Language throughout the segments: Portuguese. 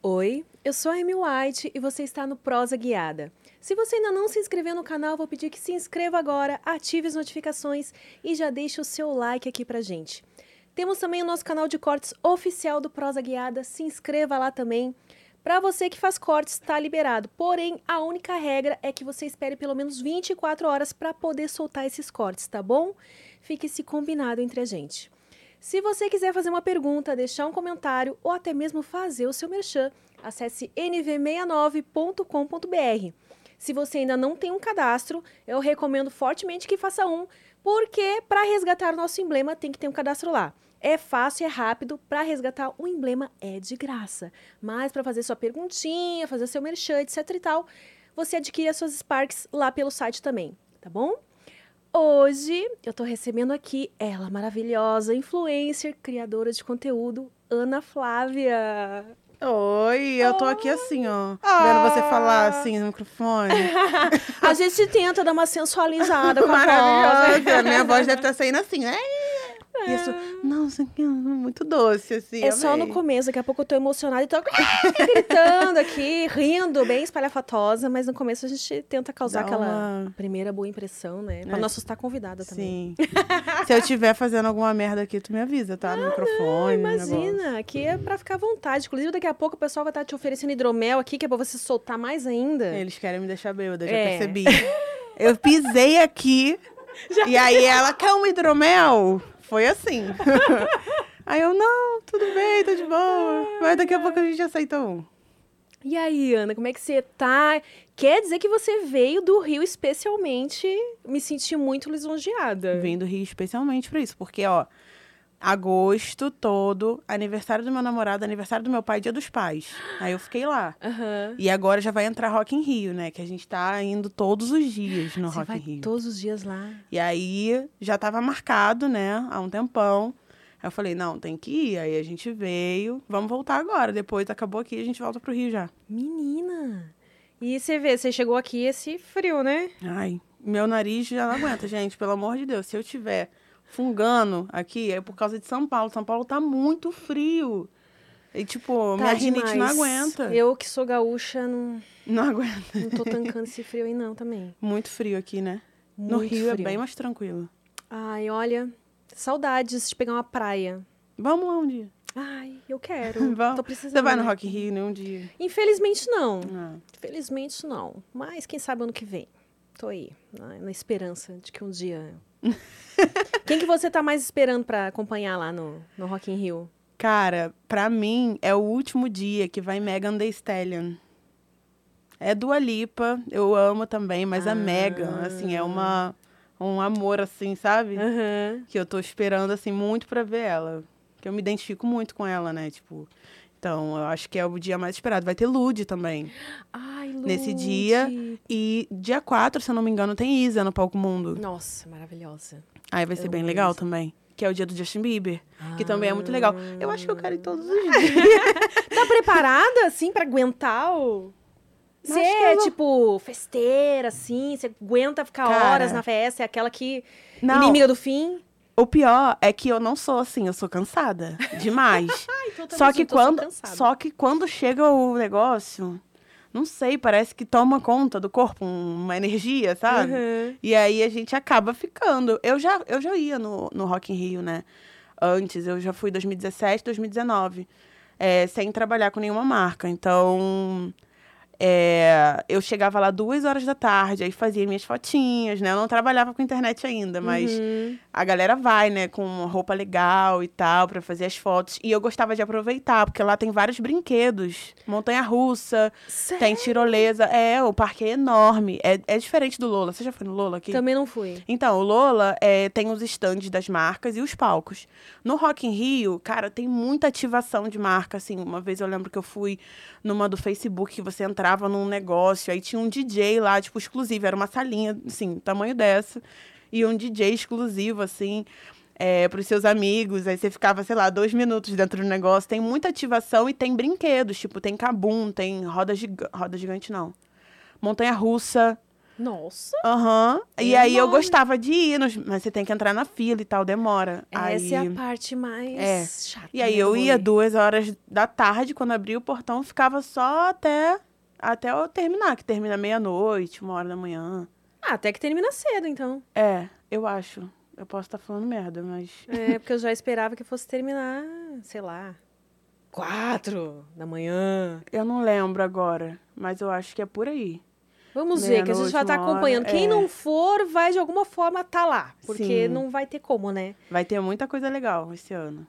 Oi, eu sou a Amy White e você está no Prosa Guiada. Se você ainda não se inscreveu no canal, vou pedir que se inscreva agora, ative as notificações e já deixe o seu like aqui pra gente. Temos também o nosso canal de cortes oficial do Prosa Guiada, se inscreva lá também. Para você que faz cortes, está liberado. Porém, a única regra é que você espere pelo menos 24 horas para poder soltar esses cortes, tá bom? Fique esse combinado entre a gente. Se você quiser fazer uma pergunta, deixar um comentário ou até mesmo fazer o seu merchan, acesse nv69.com.br. Se você ainda não tem um cadastro, eu recomendo fortemente que faça um, porque para resgatar o nosso emblema tem que ter um cadastro lá. É fácil, é rápido, para resgatar o emblema é de graça. Mas para fazer sua perguntinha, fazer seu merchan, etc e tal, você adquire as suas Sparks lá pelo site também, tá bom? Hoje eu tô recebendo aqui ela maravilhosa, influencer, criadora de conteúdo, Ana Flávia. Oi, eu tô aqui assim, ó. Ah. Vendo você falar assim no microfone. a gente tenta dar uma sensualizada com a Maravilhosa. Minha voz deve estar tá saindo assim, né? É. Isso, nossa, muito doce, assim. É amei. só no começo, daqui a pouco eu tô emocionada e tô gritando aqui, rindo, bem espalhafatosa, mas no começo a gente tenta causar Dá aquela uma... primeira boa impressão, né? Pra é. não assustar a convidada também. Sim. Se eu estiver fazendo alguma merda aqui, tu me avisa, tá? No ah, microfone. Não, imagina, aqui é pra ficar à vontade. Inclusive, daqui a pouco o pessoal vai estar te oferecendo hidromel aqui, que é pra você soltar mais ainda. Eles querem me deixar bêbada, já é. percebi. eu pisei aqui. Já... E aí ela quer um hidromel? Foi assim. aí eu, não, tudo bem, tô de boa. Mas daqui a pouco a gente aceita um. E aí, Ana, como é que você tá? Quer dizer que você veio do Rio especialmente. Me senti muito lisonjeada. Vim do Rio especialmente pra isso, porque, ó, agosto todo, aniversário do meu namorado, aniversário do meu pai, dia dos pais. Aí eu fiquei lá. Uhum. E agora já vai entrar Rock in Rio, né? Que a gente tá indo todos os dias no Você Rock in Rio. todos os dias lá. E aí já tava marcado, né? Há um tempão. Aí eu falei, não, tem que ir. Aí a gente veio, vamos voltar agora. Depois acabou aqui, a gente volta pro Rio já. Menina! E você vê, você chegou aqui esse frio, né? Ai, meu nariz já não aguenta, gente. Pelo amor de Deus, se eu tiver fungando aqui é por causa de São Paulo. São Paulo tá muito frio. E, tipo, tá minha rinite não aguenta. Eu que sou gaúcha, não. Não aguenta. Não tô tancando esse frio aí, não, também. Muito frio aqui, né? Muito no Rio é frio. é bem mais tranquilo. Ai, olha, saudades de pegar uma praia. Vamos lá um dia. Ai, eu quero. Vamos. Tô precisando. Você vai no Rock Rio né, um dia? Infelizmente não. Ah. Infelizmente não. Mas quem sabe ano que vem. Tô aí, na, na esperança de que um dia Quem que você tá mais esperando para acompanhar lá no, no Rock in Rio? Cara, pra mim é o último dia que vai Megan Thee Stallion. É Dua Lipa, eu amo também, mas ah. a Megan, assim, é uma um amor assim, sabe? Uhum. Que eu tô esperando assim muito para ver ela, que eu me identifico muito com ela, né? Tipo, então, eu acho que é o dia mais esperado. Vai ter Lude também. Ai, Nesse dia. E dia 4, se eu não me engano, tem Isa no Palco Mundo. Nossa, maravilhosa. Aí vai ser eu bem legal isso. também. Que é o dia do Justin Bieber. Ah. Que também é muito legal. Eu acho que eu quero ir todos os dias. tá preparada, assim, para aguentar o. Você é, tipo, festeira, assim, você aguenta ficar Cara, horas na festa, é aquela que. Não. Inimiga do fim. O pior é que eu não sou assim, eu sou cansada demais. então, só que quando, só que quando chega o negócio, não sei, parece que toma conta do corpo, uma energia, sabe? Uhum. E aí a gente acaba ficando. Eu já, eu já ia no, no Rock in Rio, né? Antes, eu já fui 2017, 2019, é, sem trabalhar com nenhuma marca. Então, é, eu chegava lá duas horas da tarde, aí fazia minhas fotinhas, né? Eu não trabalhava com internet ainda, mas uhum. A galera vai, né, com roupa legal e tal, para fazer as fotos. E eu gostava de aproveitar, porque lá tem vários brinquedos. Montanha russa, Sério? tem tirolesa. É, o parque é enorme. É, é diferente do Lola. Você já foi no Lola aqui? Também não fui. Então, o Lola é, tem os estandes das marcas e os palcos. No Rock in Rio, cara, tem muita ativação de marca, assim. Uma vez eu lembro que eu fui numa do Facebook que você entrava entrava num negócio, aí tinha um DJ lá, tipo, exclusivo, era uma salinha, assim, tamanho dessa, e um DJ exclusivo, assim, é, para os seus amigos. Aí você ficava, sei lá, dois minutos dentro do negócio. Tem muita ativação e tem brinquedos, tipo, tem cabum, tem roda, giga roda gigante, não. Montanha russa. Nossa! Aham. E É aí eu gostava de ir, nos- mas você tem que entrar na fila e tal, demora. aí... Essa é a parte mais É. chata. E aí né, eu ia duas horas da tarde, quando abria o portão, ficava só até, até eu terminar, que termina meia-noite, uma hora da manhã. Ah, até que termina cedo, então. É, eu acho. Eu posso estar falando merda, mas. É, porque eu já esperava que fosse terminar, sei lá, quatro da manhã. Eu não lembro agora, mas eu acho que é por aí. Vamos ver, que a gente já tá acompanhando. hora, Quem é. não for, vai de alguma forma tá lá. Porque Sim. não vai ter como, né? Vai ter muita coisa legal esse ano.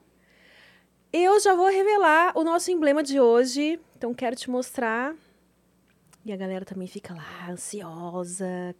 Eu já vou revelar o nosso emblema de hoje. Então, quero te mostrar. E a galera também fica lá, ansiosa.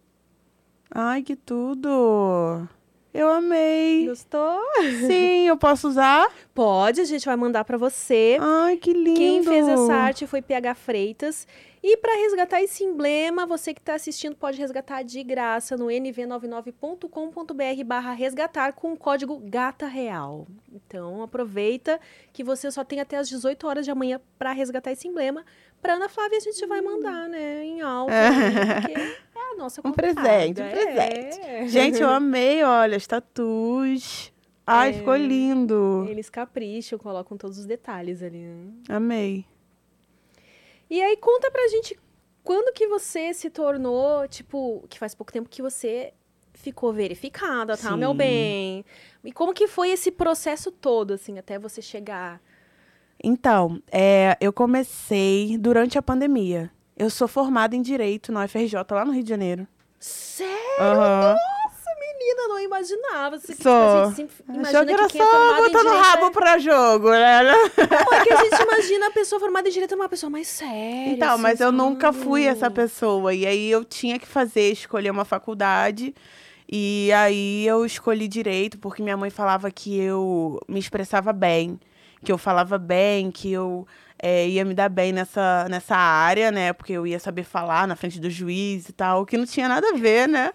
Ai, que tudo! Eu amei! Gostou? Sim, eu posso usar? Pode, a gente vai mandar pra você. Ai, que lindo! Quem fez essa arte foi PH Freitas. E para resgatar esse emblema, você que está assistindo pode resgatar de graça no nv99.com.br barra resgatar com o código GATA Real. Então aproveita que você só tem até as 18 horas de amanhã para resgatar esse emblema. Para Ana Flávia a gente vai mandar, né, em alta, né, porque a nossa Um convidada. presente, um é. presente. Gente, eu amei, olha, as tatus. Ai, É. ficou lindo. Eles capricham, colocam todos os detalhes ali. Né? Amei. E aí conta pra gente quando que você se tornou, tipo, que faz pouco tempo que você ficou verificada, tá, Sim. meu bem? E como que foi esse processo todo, assim, até você chegar? Então, é, eu comecei durante a pandemia. Eu sou formada em Direito na UFRJ, lá no Rio de Janeiro. Sério? Aham. Nossa, menina, não imaginava. Você, Sou. A gente sempre imagina que era que quem é botando direito rabo é... pra jogo, né? Não, é que a gente imagina a pessoa formada em direito é uma pessoa mais séria. Então, assim, mas eu nunca sabe? fui essa pessoa. E aí eu tinha que fazer, escolher uma faculdade. E aí eu escolhi direito, porque minha mãe falava que eu me expressava bem, que eu falava bem, que eu eh, ia me dar bem nessa, nessa área, né? Porque eu ia saber falar na frente do juiz e tal, que não tinha nada a ver, né?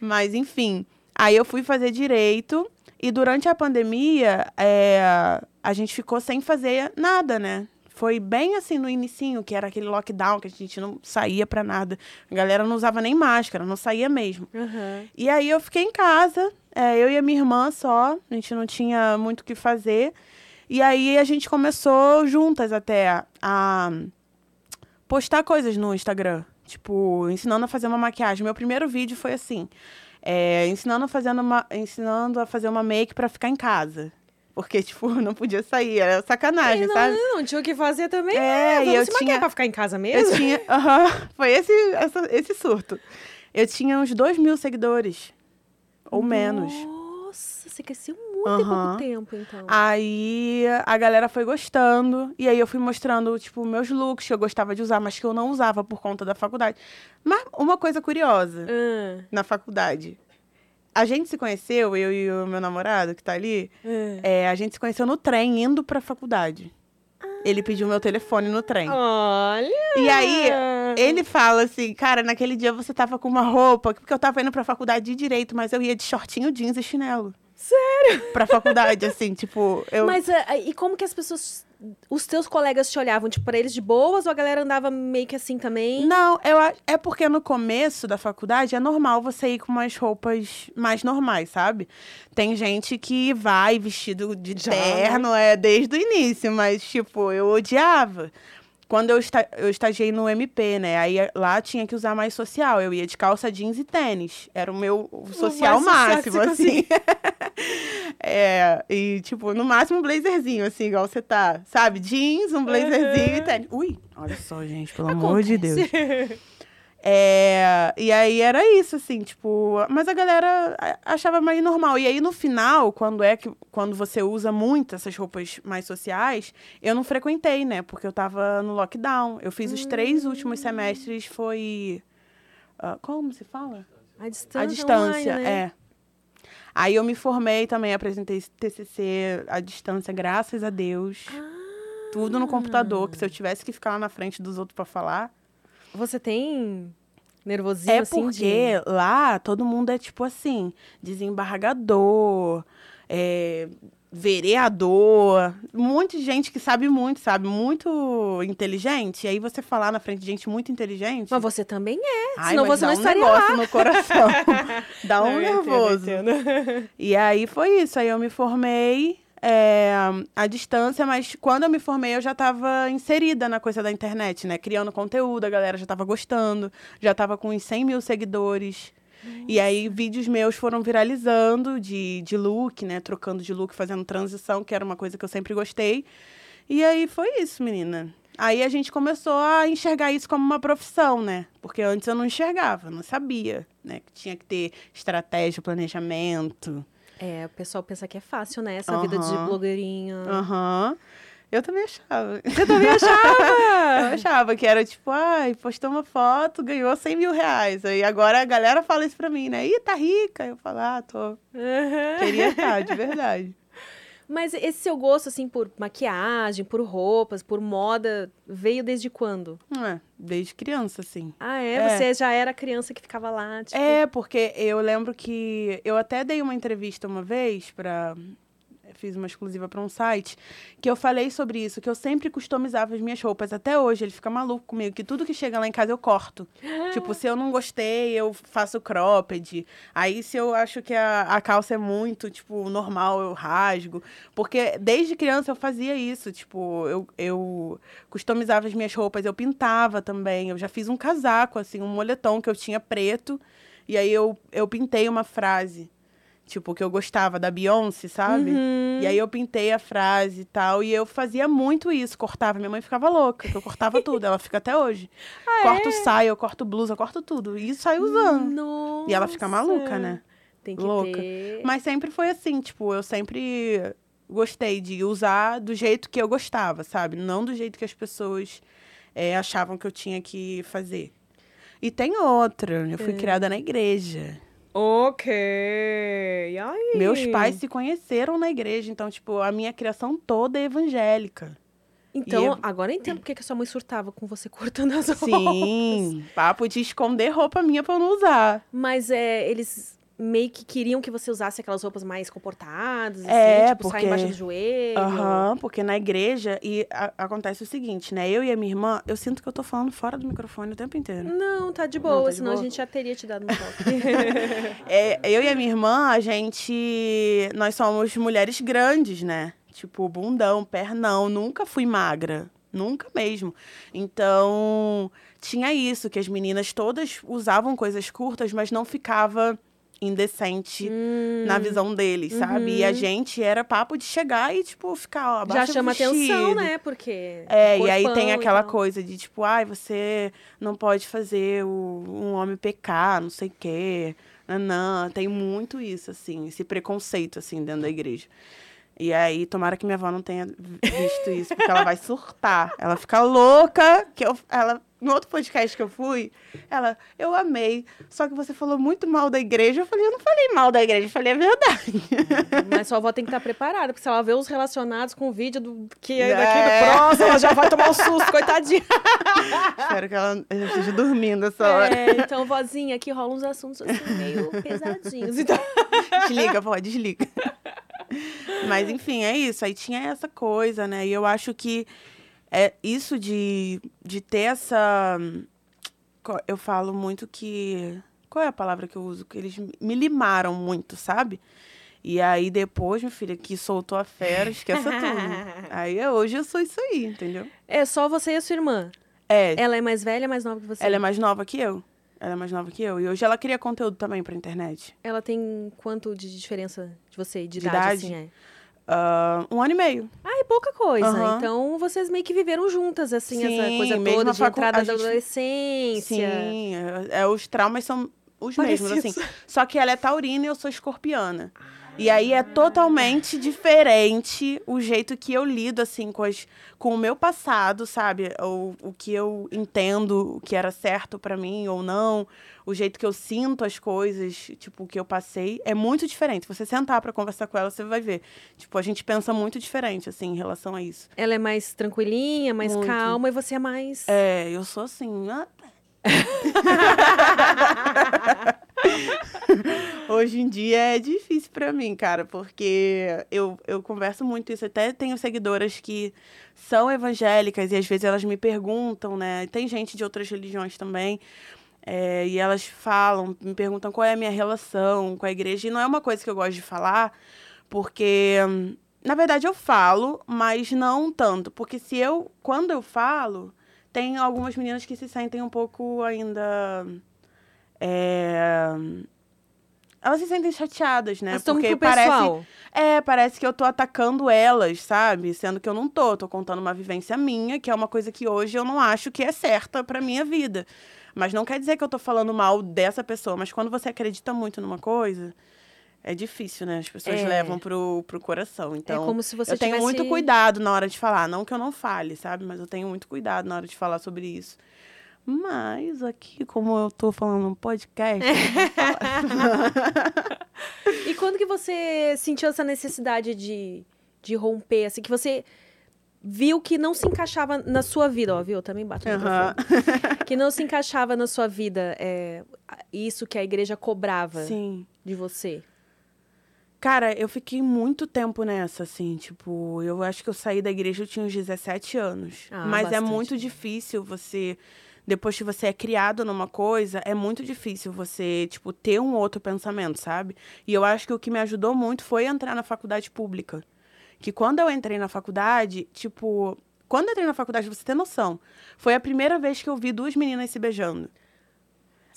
Mas, enfim. Aí eu fui fazer direito. E durante a pandemia, eh, a gente ficou sem fazer nada, né? Foi bem assim no inicinho, que era aquele lockdown, que a gente não saía pra nada. A galera não usava nem máscara, não saía mesmo. Aham. E aí eu fiquei em casa, é, eu e a minha irmã só, a gente não tinha muito o que fazer. E aí a gente começou juntas até a, postar coisas no Instagram. Tipo, ensinando a fazer uma maquiagem. Meu primeiro vídeo foi assim, é, ensinando, a fazendo uma, ensinando a fazer uma make pra ficar em casa. Porque, tipo, não podia sair, era sacanagem, não, sabe? não, tinha o que fazer também. É, e eu se tinha- pra ficar em casa mesmo? Eu tinha. foi esse, essa- esse surto. Eu tinha uns dois mil seguidores. Ou menos. Nossa, você cresceu muito em pouco tempo, então. Aí a galera foi gostando. E aí eu fui mostrando, tipo, meus looks que eu gostava de usar, mas que eu não usava por conta da faculdade. Mas uma coisa curiosa Ah, na faculdade. A gente se conheceu, eu e o meu namorado, que tá ali, ah. é, a gente se conheceu no trem, indo pra faculdade. Ele pediu meu telefone no trem. Olha! E aí, ele fala assim, cara, naquele dia você tava com uma roupa, porque eu tava indo pra faculdade de direito, mas eu ia de shortinho, jeans e chinelo. Sério? Pra faculdade, assim, tipo, eu. Mas ah, e como que as pessoas, os teus colegas te olhavam? Tipo, pra eles de boas ou a galera andava meio que assim também? Não, eu, é porque no começo da faculdade é normal você ir com umas roupas mais normais, sabe? Tem gente que vai vestido de Já, né? terno, é desde o início, mas, tipo, eu odiava. Quando eu, esta, eu estagiei no MP, né? Aí lá tinha que usar mais social. Eu ia de calça jeans e tênis. Era o meu social que máximo, assim. é, e, tipo, no máximo um blazerzinho, assim, igual você tá. Sabe? Jeans, um blazerzinho e Uhum. tênis. Ui, olha só, gente, pelo amor de Deus. É, e aí era isso, assim, tipo, mas a galera achava mais normal. E aí no final, quando é que quando você usa muito essas roupas mais sociais, eu não frequentei, né? Porque eu tava no lockdown. Eu fiz os três últimos semestres, foi. ah, como se fala? A distância. a distância, online, né? é. Aí eu me formei também, apresentei TCC à distância, graças a Deus. Ah. Tudo no computador, que se eu tivesse que ficar lá na frente dos outros pra falar. Você tem nervosinho É assim porque lá todo mundo é tipo assim, desembargador, é, vereador, um monte de gente que sabe muito, sabe? Muito inteligente. E aí você falar na frente de gente muito inteligente. Mas você também é. Ai, senão você não um estaria negócio lá. no coração. dá um Não, entendo, nervoso. entendo. E aí foi isso. Aí eu me formei é, à distância, mas quando eu me formei eu já estava inserida na coisa da internet, né? Criando conteúdo, a galera já estava gostando, já estava com uns 100 mil seguidores. E aí vídeos meus foram viralizando de, de look, né? Trocando de look, fazendo transição, que era uma coisa que eu sempre gostei. E aí foi isso, menina. Aí a gente começou a enxergar isso como uma profissão, né? Porque antes eu não enxergava, não sabia, né? Que tinha que ter estratégia, planejamento. É, o pessoal pensa que é fácil, né? Essa vida de blogueirinha. Aham. Eu também achava. Você também achava? Eu achava que era tipo, ai, postou uma foto, ganhou 100 mil reais. Aí agora a galera fala isso pra mim, né? Ih, tá rica. Eu falo, ah, tô. Queria estar, de verdade. Mas esse seu gosto, assim, por maquiagem, por roupas, por moda, veio desde quando? É, desde criança, assim. Ah, é? É. Você já era criança que ficava lá, tipo... É, porque eu lembro que eu até dei uma entrevista uma vez para fiz uma exclusiva para um site que eu falei sobre isso, que eu sempre customizava as minhas roupas até hoje, ele fica maluco comigo, que tudo que chega lá em casa eu corto. tipo, se eu não gostei, eu faço cropped. Aí se eu acho que a, a calça é muito, tipo, normal, eu rasgo. Porque desde criança eu fazia isso, tipo, eu, eu customizava as minhas roupas, eu pintava também. Eu já fiz um casaco, assim, um moletom que eu tinha preto. E aí eu, eu pintei uma frase, tipo, que eu gostava da Beyoncé, sabe? Uhum. E aí eu pintei a frase e tal. E eu fazia muito isso, cortava. Minha mãe ficava louca, que eu cortava tudo. Ela fica até hoje. corto saia, eu corto blusa, corto tudo. E saio usando. Nossa. E ela fica maluca, né? Tem que Louca. ter... Mas sempre foi assim, tipo, eu sempre gostei de usar do jeito que eu gostava, sabe? Não do jeito que as pessoas eh, achavam que eu tinha que fazer. E tem outra, eu É. fui criada na igreja. Ok. E aí? Meus pais se conheceram na igreja, então, tipo, a minha criação toda é evangélica. Então, E eu- agora eu entendo porque que a sua mãe surtava com você cortando as roupas. Sim, papo de esconder roupa minha pra eu não usar. Mas é, eles meio que queriam que você usasse aquelas roupas mais comportadas, É, assim, tipo, porque- sair embaixo do joelho. Aham, porque na igreja, e a- acontece o seguinte, né? Eu e a minha irmã, eu sinto que eu tô falando fora do microfone o tempo inteiro. Não, tá de Não, boa, tá de senão boa? a gente já teria te dado um toque. É, eu e a minha irmã, a gente. Nós somos mulheres grandes, né? Tipo, bundão, pernão. Nunca fui magra. Nunca mesmo. Então, tinha isso, que as meninas todas usavam coisas curtas, mas não ficava indecente Hum, na visão deles, sabe? E a Uhum. gente era papo de chegar e, tipo, ficar, ó, já abaixa o chama atenção, vestido. né? Porque. É, e aí tem aquela coisa de tipo, ai, você não pode fazer o, um homem pecar, não sei o quê. Não, tem muito isso, assim, esse preconceito, assim, dentro da igreja. E aí, tomara que minha avó não tenha visto isso, porque ela vai surtar. Ela fica louca, que eu, ela, no outro podcast que eu fui, ela, eu amei, só que você falou muito mal da igreja. Eu falei, eu não falei mal da igreja, eu falei a verdade. Mas sua avó tem que estar preparada, porque se ela vê os relacionados com o vídeo do que é É. daqui do próximo, ela já vai tomar um susto, coitadinha. Espero que ela esteja dormindo essa hora. É, então, vozinha, aqui rolam uns assuntos assim, meio pesadinhos. Então, Desliga, vó, desliga. Mas, enfim, é isso. Aí tinha essa coisa, né? E eu acho que é isso de, de ter essa. Eu falo muito que. Qual é a palavra que eu uso? Que eles me limaram muito, sabe? E aí depois, minha filha, que soltou a fera, esqueça tudo. Aí é, hoje eu sou isso aí, entendeu? é só você e a sua irmã. É, Ela é mais velha, mais nova que você? ela é mais nova que eu. Ela é mais nova que eu. E hoje ela cria conteúdo também pra internet. Ela tem quanto de diferença de você, de, De idade, idade? assim, é? Ah, um ano e meio. Ah, é pouca coisa. Aham. Então, vocês meio que viveram juntas, assim, essa Sim, coisa mesmo toda de facu- entrada a da gente- adolescência. Sim, é, é, os traumas são os mesmos, assim. Só que ela é taurina e eu sou escorpiana. E aí é totalmente diferente o jeito que eu lido, assim, com, as, com o meu passado, sabe? O, o que eu entendo, o que era certo pra mim ou não, o jeito que eu sinto as coisas, tipo, o que eu passei, é muito diferente. Você sentar pra conversar com ela, você vai ver. Tipo, a gente pensa muito diferente, assim, em relação a isso. Ela é mais tranquilinha, mais Muito. calma, e você é mais... É, eu sou assim, ah, Hoje em dia é difícil para mim, cara, porque eu, eu converso muito isso. Até tenho seguidoras que são evangélicas e às vezes elas me perguntam, né? Tem gente de outras religiões também. É, e elas falam, me perguntam qual é a minha relação com a igreja. E não é uma coisa que eu gosto de falar, porque, na verdade, eu falo, mas não tanto. Porque se eu, quando eu falo, tem algumas meninas que se sentem um pouco ainda. É, elas se sentem chateadas, né? Elas Porque parece. pessoal. É, parece que eu tô atacando elas, sabe? Sendo que eu não tô. Tô contando uma vivência minha, que é uma coisa que hoje eu não acho que é certa pra minha vida. Mas não quer dizer que eu tô falando mal dessa pessoa. Mas quando você acredita muito numa coisa, é difícil, né? As pessoas É. levam pro, pro coração. Então, é como se você eu tenho tivesse... muito cuidado na hora de falar. Não que eu não fale, sabe? Mas eu tenho muito cuidado na hora de falar sobre isso. Mas aqui, como eu tô falando no podcast, E quando que você sentiu essa necessidade de, de romper, assim, que você viu que não se encaixava na sua vida, ó, viu? Eu também bato no microfone. Que não se encaixava na sua vida, é, isso que a igreja cobrava sim. de você. Cara, eu fiquei muito tempo nessa, assim, tipo, eu acho que eu saí da igreja eu tinha uns 17 anos. Ah, Mas é bastante. muito difícil você, depois que você é criado numa coisa, é muito difícil você, tipo, ter um outro pensamento, sabe? E eu acho que o que me ajudou muito foi entrar na faculdade pública. Que quando eu entrei na faculdade, tipo, quando eu entrei na faculdade, você ter noção, foi a primeira vez que eu vi duas meninas se beijando.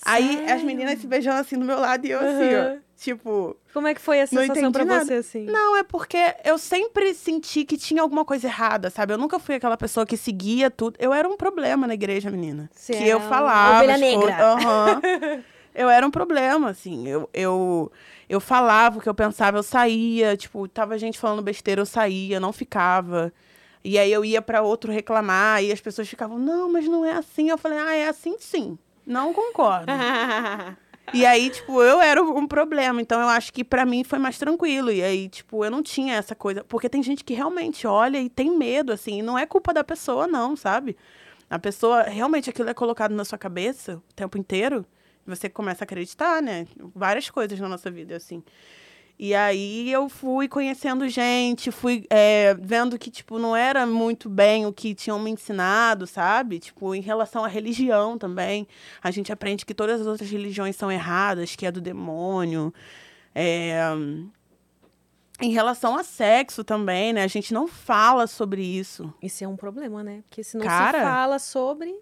Aí as Sério? meninas se beijando assim do meu lado e eu assim, Aham. ó, tipo, Como é que foi a sensação pra nada. você, assim? não, é porque eu sempre senti que tinha alguma coisa errada, sabe? Eu nunca fui aquela pessoa que seguia tudo. Eu era um problema na igreja, menina. Você que eu falava. ovelha negra. Aham. eu era um problema, assim. Eu, eu, eu falava o que eu pensava, eu saía. Tipo, tava gente falando besteira, eu saía, não ficava. E aí eu ia pra outro reclamar e as pessoas ficavam, não, mas não é assim. Eu falei, ah, é assim sim. Não concordo. E aí, tipo, eu era um problema. Então, eu acho que pra mim foi mais tranquilo. E aí, tipo, eu não tinha essa coisa. Porque tem gente que realmente olha e tem medo, assim. E não é culpa da pessoa, não, sabe? A pessoa, realmente, aquilo é colocado na sua cabeça o tempo inteiro. Você começa a acreditar, né? Várias coisas na nossa vida, assim. E aí eu fui conhecendo gente, fui é, vendo que, tipo, não era muito bem o que tinham me ensinado, sabe? Tipo, em relação à religião também. A gente aprende que todas as outras religiões são erradas, que é do demônio. É, Em relação a sexo também, né? A gente não fala sobre isso. Isso é um problema, né? Porque se não Cara. se fala sobre...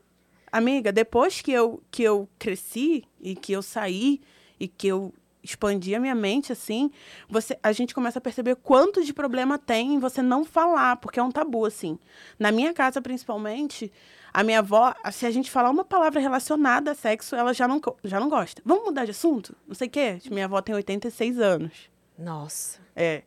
Amiga, depois que eu, que eu cresci e que eu saí e que eu expandi a minha mente, assim, você, a gente começa a perceber quanto de problema tem em você não falar, porque é um tabu, assim. Na minha casa, principalmente, a minha avó, se a gente falar uma palavra relacionada a sexo, ela já não, já não gosta. Vamos mudar de assunto? Não sei o quê. Minha avó tem 86 anos. Nossa. É.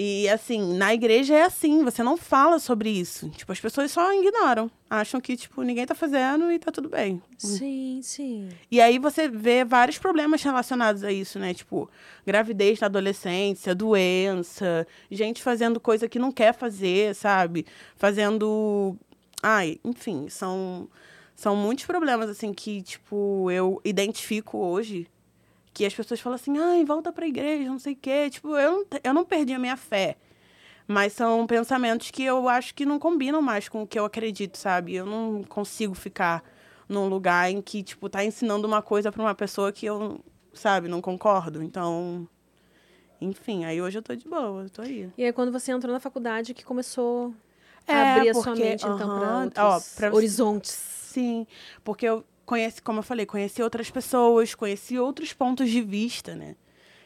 E assim, na igreja é assim, você não fala sobre isso. Tipo, as pessoas só ignoram. Acham que, tipo, ninguém tá fazendo e tá tudo bem. Sim, sim. E aí você vê vários problemas relacionados a isso, né? Tipo, gravidez na adolescência, doença, gente fazendo coisa que não quer fazer, sabe? Fazendo. Ai, enfim, são, são muitos problemas, assim, que, tipo, eu identifico hoje. Que as pessoas falam assim, ai, volta pra igreja, não sei o quê. Tipo, eu não, eu não perdi a minha fé. Mas são pensamentos que eu acho que não combinam mais com o que eu acredito, sabe? Eu não consigo ficar num lugar em que, tipo, tá ensinando uma coisa pra uma pessoa que eu, sabe, não concordo. Então, enfim, aí hoje eu tô de boa, eu tô aí. E aí, quando você entrou na faculdade, que começou a É, abrir a sua porque- mente, então, para aham, outros ó, pra horizontes. Sim, porque eu conheci, como eu falei, conheci outras pessoas, conheci outros pontos de vista, né?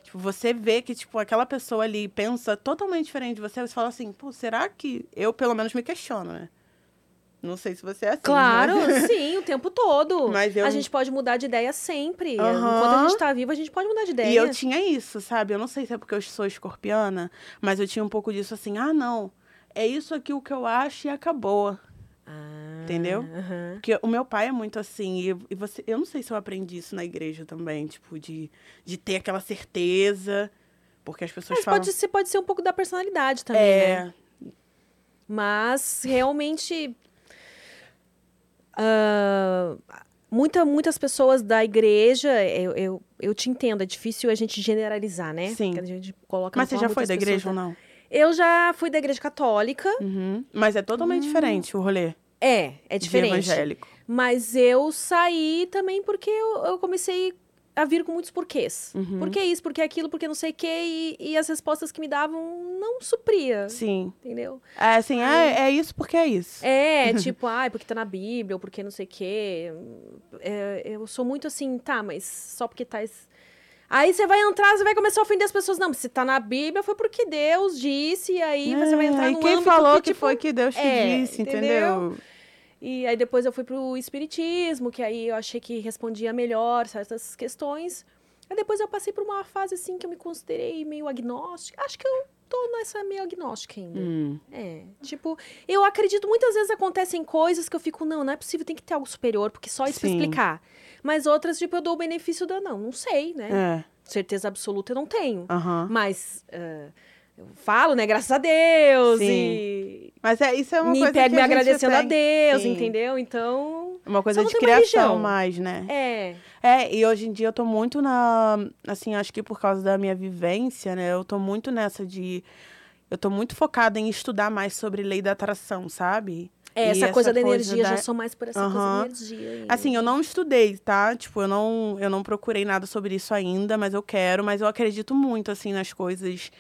Tipo, você vê que, tipo, aquela pessoa ali pensa totalmente diferente de você, você fala assim, pô, será que... Eu, pelo menos, me questiono, né? Não sei se você é assim, Claro, mas- sim, o tempo todo. Mas eu- A gente pode mudar de ideia sempre. Aham. Enquanto a gente tá vivo, a gente pode mudar de ideia. E eu tinha isso, sabe? Eu não sei se é porque eu sou escorpiana, mas eu tinha um pouco disso assim, ah, não, é isso aqui o que eu acho e acabou. Ah, Entendeu? aham. Porque o meu pai é muito assim, e, e você, eu não sei se eu aprendi isso na igreja também, tipo, de, de ter aquela certeza, porque as pessoas Mas falam... pode ser, pode ser um pouco da personalidade também, né? é, Mas realmente. ah, muita, muitas pessoas da igreja, eu, eu, eu te entendo, é difícil a gente generalizar, né? Sim. Porque a gente coloca Mas você já foi da igreja pessoas, ou né? não? Eu já fui da igreja católica. Uhum. Mas é totalmente diferente o rolê É, é de diferente. evangélico. Mas eu saí também porque eu, eu comecei a vir com muitos porquês. Uhum. Por que isso, por que aquilo, por que não sei o quê. E, e as respostas que me davam não supria, Sim. entendeu? É assim, é, é isso porque é isso. É, tipo, ai, porque tá na Bíblia, ou porque não sei o quê. É, eu sou muito assim, tá, mas só porque tá. es- Aí você vai entrar, você vai começar a ofender as pessoas. Não, se tá na Bíblia, foi porque Deus disse, e aí você vai entrar É, e no quem falou que, tipo, foi que Deus te é, disse, entendeu? entendeu? E aí depois eu fui pro espiritismo, que aí eu achei que respondia melhor certas questões. Aí depois eu passei por uma fase assim que eu me considerei meio agnóstica. Acho que eu tô nessa meio agnóstica ainda. Hum. É, tipo, eu acredito muitas vezes acontecem coisas que eu fico, não, não é possível, tem que ter algo superior, porque só isso pra Sim. explicar. Mas outras, tipo, eu dou o benefício da não, não sei, né? É. Certeza absoluta eu não tenho. Mas ah, eu falo, né, graças a Deus, Sim. e Mas é, isso é uma me coisa pego que me agradecendo a. Deus, Sim. entendeu? Então, Uma coisa de criação mais, né? é. É, e hoje em dia eu tô muito na. Assim, acho que por causa da minha vivência, né? Eu tô muito nessa de. Eu tô muito focada em estudar mais sobre lei da atração, sabe? É, E essa, coisa da energia, da- já sou mais por essa coisa da energia. aí. Assim, eu não estudei, tá? Tipo, eu não, eu não procurei nada sobre isso ainda, mas eu quero, mas eu acredito muito, assim, nas coisas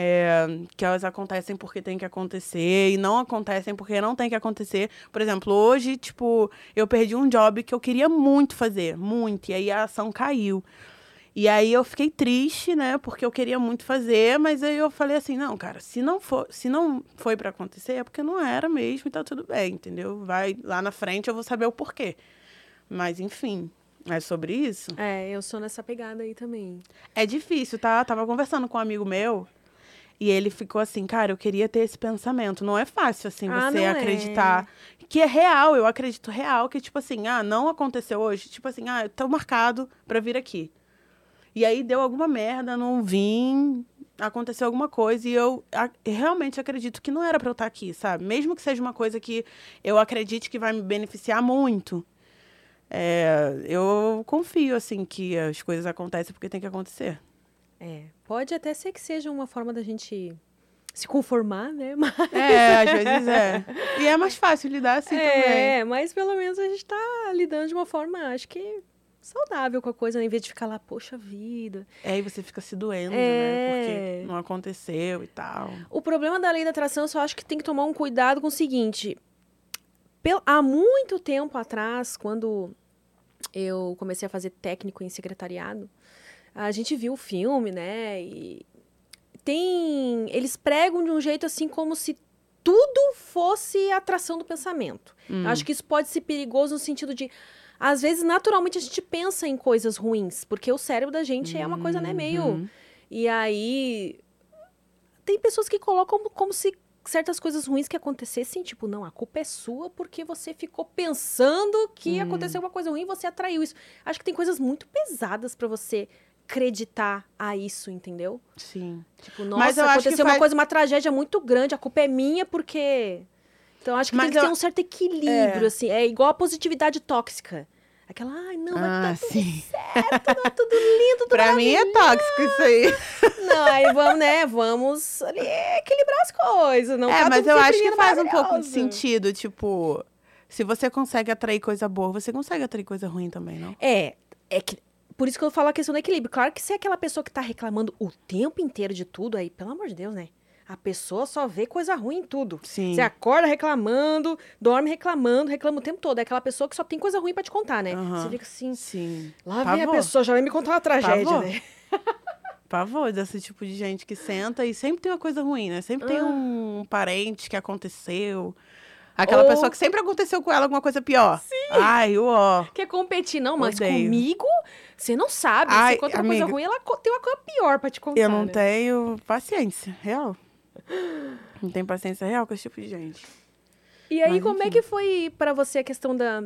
é, que elas acontecem porque tem que acontecer e não acontecem porque não tem que acontecer. Por exemplo, hoje, tipo, eu perdi um job que eu queria muito fazer, muito, e aí a ação caiu. E aí eu fiquei triste, né? Porque eu queria muito fazer, mas aí eu falei assim, não, cara, se não for, se não foi pra acontecer, é porque não era mesmo e tá tudo bem, entendeu? Vai lá na frente, eu vou saber o porquê. Mas enfim, é sobre isso. É, eu sou nessa pegada aí também. É difícil, tá? Tava conversando com um amigo meu e ele ficou assim, cara, eu queria ter esse pensamento. Não é fácil assim Ah, você é. acreditar que é real, eu acredito real que tipo assim, ah, não aconteceu hoje, tipo assim, ah, eu tô marcado pra vir aqui. E aí deu alguma merda, não vim, aconteceu alguma coisa e eu a- realmente acredito que não era pra eu estar aqui, sabe? Mesmo que seja uma coisa que eu acredite que vai me beneficiar muito. é, eu confio, assim, que as coisas acontecem porque tem que acontecer. É, pode até ser que seja uma forma da gente se conformar, né? Mas, É, às vezes é. E é mais fácil lidar assim também. é, mas pelo menos a gente tá lidando de uma forma, acho que saudável com a coisa, né? em vez de ficar lá, poxa vida. É, aí você fica se doendo, É. né? Porque não aconteceu e tal. O problema da lei da atração, eu só acho que tem que tomar um cuidado com o seguinte. Pel- há muito tempo atrás, quando eu comecei a fazer técnico em secretariado, a gente viu o filme, né? E tem. Eles pregam de um jeito assim como se tudo fosse atração do pensamento. Hum. Eu acho que isso pode ser perigoso no sentido de. Às vezes, naturalmente, a gente pensa em coisas ruins, porque o cérebro da gente é uma coisa, né, meio. Uhum. E aí. Tem pessoas que colocam como se certas coisas ruins que acontecessem, tipo, não, a culpa é sua porque você ficou pensando que Hum. acontecer uma coisa ruim e você atraiu isso. Acho que tem coisas muito pesadas pra você acreditar a isso, entendeu? Sim. Tipo, Mas nossa, que aconteceu uma faz- coisa, uma tragédia muito grande, a culpa é minha porque. Então acho que Mas tem que eu- ter um certo equilíbrio, assim. É igual a positividade tóxica. Aquela, ai, não, vai ah, tudo sim. certo, tá tudo lindo, tudo Pra mim é tóxico isso aí. Não, aí vamos, né? Vamos ali equilibrar as coisas. Não é, tá mas tudo eu acho que faz um pouco de sentido. Tipo, se você consegue atrair coisa boa, você consegue atrair coisa ruim também, não? É, é que. Por isso que eu falo a questão do equilíbrio. Claro que se é aquela pessoa que tá reclamando o tempo inteiro de tudo, aí, pelo amor de Deus, né? A pessoa só vê coisa ruim em tudo. Sim. Você acorda reclamando, dorme reclamando, reclama o tempo todo. É aquela pessoa que só tem coisa ruim pra te contar, né? Aham. Você fica assim, Sim. lá vem a pessoa, já vai me contar uma tragédia, Pavor. né? Pavor desse tipo de gente que senta e sempre tem uma coisa ruim, né? Sempre tem Ah. um parente que aconteceu. Aquela Ou- pessoa que sempre aconteceu com ela alguma coisa pior. Sim. Ai, ó. Quer competir, não, mas Odeio. comigo, você não sabe. Ai, você conta uma coisa ruim, ela tem uma coisa pior pra te contar. Eu não né? tenho paciência, real. Não tenho paciência real com esse tipo de gente. E aí, Mas, como é enfim. que foi pra você a questão da,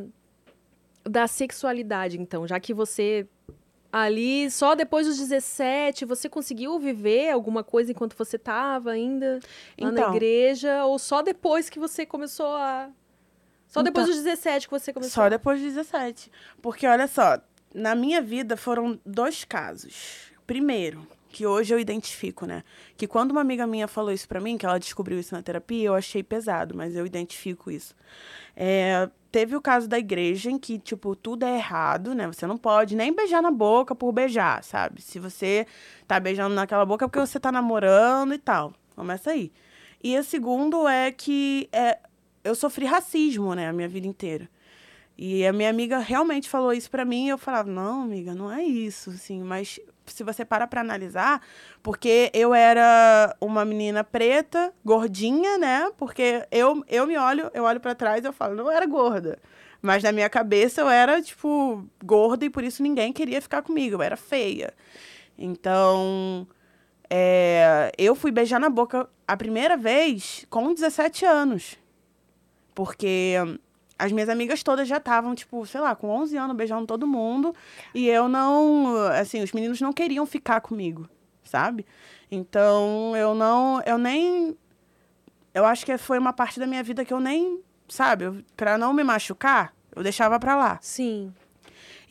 da sexualidade, então? Já que você ali, só depois dos 17, você conseguiu viver alguma coisa enquanto você tava ainda lá na Então. igreja? Ou só depois que você começou a Só depois Então- dos 17 que você começou. Só depois de 17. Porque, olha só, na minha vida foram dois casos. Primeiro, que hoje eu identifico, né? Que quando uma amiga minha falou isso pra mim, que ela descobriu isso na terapia, eu achei pesado, mas eu identifico isso. É, teve o caso da igreja em que, tipo, tudo é errado, né? Você não pode nem beijar na boca por beijar, sabe? Se você tá beijando naquela boca é porque você tá namorando e tal. Começa aí. E o segundo é que é, eu sofri racismo, né, a minha vida inteira. E a minha amiga realmente falou isso pra mim e eu falava, não, amiga, não é isso, assim, mas se você para pra analisar, porque eu era uma menina preta, gordinha, né? Porque eu, eu me olho, eu olho pra trás e eu falo, não era gorda. Mas na minha cabeça eu era, tipo, gorda e por isso ninguém queria ficar comigo, eu era feia. Então, é, eu fui beijar na boca a primeira vez com 17 anos. Porque as minhas amigas todas já estavam, tipo, sei lá, com 11 anos beijando todo mundo. E eu não. Assim, os meninos não queriam ficar comigo, sabe? Então, eu não. Eu nem. Eu acho que foi uma parte da minha vida que eu nem. Sabe? Eu, pra não me machucar, eu deixava pra lá. Sim.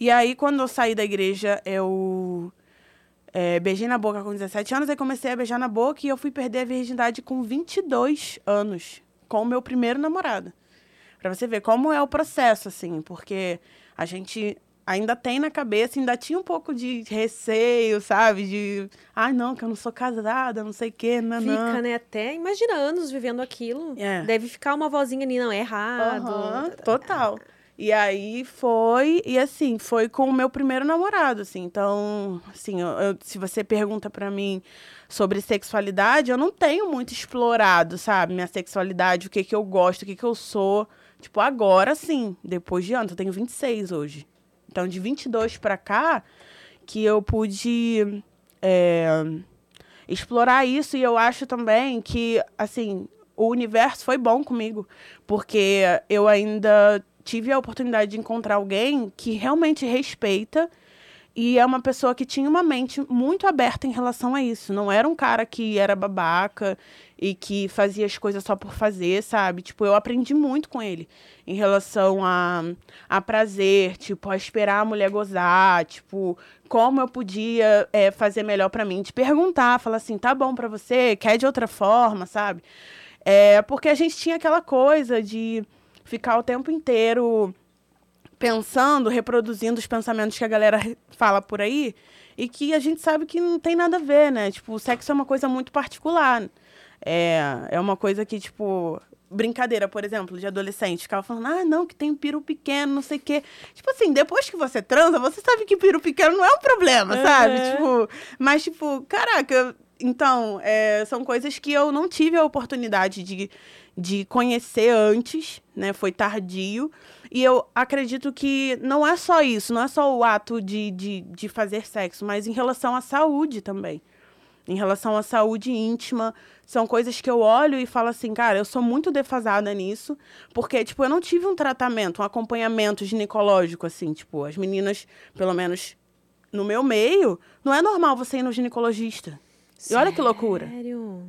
E aí, quando eu saí da igreja, eu é, beijei na boca com 17 anos, aí comecei a beijar na boca e eu fui perder a virgindade com 22 anos, com o meu primeiro namorado. Pra você ver como é o processo, assim, porque a gente ainda tem na cabeça, ainda tinha um pouco de receio, sabe? De, ai, não, que eu não sou casada, não sei o quê, nanã. Fica, né? Até imagina anos vivendo aquilo. É. Deve ficar uma vozinha ali, não, é errado. Aham, total. E aí foi, e assim, foi com o meu primeiro namorado, assim. Então, assim, eu- eu- se você pergunta pra mim sobre sexualidade, eu não tenho muito explorado, sabe? Minha sexualidade, o que que eu gosto, o que que eu sou. Tipo, agora sim, depois de anos, eu tenho 26 hoje. Então, de 22 pra cá, que eu pude é, explorar isso. E eu acho também que, assim, o universo foi bom comigo. Porque eu ainda tive a oportunidade de encontrar alguém que realmente respeita e é uma pessoa que tinha uma mente muito aberta em relação a isso. Não era um cara que era babaca e que fazia as coisas só por fazer, sabe? Tipo, eu aprendi muito com ele em relação a, a prazer, tipo, a esperar a mulher gozar, tipo, como eu podia é, fazer melhor pra mim. De perguntar, falar assim, tá bom pra você? Quer de outra forma, sabe? É, porque a gente tinha aquela coisa de ficar o tempo inteiro pensando, reproduzindo os pensamentos que a galera fala por aí e que a gente sabe que não tem nada a ver, né? Tipo, o sexo é uma coisa muito particular. É, é uma coisa que, tipo, brincadeira, por exemplo, de adolescente, ficava falando, ah, não, que tem um pequeno, não sei o quê. Tipo assim, depois que você transa, você sabe que peru pequeno não é um problema, sabe? Uhum. Tipo, mas, tipo, caraca, então, é, são coisas que eu não tive a oportunidade de, de conhecer antes, né? Foi tardio. E eu acredito que não é só isso, não é só o ato de, de, de fazer sexo, mas em relação à saúde também. Em relação à saúde íntima, são coisas que eu olho e falo assim, cara, eu sou muito defasada nisso, porque, tipo, eu não tive um tratamento, um acompanhamento ginecológico, assim, tipo, as meninas, pelo menos no meu meio, não é normal você ir no ginecologista. E olha que loucura. Sério?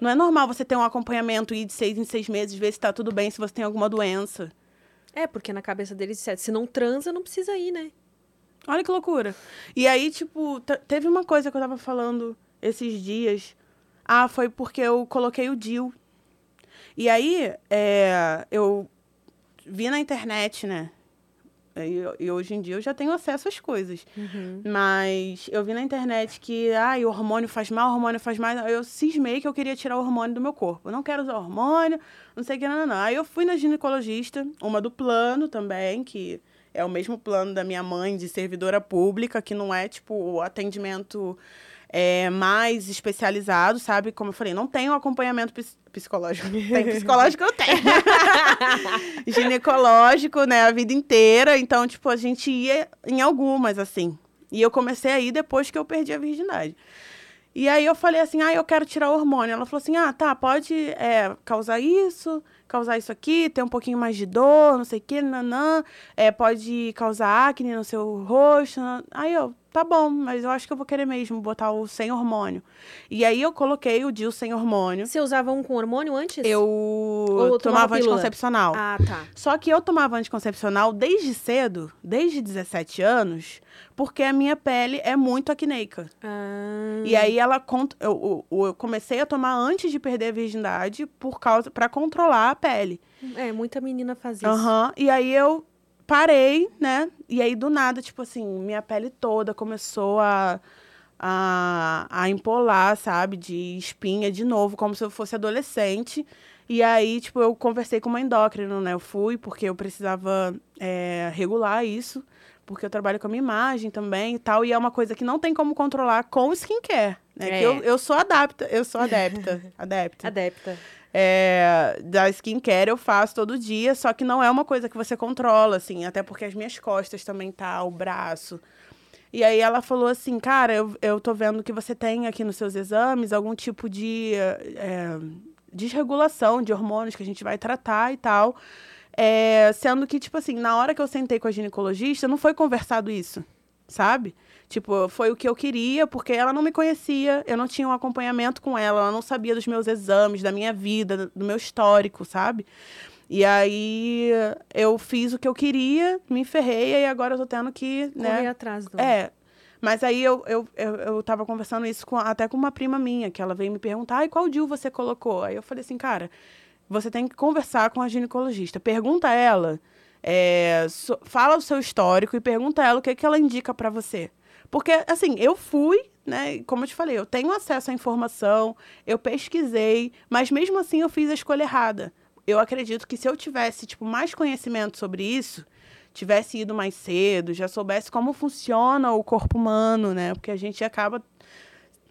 Não é normal você ter um acompanhamento e ir de seis em seis meses, ver se tá tudo bem, se você tem alguma doença. É, porque na cabeça deles, se não transa, não precisa ir, né? Olha que loucura. E aí, tipo, te- teve uma coisa que eu tava falando esses dias. Ah, foi porque eu coloquei o DIL. E aí, é, eu vi na internet, né? E, e hoje em dia eu já tenho acesso às coisas. Mas eu vi na internet que, ai, o hormônio faz mal, o hormônio faz mal. Eu cismei que eu queria tirar o hormônio do meu corpo. Eu não quero usar hormônio, não sei o que, não, não, não. Aí eu fui na ginecologista, uma do plano também, que é o mesmo plano da minha mãe de servidora pública, que não é, tipo, o atendimento é, mais especializado, sabe? Como eu falei, não tenho acompanhamento ps- psicológico. Tem psicológico, eu tenho. Ginecológico, né, a vida inteira. Então, tipo, a gente ia em algumas, assim. E eu comecei a ir depois que eu perdi a virgindade. E aí eu falei assim, ah, eu quero tirar o hormônio. Ela falou assim, ah, tá, pode é, causar isso, causar isso aqui, ter um pouquinho mais de dor, não sei o que, nanã. É, pode causar acne no seu rosto. nanã. Aí eu, tá bom, mas eu acho que eu vou querer mesmo botar o sem hormônio. E aí eu coloquei o DIU sem hormônio. Você usava um com hormônio antes? Eu tomava tomava anticoncepcional. Ah, tá. Só que eu tomava anticoncepcional desde cedo, desde 17 anos, porque a minha pele é muito acneica. Ah, E aí ela eu, eu, eu comecei a tomar antes de perder a virgindade por causa para controlar a pele. É, muita menina faz isso. Aham. E aí eu parei, né? E aí do nada, tipo assim, minha pele toda começou a a, a empolar, sabe? De espinha de novo, como se eu fosse adolescente. E aí, tipo, eu conversei com uma endócrina, né? Eu fui porque eu precisava é, regular isso, porque eu trabalho com a minha imagem também e tal. E é uma coisa que não tem como controlar com skincare, né? É. Que eu, eu sou adapta, eu sou adepta, adepta. Adepta. É, da skincare eu faço todo dia, só que não é uma coisa que você controla, assim, até porque as minhas costas também tá, o braço. E aí ela falou assim, cara, eu, eu tô vendo que você tem aqui nos seus exames algum tipo de é, desregulação de hormônios que a gente vai tratar e tal. É, sendo que, tipo assim, na hora que eu sentei com a ginecologista, não foi conversado isso, sabe? Tipo, foi o que eu queria, porque ela não me conhecia, eu não tinha um acompanhamento com ela, ela não sabia dos meus exames, da minha vida, do meu histórico, sabe? E aí eu fiz o que eu queria, me ferrei, e agora eu tô tendo que, né? Correr atrás do... É. Mas aí eu, eu, eu, eu tava conversando isso com, até com uma prima minha, que ela veio me perguntar, ai, qual DIU você colocou? Aí eu falei assim, cara, você tem que conversar com a ginecologista. Pergunta a ela, é, so- fala o seu histórico e pergunta a ela o que, que ela indica pra você. Porque, assim, eu fui, né? Como eu te falei, eu tenho acesso à informação, eu pesquisei, mas mesmo assim eu fiz a escolha errada. Eu acredito que se eu tivesse, tipo, mais conhecimento sobre isso, tivesse ido mais cedo, já soubesse como funciona o corpo humano, né? Porque a gente acaba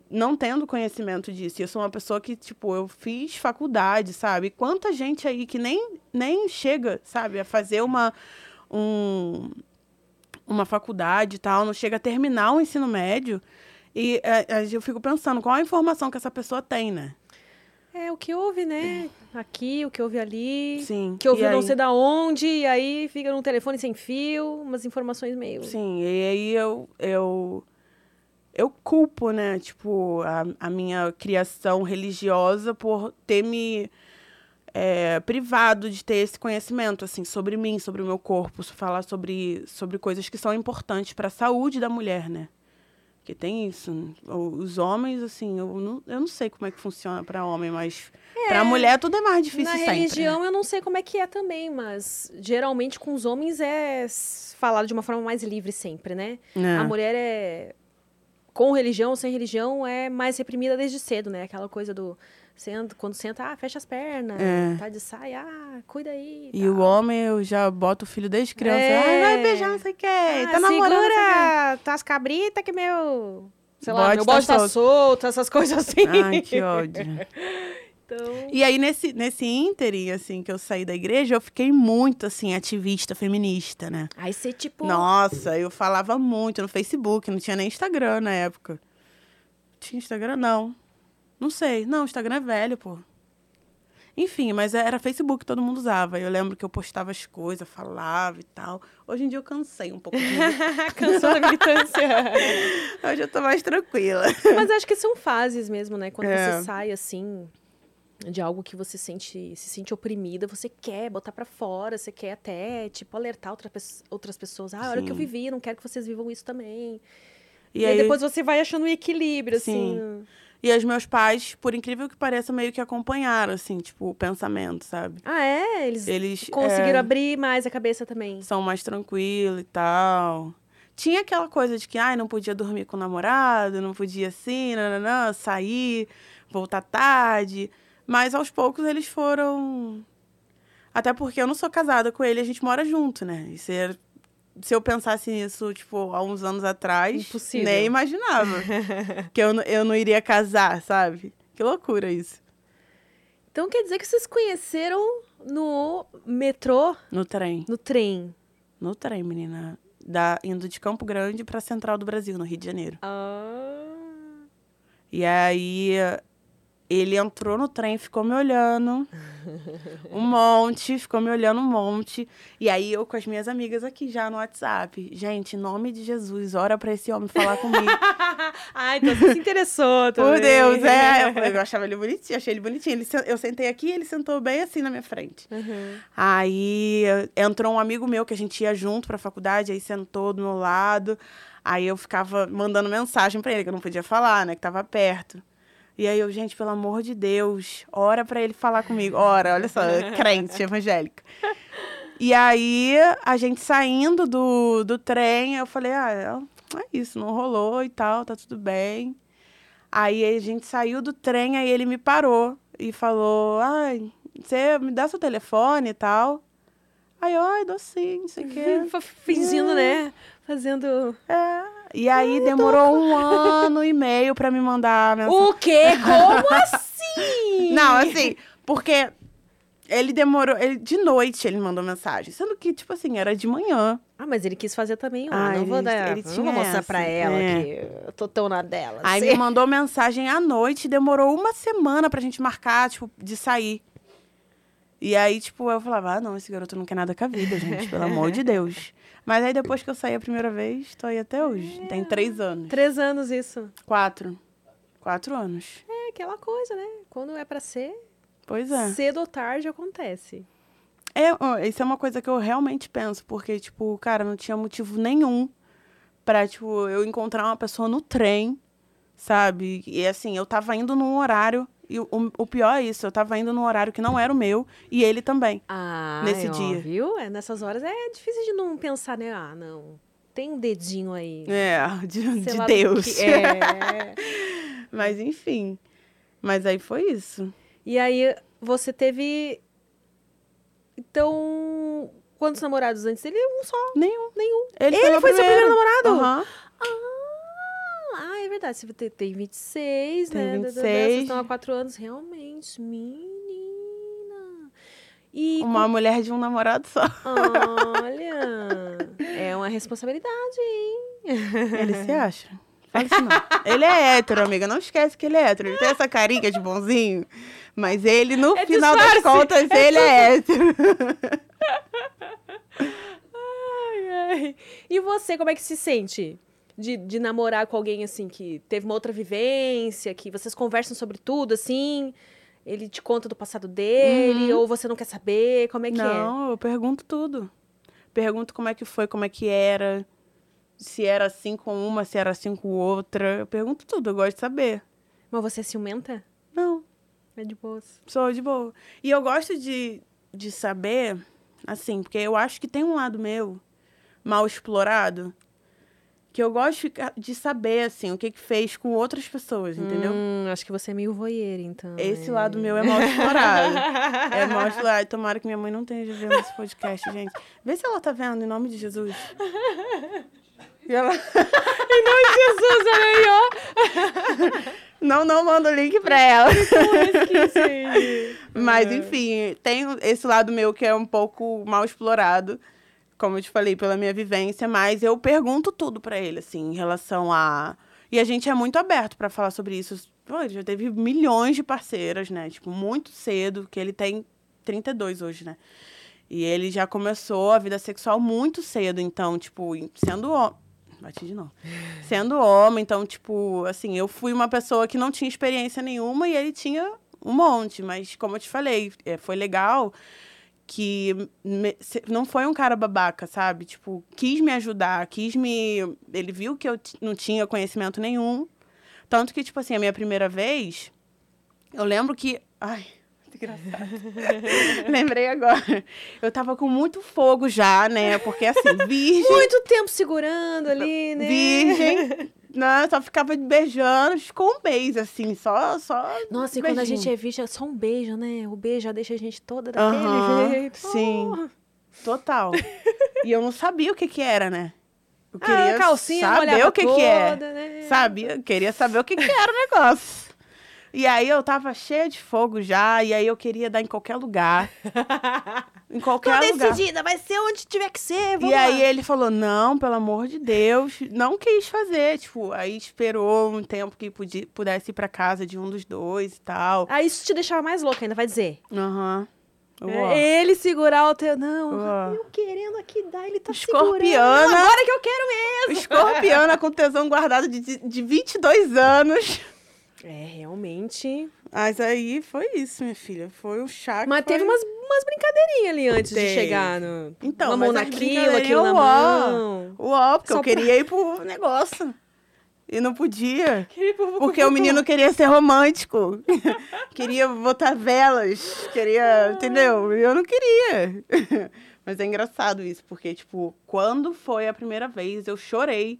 não tendo conhecimento disso. Eu sou uma pessoa que, tipo, eu fiz faculdade, sabe? Quanta gente aí que nem, nem chega, sabe, a fazer uma, um, uma faculdade e tal, não chega a terminar o ensino médio. E é, é, eu fico pensando, qual a informação que essa pessoa tem, né? É, o que houve, né? Aqui, o que houve ali. Sim. Que ouviu e não aí- sei da onde, e aí fica num telefone sem fio, umas informações meio. Sim, e aí eu, eu, eu culpo, né, tipo, a, a minha criação religiosa por ter me é, privado de ter esse conhecimento, assim, sobre mim, sobre o meu corpo, falar sobre, sobre coisas que são importantes para a saúde da mulher, né? Que tem isso. Os homens, assim, eu não, eu não sei como é que funciona para homem, mas para mulher tudo é mais difícil Na sempre. né? religião eu não sei como é que é também, mas geralmente com os homens é falado de uma forma mais livre sempre, né? É. A mulher é com religião ou sem religião é mais reprimida desde cedo, né? Aquela coisa do senta, quando senta, ah, fecha as pernas, É. tá de saia, ah, cuida aí. E o homem, eu já boto o filho desde criança. É. Ai, vai beijar, não sei o quê. Ah, tá namorando, quê. segura tuas cabritas que meu, sei lá, Bode meu tá bode tá solto. solto, essas coisas assim. Ai, que ódio. Então, E aí, nesse, nesse ínterim, assim, que eu saí da igreja, eu fiquei muito, assim, ativista feminista, né? aí você tipo, Nossa, eu falava muito no Facebook, não tinha nem Instagram na época. Tinha Instagram, não. Não sei. Não, Instagram é velho, pô. Enfim, mas era Facebook que todo mundo usava. Eu lembro que eu postava as coisas, falava e tal. Hoje em dia eu cansei um pouco cansou da militância. Hoje eu tô mais tranquila. Mas acho que são fases mesmo, né? Quando É. você sai assim de algo que você sente, se sente oprimida, você quer botar pra fora, você quer até, tipo, alertar outra, pes- outras pessoas. Ah, olha o que eu vivi, não quero que vocês vivam isso também. E, E, aí, depois você vai achando um equilíbrio, Sim. assim. E os meus pais, por incrível que pareça, meio que acompanharam, assim, tipo, o pensamento, sabe? Ah, é? Eles Eles conseguiram é, abrir mais a cabeça também. são mais tranquilos e tal. Tinha aquela coisa de que, ai, não podia dormir com o namorado, não podia assim, nananã, sair, voltar tarde. Mas aos poucos eles foram. Até porque eu não sou casada com ele, a gente mora junto, né? E se, se eu pensasse nisso, tipo, há uns anos atrás, Impossível. nem imaginava. que eu, eu não iria casar, sabe? Que loucura isso. Então quer dizer que vocês conheceram no metrô, No trem. no trem. No trem, menina. Da, indo de Campo Grande pra Central do Brasil, no Rio de Janeiro. Ah. E aí Ele entrou no trem, ficou me olhando um monte, ficou me olhando um monte. E aí eu com as minhas amigas aqui já no WhatsApp. Gente, em nome de Jesus, ora pra esse homem falar comigo. Ai, então você se interessou também. Por Deus, é. Eu, eu achava ele bonitinho, achei ele bonitinho. Ele, eu sentei aqui ele sentou bem assim na minha frente. Uhum. Aí entrou um amigo meu que a gente ia junto pra faculdade, aí sentou do meu lado. Aí eu ficava mandando mensagem pra ele, que eu não podia falar, né? Que tava perto. E aí eu, gente, pelo amor de Deus, ora pra ele falar comigo. Ora, olha só, crente, evangélica. E aí, a gente saindo do, do trem, eu falei, ah, é isso, não rolou e tal, tá tudo bem. Aí a gente saiu do trem, aí ele me parou e falou, ai, você me dá seu telefone e tal. Aí, eu, ai, dou sim, não sei o quê. Fingindo, né? Fazendo. É. E aí demorou um ano e meio pra me mandar a mensagem. O quê? Como assim? Não, assim, porque ele demorou. Ele, de noite ele mandou mensagem. Sendo que, tipo assim, era de manhã. Ah, mas ele quis fazer também. Ó, Ah, não vou ele- dar. ele tinha vou mostrar essa, pra ela é. que eu tô tão na dela. Aí assim. me mandou mensagem à noite, demorou uma semana pra gente marcar, tipo, de sair. E aí, tipo, eu falava, ah, não, esse garoto não quer nada com a vida, gente, pelo amor de Deus. Mas aí depois que eu saí a primeira vez, tô aí até hoje. Tem três anos. Três anos isso. Quatro. Quatro anos. É aquela coisa, né? Quando é pra ser, Pois é. cedo ou tarde acontece. É, isso é uma coisa que eu realmente penso, porque, tipo, cara, não tinha motivo nenhum pra, tipo, eu encontrar uma pessoa no trem, sabe? E assim, eu tava indo num horário, e o, o pior é isso, eu tava indo num horário que não era o meu, e ele também. Ah, Nesse ó, dia. Viu? É, nessas horas é difícil de não pensar, né? Ah, não. Tem um dedinho aí. É, de, de Deus. É. Mas enfim. Mas aí foi isso. E aí você teve. Então. Quantos namorados antes dele? Um só. Nenhum. Nenhum. Ele, Ele meu foi seu primeiro namorado? Aham. Ah, ah, é verdade. Você tem- tem 26, Tenho né? 26. Vocês estão há quatro anos. Realmente, menina. E. Uma mulher de um namorado só. Olha. é uma responsabilidade, hein? Ele se acha. Fala isso não. Ele é hétero, amiga. Não esquece que ele é hétero. Ele tem essa carinha de bonzinho. Mas ele, no É final das disfarce. contas, ele é hétero. Ai, ai. E você, como é que se sente? De, de namorar com alguém assim que teve uma outra vivência, que vocês conversam sobre tudo, assim? Ele te conta do passado dele, ou você não quer saber? Como é que é? não, eu pergunto tudo. Pergunto como é que foi, como é que era. Se era assim com uma, se era assim com outra. Eu pergunto tudo, eu gosto de saber. Mas você é ciumenta? Não, É de boas. sou de boa. E eu gosto de, de saber, assim, porque eu acho que tem um lado meu mal explorado que eu gosto de, ficar- de saber, assim, o que que fez com outras pessoas, entendeu? Hum, acho que você é meio voyeur, então. Esse lado meu é mal explorado. é mal explorado. Tomara que minha mãe não esteja vendo esse podcast, gente. Vê se ela tá vendo, em nome de Jesus. E ela... Jesus, olha aí, ó. Não, não manda o link pra ela. Mas, É. enfim, tem esse lado meu que é um pouco mal explorado, como eu te falei, pela minha vivência, mas eu pergunto tudo pra ele, assim, em relação a. E a gente é muito aberto pra falar sobre isso. Pô, ele já teve milhões de parceiras, né? Tipo, muito cedo, que ele tem 32 hoje, né? E ele já começou a vida sexual muito cedo, então, tipo, sendo homem. Bati de novo. Sendo homem, então, tipo, assim, eu fui uma pessoa que não tinha experiência nenhuma e ele tinha um monte, mas como eu te falei, é, foi legal que me- não foi um cara babaca, sabe? Tipo, quis me ajudar, quis me. Ele viu que eu não tinha conhecimento nenhum. Tanto que, tipo assim, a minha primeira vez, eu lembro que. Ai, que engraçado. Lembrei agora. Eu tava com muito fogo já, né? Porque, assim, virgem. Muito tempo segurando ali, né? Virgem. Né? Só ficava beijando, ficou um mês, assim, só. só Nossa, e quando a gente é virgem, é só um beijo, né? O beijo já deixa a gente toda daquele jeito. sim. Oh. Total. e eu não sabia o que que era, né? Eu Ah, queria calcinha saber o que que é. toda, né? Sabia? Eu queria saber o que que era o negócio. E aí eu tava cheia de fogo já, e aí eu queria dar em qualquer lugar. em qualquer Tô lugar. decidida, vai ser onde tiver que ser. Vamos E aí lá. ele falou, não, pelo amor de Deus, não quis fazer. Tipo, aí esperou um tempo que podia, pudesse ir pra casa de um dos dois e tal. Aí isso te deixava mais louca, ainda vai dizer. Aham. É, Uó. ele segurar o teu. Não, Uó. eu querendo aqui dar, ele tá Escorpiana. segurando. Agora que eu quero mesmo. Escorpiana com tesão guardado de, de 22 anos. É, realmente. Mas aí foi isso, minha filha. Foi o chá Mas foi... teve umas, umas brincadeirinhas ali antes de Teve. chegar no. Então, uma mão naquilo, aquilo na mão. Uó, porque Só eu pra- queria ir pro negócio. E não podia. Porque o menino queria ser romântico. queria botar velas. Queria. Entendeu? Eu não queria. Mas é engraçado isso, porque, tipo, quando foi a primeira vez, eu chorei.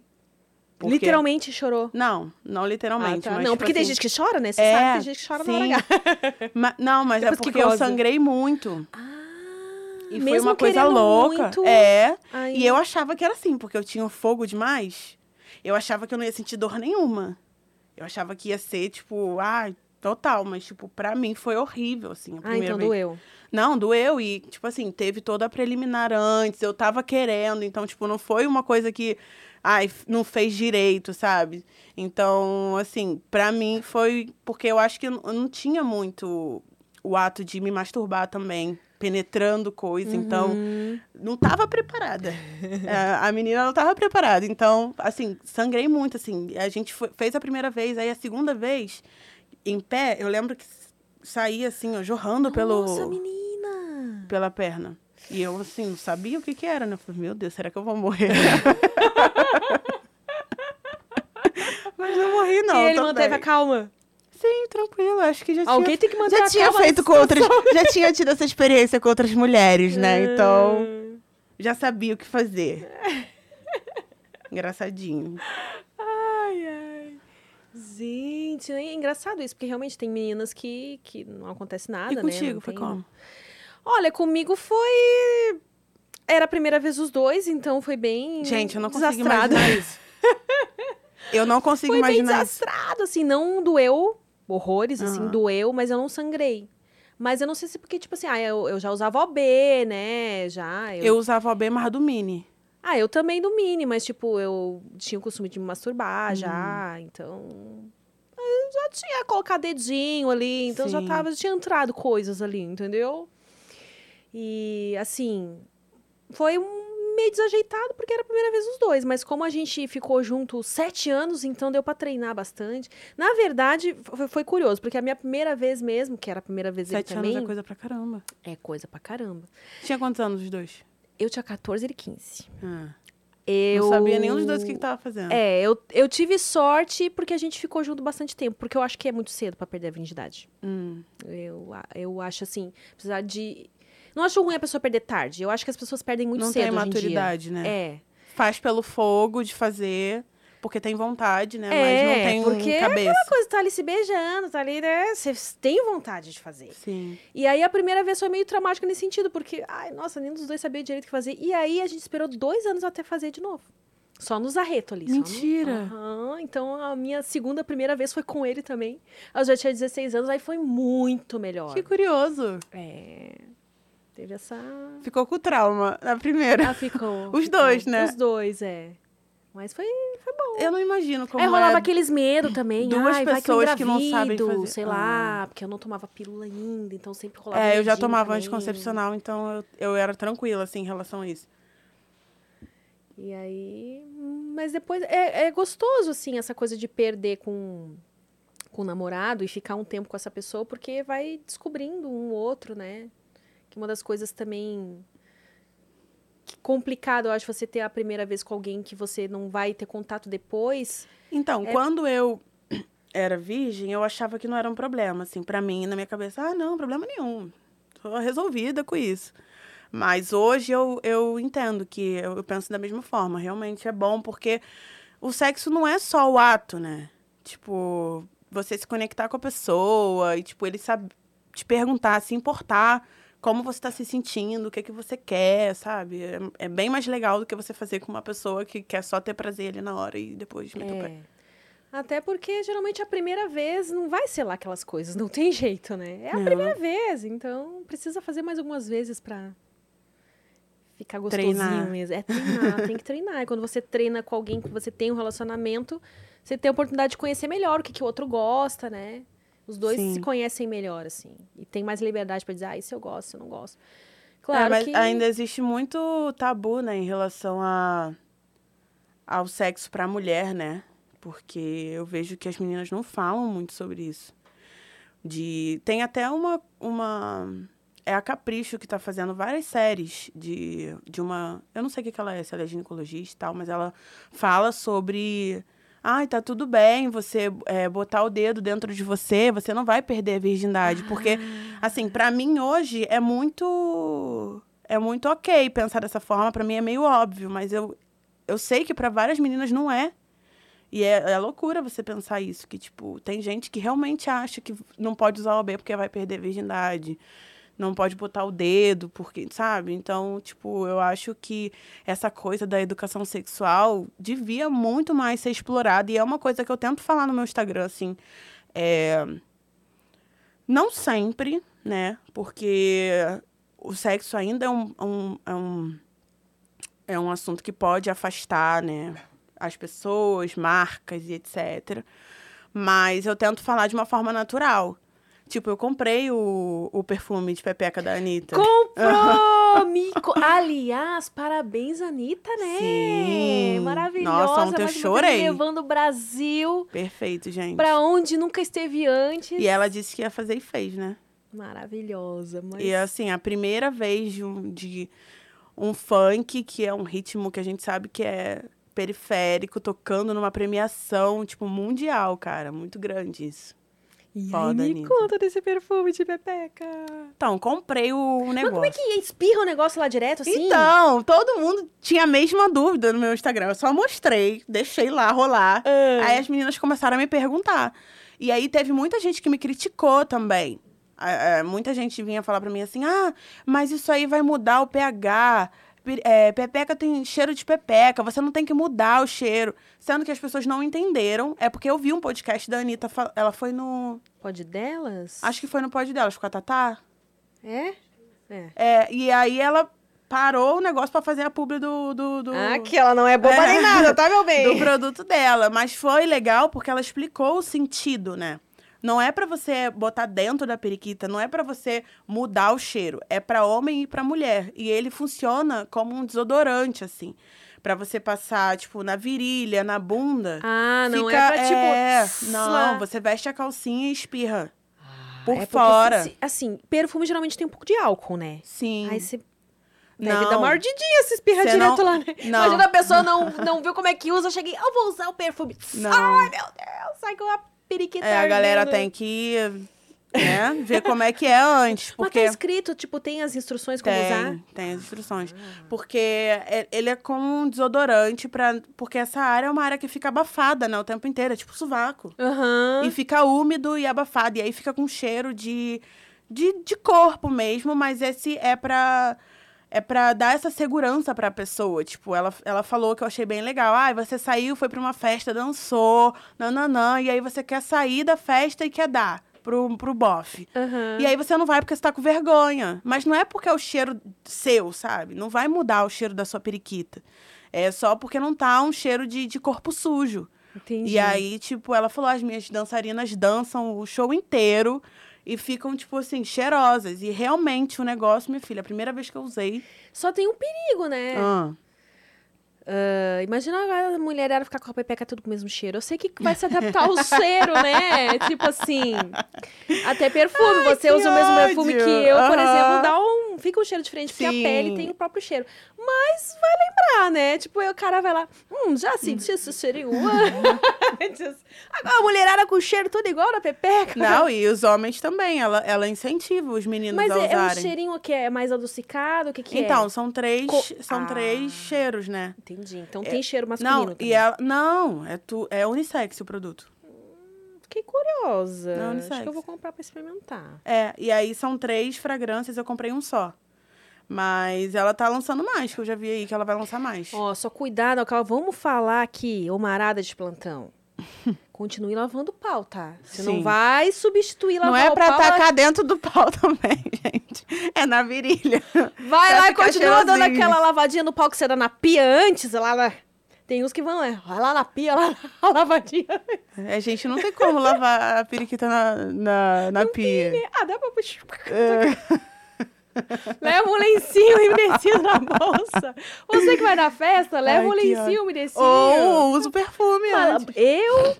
Porque- Literalmente chorou. Não, não literalmente. Ah, tá. mas, Não, tipo porque tem assim, gente que chora, né? Você É, sabe que tem gente que chora na hora sim. H. ma- Não, mas Depois é que porque eu sangrei muito. Ah, E foi uma coisa louca. muito, É. aí- E eu achava que era assim, porque eu tinha fogo demais. Eu achava que eu não ia sentir dor nenhuma. Eu achava que ia ser, tipo, ah, total. Mas, tipo, pra mim foi horrível, assim, a Ah, primeira então vez. doeu. Não, doeu. E, tipo assim, teve toda a preliminar antes. Eu tava querendo. Então, tipo, não foi uma coisa que, ai, não fez direito, sabe? Então, assim, pra mim foi. Porque eu acho que eu não- tinha muito o ato de me masturbar também. Penetrando coisa. Então, Uhum. não tava preparada. É, a menina não tava preparada. Então, assim, sangrei muito, assim. A gente foi- fez a primeira vez, aí a segunda vez, em pé, eu lembro que s- saía, assim, ó, jorrando pelo, Nossa, menina. pela perna. E eu, assim, não sabia o que que era, né? Eu falei, meu Deus, será que eu vou morrer? Mas não morri, não. e ele manteve bem. a calma. Sim, tranquilo. Acho que já Alguém tinha... tem que manter Já a tinha calma feito com outras... Já tinha tido essa experiência com outras mulheres, né? Ah. Então, já sabia o que fazer. Engraçadinho. Ai, ai. Gente, é engraçado isso, porque realmente tem meninas que, que não acontece nada, e né? contigo, foi como? Olha, comigo foi. Era a primeira vez os dois, então foi bem. Gente, eu não consigo desastrado. imaginar isso. Eu não consigo Foi bem imaginar isso. desastrado, assim, não doeu horrores, assim, Aham. doeu, mas eu não sangrei. Mas eu não sei se porque, tipo assim, ah, eu, eu já usava OB, né? Já. Eu usava o B mais do mini. Ah, eu também do mini, mas, tipo, eu tinha o costume de me masturbar Uhum. já, então. Eu já tinha colocado dedinho ali, então já tava, já tinha entrado coisas ali, entendeu? E, assim, foi um meio desajeitado porque era a primeira vez os dois, mas como a gente ficou junto sete anos, então deu pra treinar bastante. Na verdade, foi, foi curioso, porque a minha primeira vez mesmo, que era a primeira vez Sete anos também, é coisa pra caramba. é coisa pra caramba. Tinha quantos anos os dois? Eu tinha 14 e ele 15. Ah, Eu Não sabia nenhum dos dois o que, que tava fazendo. É, eu, eu tive sorte porque a gente ficou junto bastante tempo, porque eu acho que é muito cedo pra perder a virgindade. Hum. Eu, eu acho assim, apesar de. Não acho ruim a pessoa perder tarde. Eu acho que as pessoas perdem muito não cedo tem hoje em dia. maturidade, né? É. Faz pelo fogo de fazer, porque tem vontade, né? É, Mas não tem porque é cabeça. Aquela coisa, tá ali se beijando, tá ali, né? Você tem vontade de fazer. Sim. E aí a primeira vez foi meio traumática nesse sentido, porque, ai, nossa, nenhum dos dois sabia direito o que fazer. E aí a gente esperou dois anos até fazer de novo. Só nos arretos ali. só no- Mentira! Aham, Então a minha segunda, primeira vez foi com ele também. Eu já tinha 16 anos, aí foi muito melhor. Que curioso. É. Teve essa. Ficou com trauma na primeira. Ah, ficou. Os ficou. dois, né? Os dois, é. Mas foi, foi bom. Eu não imagino como Aí rolava é. aqueles medo também. duas Ai, vai que pessoas que não sabem fazer. Sei Ah. lá, porque eu não tomava pílula ainda, então sempre rolava É, eu já tomava também. anticoncepcional, então eu, eu era tranquila, assim, em relação a isso. E aí. Mas depois. É, é gostoso, assim, essa coisa de perder com, com o namorado e ficar um tempo com essa pessoa, porque vai descobrindo um outro, né? Que uma das coisas também. que complicado, eu acho, você ter a primeira vez com alguém que você não vai ter contato depois. Então, É- quando eu era virgem, eu achava que não era um problema, assim, pra mim, na minha cabeça, ah, não, problema nenhum. Tô resolvida com isso. Mas hoje eu, eu entendo que eu, eu penso da mesma forma. Realmente é bom, porque o sexo não é só o ato, né? Tipo, você se conectar com a pessoa e, tipo, ele sabe te perguntar, se importar como você tá se sentindo, o que que você quer, sabe? É, é bem mais legal do que você fazer com uma pessoa que quer só ter prazer ali na hora e depois meter o pé. É. Até porque geralmente a primeira vez não vai ser lá aquelas coisas, não tem jeito, né? É a Não. primeira vez, então precisa fazer mais algumas vezes pra ficar gostosinho Treinar. mesmo. É treinar, tem que treinar. E quando você treina com alguém que você tem um relacionamento, você tem a oportunidade de conhecer melhor o que, que o outro gosta, né? Os dois Sim. se conhecem melhor, assim. E tem mais liberdade pra dizer, ah, isso eu gosto, isso eu não gosto. É, Claro mas que... ainda existe muito tabu, né, em relação a, ao sexo pra mulher, né? Porque eu vejo que as meninas não falam muito sobre isso. De, tem até uma, uma. É a Capricho que tá fazendo várias séries de, de uma. Eu não sei o que, que ela é, se ela é ginecologista e tal, mas ela fala sobre. Ai, tá tudo bem você é, botar o dedo dentro de você, você não vai perder a virgindade. Porque, assim, pra mim hoje é muito. É muito ok pensar dessa forma, pra mim é meio óbvio, mas eu, eu sei que pra várias meninas não é. E é, é loucura você pensar isso, que, tipo, tem gente que realmente acha que não pode usar o OB porque vai perder a virgindade. Não pode botar o dedo, porque, sabe? Então, tipo, eu acho que essa coisa da educação sexual devia muito mais ser explorada. E é uma coisa que eu tento falar no meu Instagram, assim. É... Não sempre, né? Porque o sexo ainda é um, um, é um, é um assunto que pode afastar, né? As pessoas, marcas e etc. Mas eu tento falar de uma forma natural. Tipo, eu comprei o, o perfume de pepeca da Anitta. Comprou! Mico. Aliás, parabéns, Anitta, né? Sim. Maravilhosa. Nossa, ontem eu chorei. Levando o Brasil Perfeito, gente. pra onde nunca esteve antes. E ela disse que ia fazer e fez, né? Maravilhosa. Mas... E assim, a primeira vez de um, de um funk, que é um ritmo que a gente sabe que é periférico, tocando numa premiação, tipo, mundial, cara. Muito grande isso. E Foda, aí, me Anitta. conta desse perfume de pepeca. Então, comprei o Mas negócio. como é que espirra o negócio lá direto, assim? Então, todo mundo tinha a mesma dúvida no meu Instagram. Eu só mostrei, deixei lá rolar. Ah. Aí as meninas começaram a me perguntar. E aí teve muita gente que me criticou também. Ah, ah, muita gente vinha falar pra mim assim: ah, mas isso aí vai mudar o pH. É, pepeca tem cheiro de pepeca, você não tem que mudar o cheiro. Sendo que as pessoas não entenderam. É porque eu vi um podcast da Anitta, ela foi no. Pode delas? Acho que foi no pod delas, com a Tatá. É? É. É, e aí ela parou o negócio pra fazer a publi do. do, do... Ah, que ela não é boba É. nem nada, tá, meu bem? do produto dela. Mas foi legal porque ela explicou o sentido, né? Não é pra você botar dentro da periquita, não é pra você mudar o cheiro. É pra homem e pra mulher. E ele funciona como um desodorante, assim. Pra você passar, tipo, na virilha, na bunda. Ah, não Fica- é pra, tipo... é, não, você veste a calcinha e espirra. por É fora. assim, perfume geralmente tem um pouco de álcool, né? Sim. Aí você deve Não. dar uma ardidinha se espirra Cê direto não- lá, né? não. Imagina a pessoa não, não viu como é que usa, cheguei, eu vou usar o perfume. Não. Ai, meu Deus, sai com a periquita É, a galera ardendo. tem que né, ver como é que é antes. Mas Porque tá escrito, tipo, tem as instruções como tem, usar? tem as instruções. Porque é- ele é como um desodorante, pra, porque essa área é uma área que fica abafada, né, o tempo inteiro. É tipo sovaco. Aham. E fica úmido e abafado. E aí fica com cheiro de, de, de corpo mesmo, mas esse é pra. É pra dar essa segurança pra pessoa. Tipo, ela, ela falou que eu achei bem legal. Ah, você saiu, foi pra uma festa, dançou, nananã, e aí você quer sair da festa e quer dar pro, pro bofe. Aham. E aí você não vai porque você tá com vergonha. Mas não é porque é o cheiro seu, sabe? Não vai mudar o cheiro da sua periquita. É só porque não tá um cheiro de, de corpo sujo. Entendi. E aí, tipo, ela falou: as minhas dançarinas dançam o show inteiro e ficam, tipo assim, cheirosas. E realmente o negócio, minha filha, a primeira vez que eu usei. Só tem um perigo, né? Ah, Ah, imagina agora a mulherada ficar com a pepeca tudo com o mesmo cheiro. Eu sei que vai se adaptar ao cheiro, né? Tipo assim. Até perfume. Você que usa o mesmo perfume ódio. que eu, por Aham. exemplo, dá um. Fica um cheiro diferente, porque Sim. a pele tem o próprio cheiro. Mas vai lembrar, né? Tipo, o cara vai lá. Hum, já senti esse cheirinho antes. Agora a mulherada com o cheiro tudo igual na pepeca. não, e os homens também. Ela, ela incentiva os meninos Mas a é, é um usarem. cheirinho que é mais adocicado? O que, que então, é? são três, Co- são Ah. três cheiros, né? Entendi. Então tem cheiro masculino. Não, também. e ela. Não, é, tu, é unissex o produto. Fiquei curiosa. Não, Acho que unissex. eu vou comprar pra experimentar. É, e aí são três fragrâncias, eu comprei um só. Mas ela tá lançando mais, que eu já vi aí que ela vai lançar mais. Ó, só cuidado, Cal. Vamos falar aqui, ô marada de plantão. continue lavando o pau, tá? Você Sim. não vai substituir lavar Não é o pra pau. tacar dentro do pau também, gente. É na virilha. Vai pra lá e continua dando aquela lavadinha no pau que você dá na pia antes, lá, lá. Tem uns que vão, é, vai lá na pia, lá, a lavadinha. A gente não tem como lavar a periquita na, na, na pia. Ah, dá pra puxar. É. Leva um lencinho umedecido na bolsa. Você que vai na festa, leva Ai, um lencinho umedecido. Ou usa o perfume Fala, antes. Eu,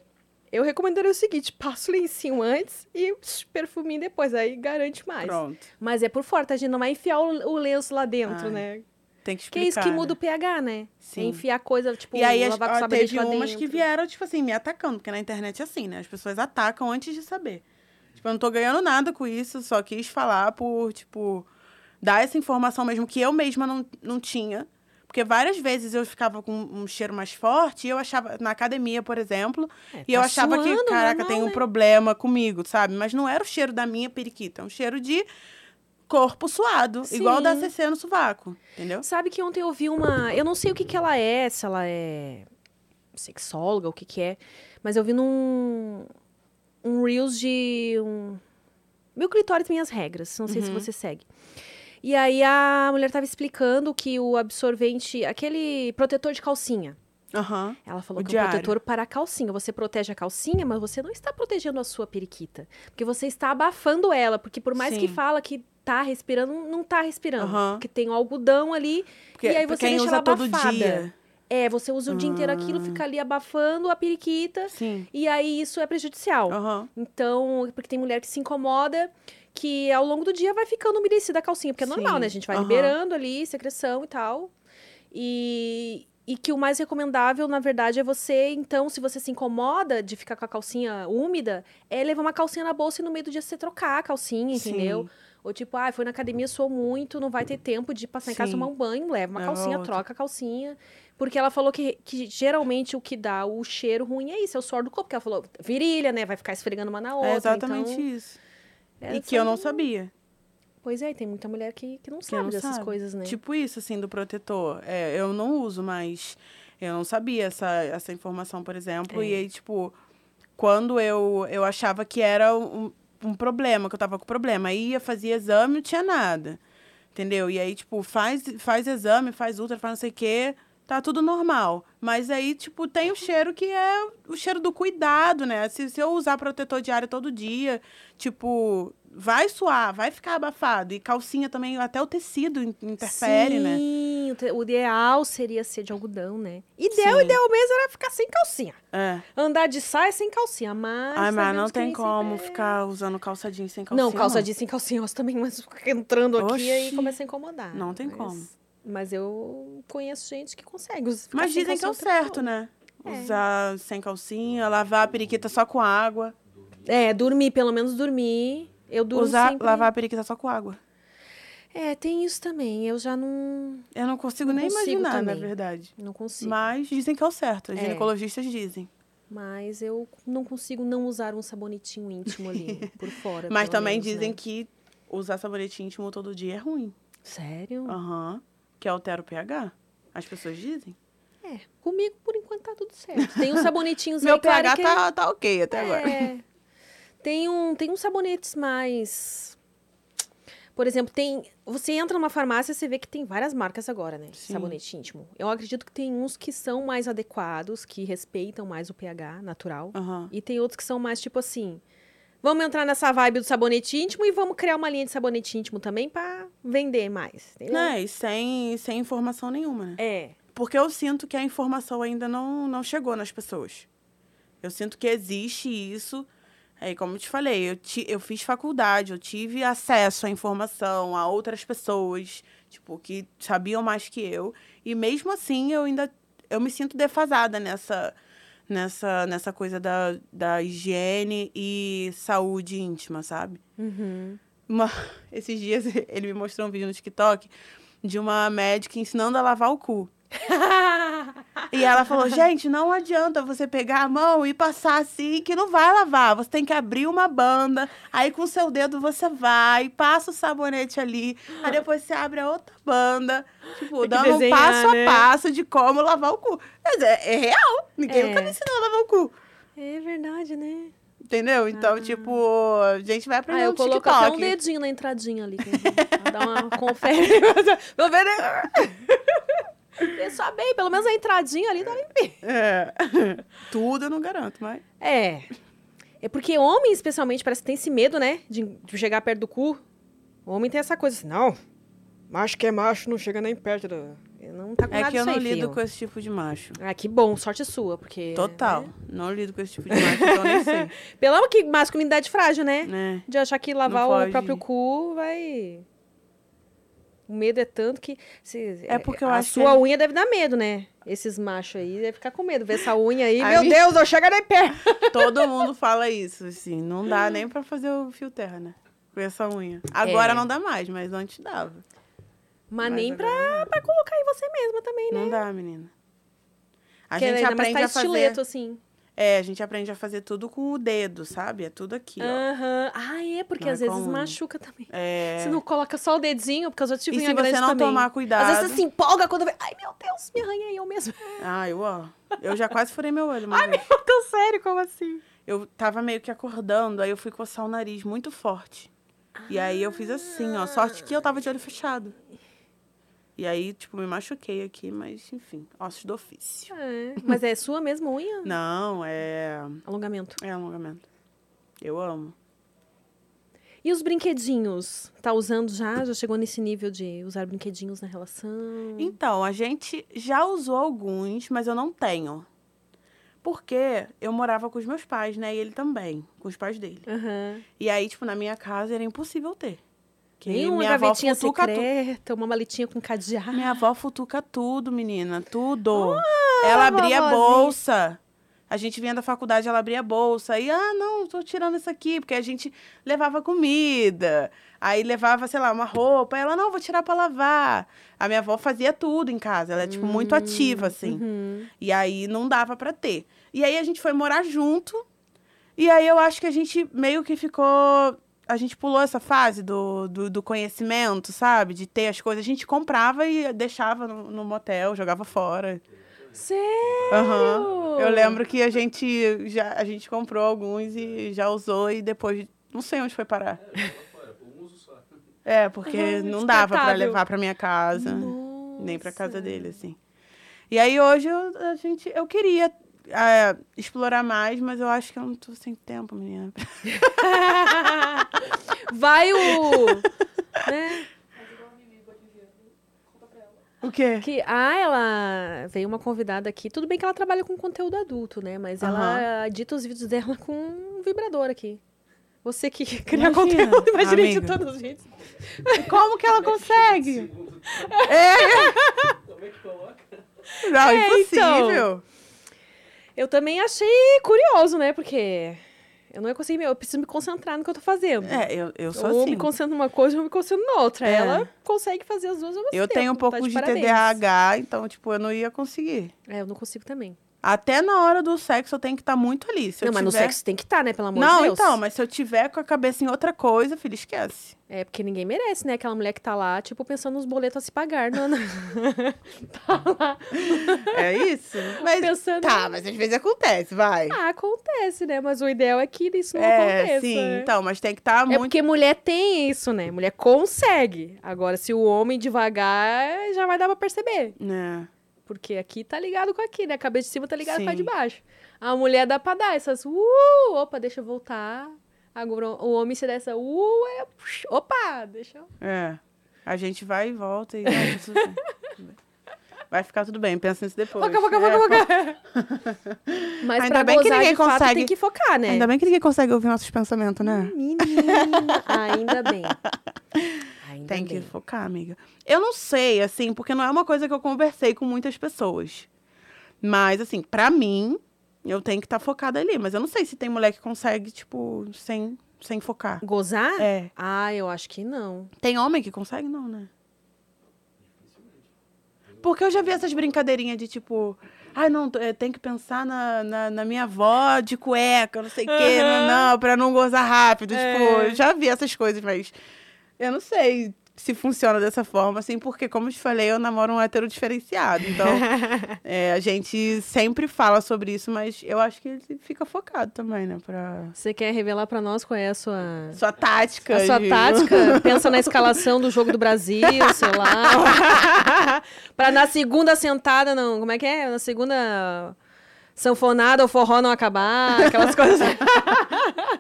eu recomendaria o seguinte, passa o lencinho antes e perfuminho depois, aí garante mais. Pronto. Mas é por fora, tá? A gente não vai enfiar o, o lenço lá dentro, Ai, né? Tem que Que explicar. é isso que né? muda o pH, né? É Sim. enfiar coisa, tipo, E aí, as, lavar com sabonete teve umas dentro. que vieram, tipo assim, me atacando, porque na internet é assim, né? As pessoas atacam antes de saber. Tipo, eu não tô ganhando nada com isso, só quis falar por, tipo, dar essa informação mesmo que eu mesma não, não tinha. Porque várias vezes eu ficava com um cheiro mais forte e eu achava, na academia, por exemplo, É, e eu tá achava que, suando, caraca, normal, tem um né? problema comigo, sabe? Mas não era o cheiro da minha periquita, é um cheiro de corpo suado, igual o da Sim. CC no sovaco, entendeu? Sabe que ontem eu vi uma. Eu não sei o que, que ela é, se ela é sexóloga, o que, que é. Mas eu vi num. Um Reels de. Um... Meu clitóris minhas regras. Não sei se Uhum. você segue. E aí a mulher tava explicando que o absorvente. Aquele protetor de calcinha. Aham. Ela falou O que é um diário. protetor para a calcinha. Você protege a calcinha, mas você não está protegendo a sua periquita. Porque você está abafando ela. Porque por mais que Sim. fala que tá respirando, não tá respirando. Aham. Porque tem o algodão ali. Porque, E aí pra você deixa usa ela todo abafada. dia. É, você usa o dia inteiro aquilo, Ah. fica ali abafando a periquita. Sim. E aí isso é prejudicial. Aham. Então, porque tem mulher que se incomoda, que ao longo do dia vai ficando umedecida a calcinha. Porque é normal, Sim. né? A gente vai Aham. liberando ali, secreção e tal. E, e que o mais recomendável, na verdade, é você, então, se você se incomoda de ficar com a calcinha úmida, é levar uma calcinha na bolsa e no meio do dia você trocar a calcinha, entendeu? Sim. Ou tipo, ah, foi na academia, suou muito, não vai ter tempo de passar em casa Sim. tomar um banho, leva uma Leva calcinha, outra. troca a calcinha. Porque ela falou que, que geralmente o que dá o cheiro ruim é isso, é o suor do corpo. Porque ela falou, virilha, né? Vai ficar esfregando uma na outra. É exatamente então, isso. E que eu não sabia. Pois é, tem muita mulher que, que não Que sabe não dessas sabe. coisas, né? Tipo isso, assim, do protetor. É, eu não uso, mas eu não sabia essa, essa informação, por exemplo. É. E aí, tipo, quando eu, eu achava que era um, um problema, que eu tava com problema. Aí ia, fazia exame, não tinha nada. Entendeu? E aí, tipo, faz, faz exame, faz ultra, faz não sei o quê, tá tudo normal. Mas aí, tipo, tem o cheiro que é o cheiro do cuidado, né? Se, se eu usar protetor diário todo dia, tipo, vai suar, vai ficar abafado. E calcinha também, até o tecido in- interfere, né? Sim, o ideal seria ser de algodão, né? Ideal, Sim. ideal mesmo era ficar sem calcinha. É. Andar de saia sem calcinha, mas... Ai, mas sabemos não tem como é. ficar usando calça jeans sem calcinha. Não, calça jeans sem calcinha, eu também, mas entrando aqui e aí Oxi. começa a incomodar. Não tem Mas- como. Mas eu conheço gente que consegue. Mas dizem que é o certo, né? É. Usar sem calcinha, lavar a periquita só com água. É, dormir, pelo menos dormir. Eu durmo Usar, sempre. lavar a periquita só com água. É, tem isso também. Eu já não, Eu não consigo Não nem consigo imaginar, na também. verdade. não consigo. Mas dizem que é o certo. Os É. ginecologistas dizem. Mas eu não consigo não usar um sabonetinho íntimo ali por fora. Mas também menos, dizem né? que usar sabonete íntimo todo dia é ruim. Sério? Aham. Que altera o pH. As pessoas dizem. É. Comigo, por enquanto, tá tudo certo. Tem uns sabonetinhos Meu aí, claro pH que- tá, tá ok até agora. É. Tem, um, tem uns sabonetes mais. Por exemplo, tem. Você entra numa farmácia e você vê que tem várias marcas agora, né? Sim. Sabonete íntimo. Eu acredito que tem uns que são mais adequados, que respeitam mais o pH natural. Aham. E tem outros que são mais tipo assim. Vamos entrar nessa vibe do sabonete íntimo e vamos criar uma linha de sabonete íntimo também pra vender mais. Entendeu? Né? E sem, sem informação nenhuma, né? É. Porque eu sinto que a informação ainda não, não chegou nas pessoas. Eu sinto que existe isso. Aí, como eu te falei, eu, ti, eu fiz faculdade, eu tive acesso à informação, a outras pessoas, tipo, que sabiam mais que eu. E mesmo assim, eu ainda eu me sinto defasada nessa, nessa, nessa coisa da, da higiene e saúde íntima, sabe? Uhum. Uma- esses dias ele me mostrou um vídeo no TikTok de uma médica ensinando a lavar o cu. E ela falou: gente, não adianta você pegar a mão e passar assim, que não vai lavar. Você tem que abrir uma banda, aí com o seu dedo você vai, passa o sabonete ali, aí depois você abre a outra banda. Tipo, dando um passo né? a passo de como lavar o cu. Mas é, é real. Ninguém É. nunca me ensinou a lavar o cu. É verdade, né? Entendeu? Então, tipo, a gente vai Ah, aprender eu no coloco TikTok. até um dedinho na entradinha ali. Dar uma confere. Vou Pensa bem, pelo menos a entradinha ali tá limpinha. É. Tudo eu não garanto, mas. É. É porque homem, especialmente, parece que tem esse medo, né? De, de chegar perto do cu. O homem tem essa coisa assim, não. Macho que é macho não chega nem perto do... Não tá com É nada que eu não aí, lido filho. com esse tipo de macho. Ah, que bom, sorte sua, porque... Total. né? Não lido com esse tipo de macho, então nem sei. Pela que masculinidade frágil, né? Né? De achar que lavar Não o pode. próprio cu vai... O medo é tanto que... se- É porque eu a acho que sua a unha deve dar medo, né? Esses machos aí devem ficar com medo. Ver essa unha aí, A meu gente- Deus, eu chego nem perto. Todo mundo fala isso, assim. Não dá nem pra fazer o fio terra, né? Com essa unha. Agora É. não dá mais, mas antes dava. Mas Mas nem pra, pra colocar em você mesma também, né? Não dá, menina. A Porque gente ainda mais aprende tá a fazer. estileto, assim. É, a gente aprende a fazer tudo com o dedo, sabe? É tudo aqui, ó. Aham. Ah, é, porque Não às é vezes com unha. machuca também. É. Você não coloca só o dedinho, porque eu já tive E unha se grande você não tomar cuidado. Às vezes você se empolga quando vê. Ai, meu Deus, me arranhei eu mesma. Ah, eu, ó. Eu já quase furei meu olho, mas Tão sério, como assim? eu tava meio que acordando, aí eu fui coçar o nariz muito forte. E aí eu fiz assim, ó. Sorte que eu tava de olho fechado. E aí, tipo, me machuquei aqui, mas enfim, ossos do ofício. É, mas é sua mesma unha? Não, é. Alongamento. É alongamento. Eu amo. E os brinquedinhos? Tá usando já? Já chegou nesse nível de usar brinquedinhos na relação? Então, a gente já usou alguns, mas eu não tenho. Porque eu morava com os meus pais, né? E ele também, com os pais dele. Aham. E aí, tipo, na minha casa era impossível ter. Que Nem uma minha avó gavetinha tu- secreta, uma maletinha com cadeado. Minha avó futuca tudo, menina, tudo. ela abria a bolsa. A gente vinha da faculdade, ela abria a bolsa. E, ah, não, tô tirando isso aqui, porque a gente levava comida. Aí levava, sei lá, uma roupa. Ela, não, vou tirar pra lavar. A minha avó fazia tudo em casa. Ela é, tipo, muito ativa, assim. Uhum. E aí não dava pra ter. E aí a gente foi morar junto. E aí eu acho que a gente meio que ficou. A gente pulou essa fase do, do, do conhecimento, sabe? De ter as coisas. A gente comprava e deixava no, no motel, jogava fora. Sério? Aham. Eu lembro que a gente já a gente comprou alguns e já usou e depois não sei onde foi parar. É, porque Aham, não dava pra descartável. levar pra minha casa, nem pra casa dele assim. E aí hoje eu, a gente eu queria ah, explorar mais, mas eu acho que eu não tô sem tempo, menina. Vai o. né? O quê? Que, ah, ela veio uma convidada aqui. Tudo bem que ela trabalha com conteúdo adulto, né? Mas ela edita os vídeos dela com um vibrador aqui. Você que cria Imagina, conteúdo, imagina amiga. editando os vídeos. Como que ela consegue? É. Como é que coloca? Não, É, impossível. Eu também achei curioso, né? Porque eu não ia conseguir, eu preciso me concentrar no que eu tô fazendo. É, eu, eu sou ou assim. me concentro numa coisa ou me concentro na outra. É. Ela consegue fazer as duas ao mesmo Eu tempo, tenho um tá pouco de parabéns. TDAH, então, tipo, eu não ia conseguir. É, eu não consigo também. Até na hora do sexo eu tenho que estar muito ali. Se eu não, mas no sexo tem que estar, né? Pelo amor Não, de Deus. então, mas se eu tiver com a cabeça em outra coisa, filho, esquece. É, porque ninguém merece, né? Aquela mulher que tá lá, tipo, pensando nos boletos a se pagar. Não, não. tá lá. É isso? Mas, Pensando- Tá, mas às vezes acontece, vai. Ah, acontece, né? Mas o ideal é que isso não é, aconteça. sim, né? então, mas tem que estar É muito. porque mulher tem isso, né? Mulher consegue. Agora, se o homem devagar, já vai dar pra perceber. É. Porque aqui tá ligado com aqui, né? A cabeça de cima tá ligado com a de baixo. A mulher dá pra dar essas, uh, opa, deixa eu voltar. Agora, o homem se dá essa, uh, é, opa, deixa eu... É. A gente vai e volta e vai, ficar tudo bem, pensa nisso depois. Foca, foca, É, foca, foca. Mas Ainda pra bem que gozar ninguém de fato consegue- tem que focar, né? Ainda bem que ninguém consegue ouvir nossos pensamentos, né? Menina, ainda bem. Tem que focar, amiga. Eu não sei, assim, porque não é uma coisa que eu conversei com muitas pessoas. Mas, assim, pra mim, eu tenho que estar focada ali. Mas eu não sei se tem mulher que consegue, tipo, sem, sem focar. Gozar? É. Ah, eu acho que não. Tem homem que consegue, não, né? Porque eu já vi essas brincadeirinhas de tipo. Ai, não, t- eh, tem que pensar na, na, na minha avó de cueca, não sei o quê, Aham. não, não, pra não gozar rápido. É. Tipo, eu já vi essas coisas, mas eu não sei se funciona dessa forma, assim, porque, como eu te falei, eu namoro um hétero diferenciado. Então, é, a gente sempre fala sobre isso, mas eu acho que ele fica focado também, né? Pra... Você quer revelar pra nós qual é a sua... Sua tática. A sua de- tática? Pensa na escalação do jogo do Brasil, sei lá. pra na segunda sentada, não... Como é que é? Na segunda sanfonada ou forró não acabar, aquelas coisas.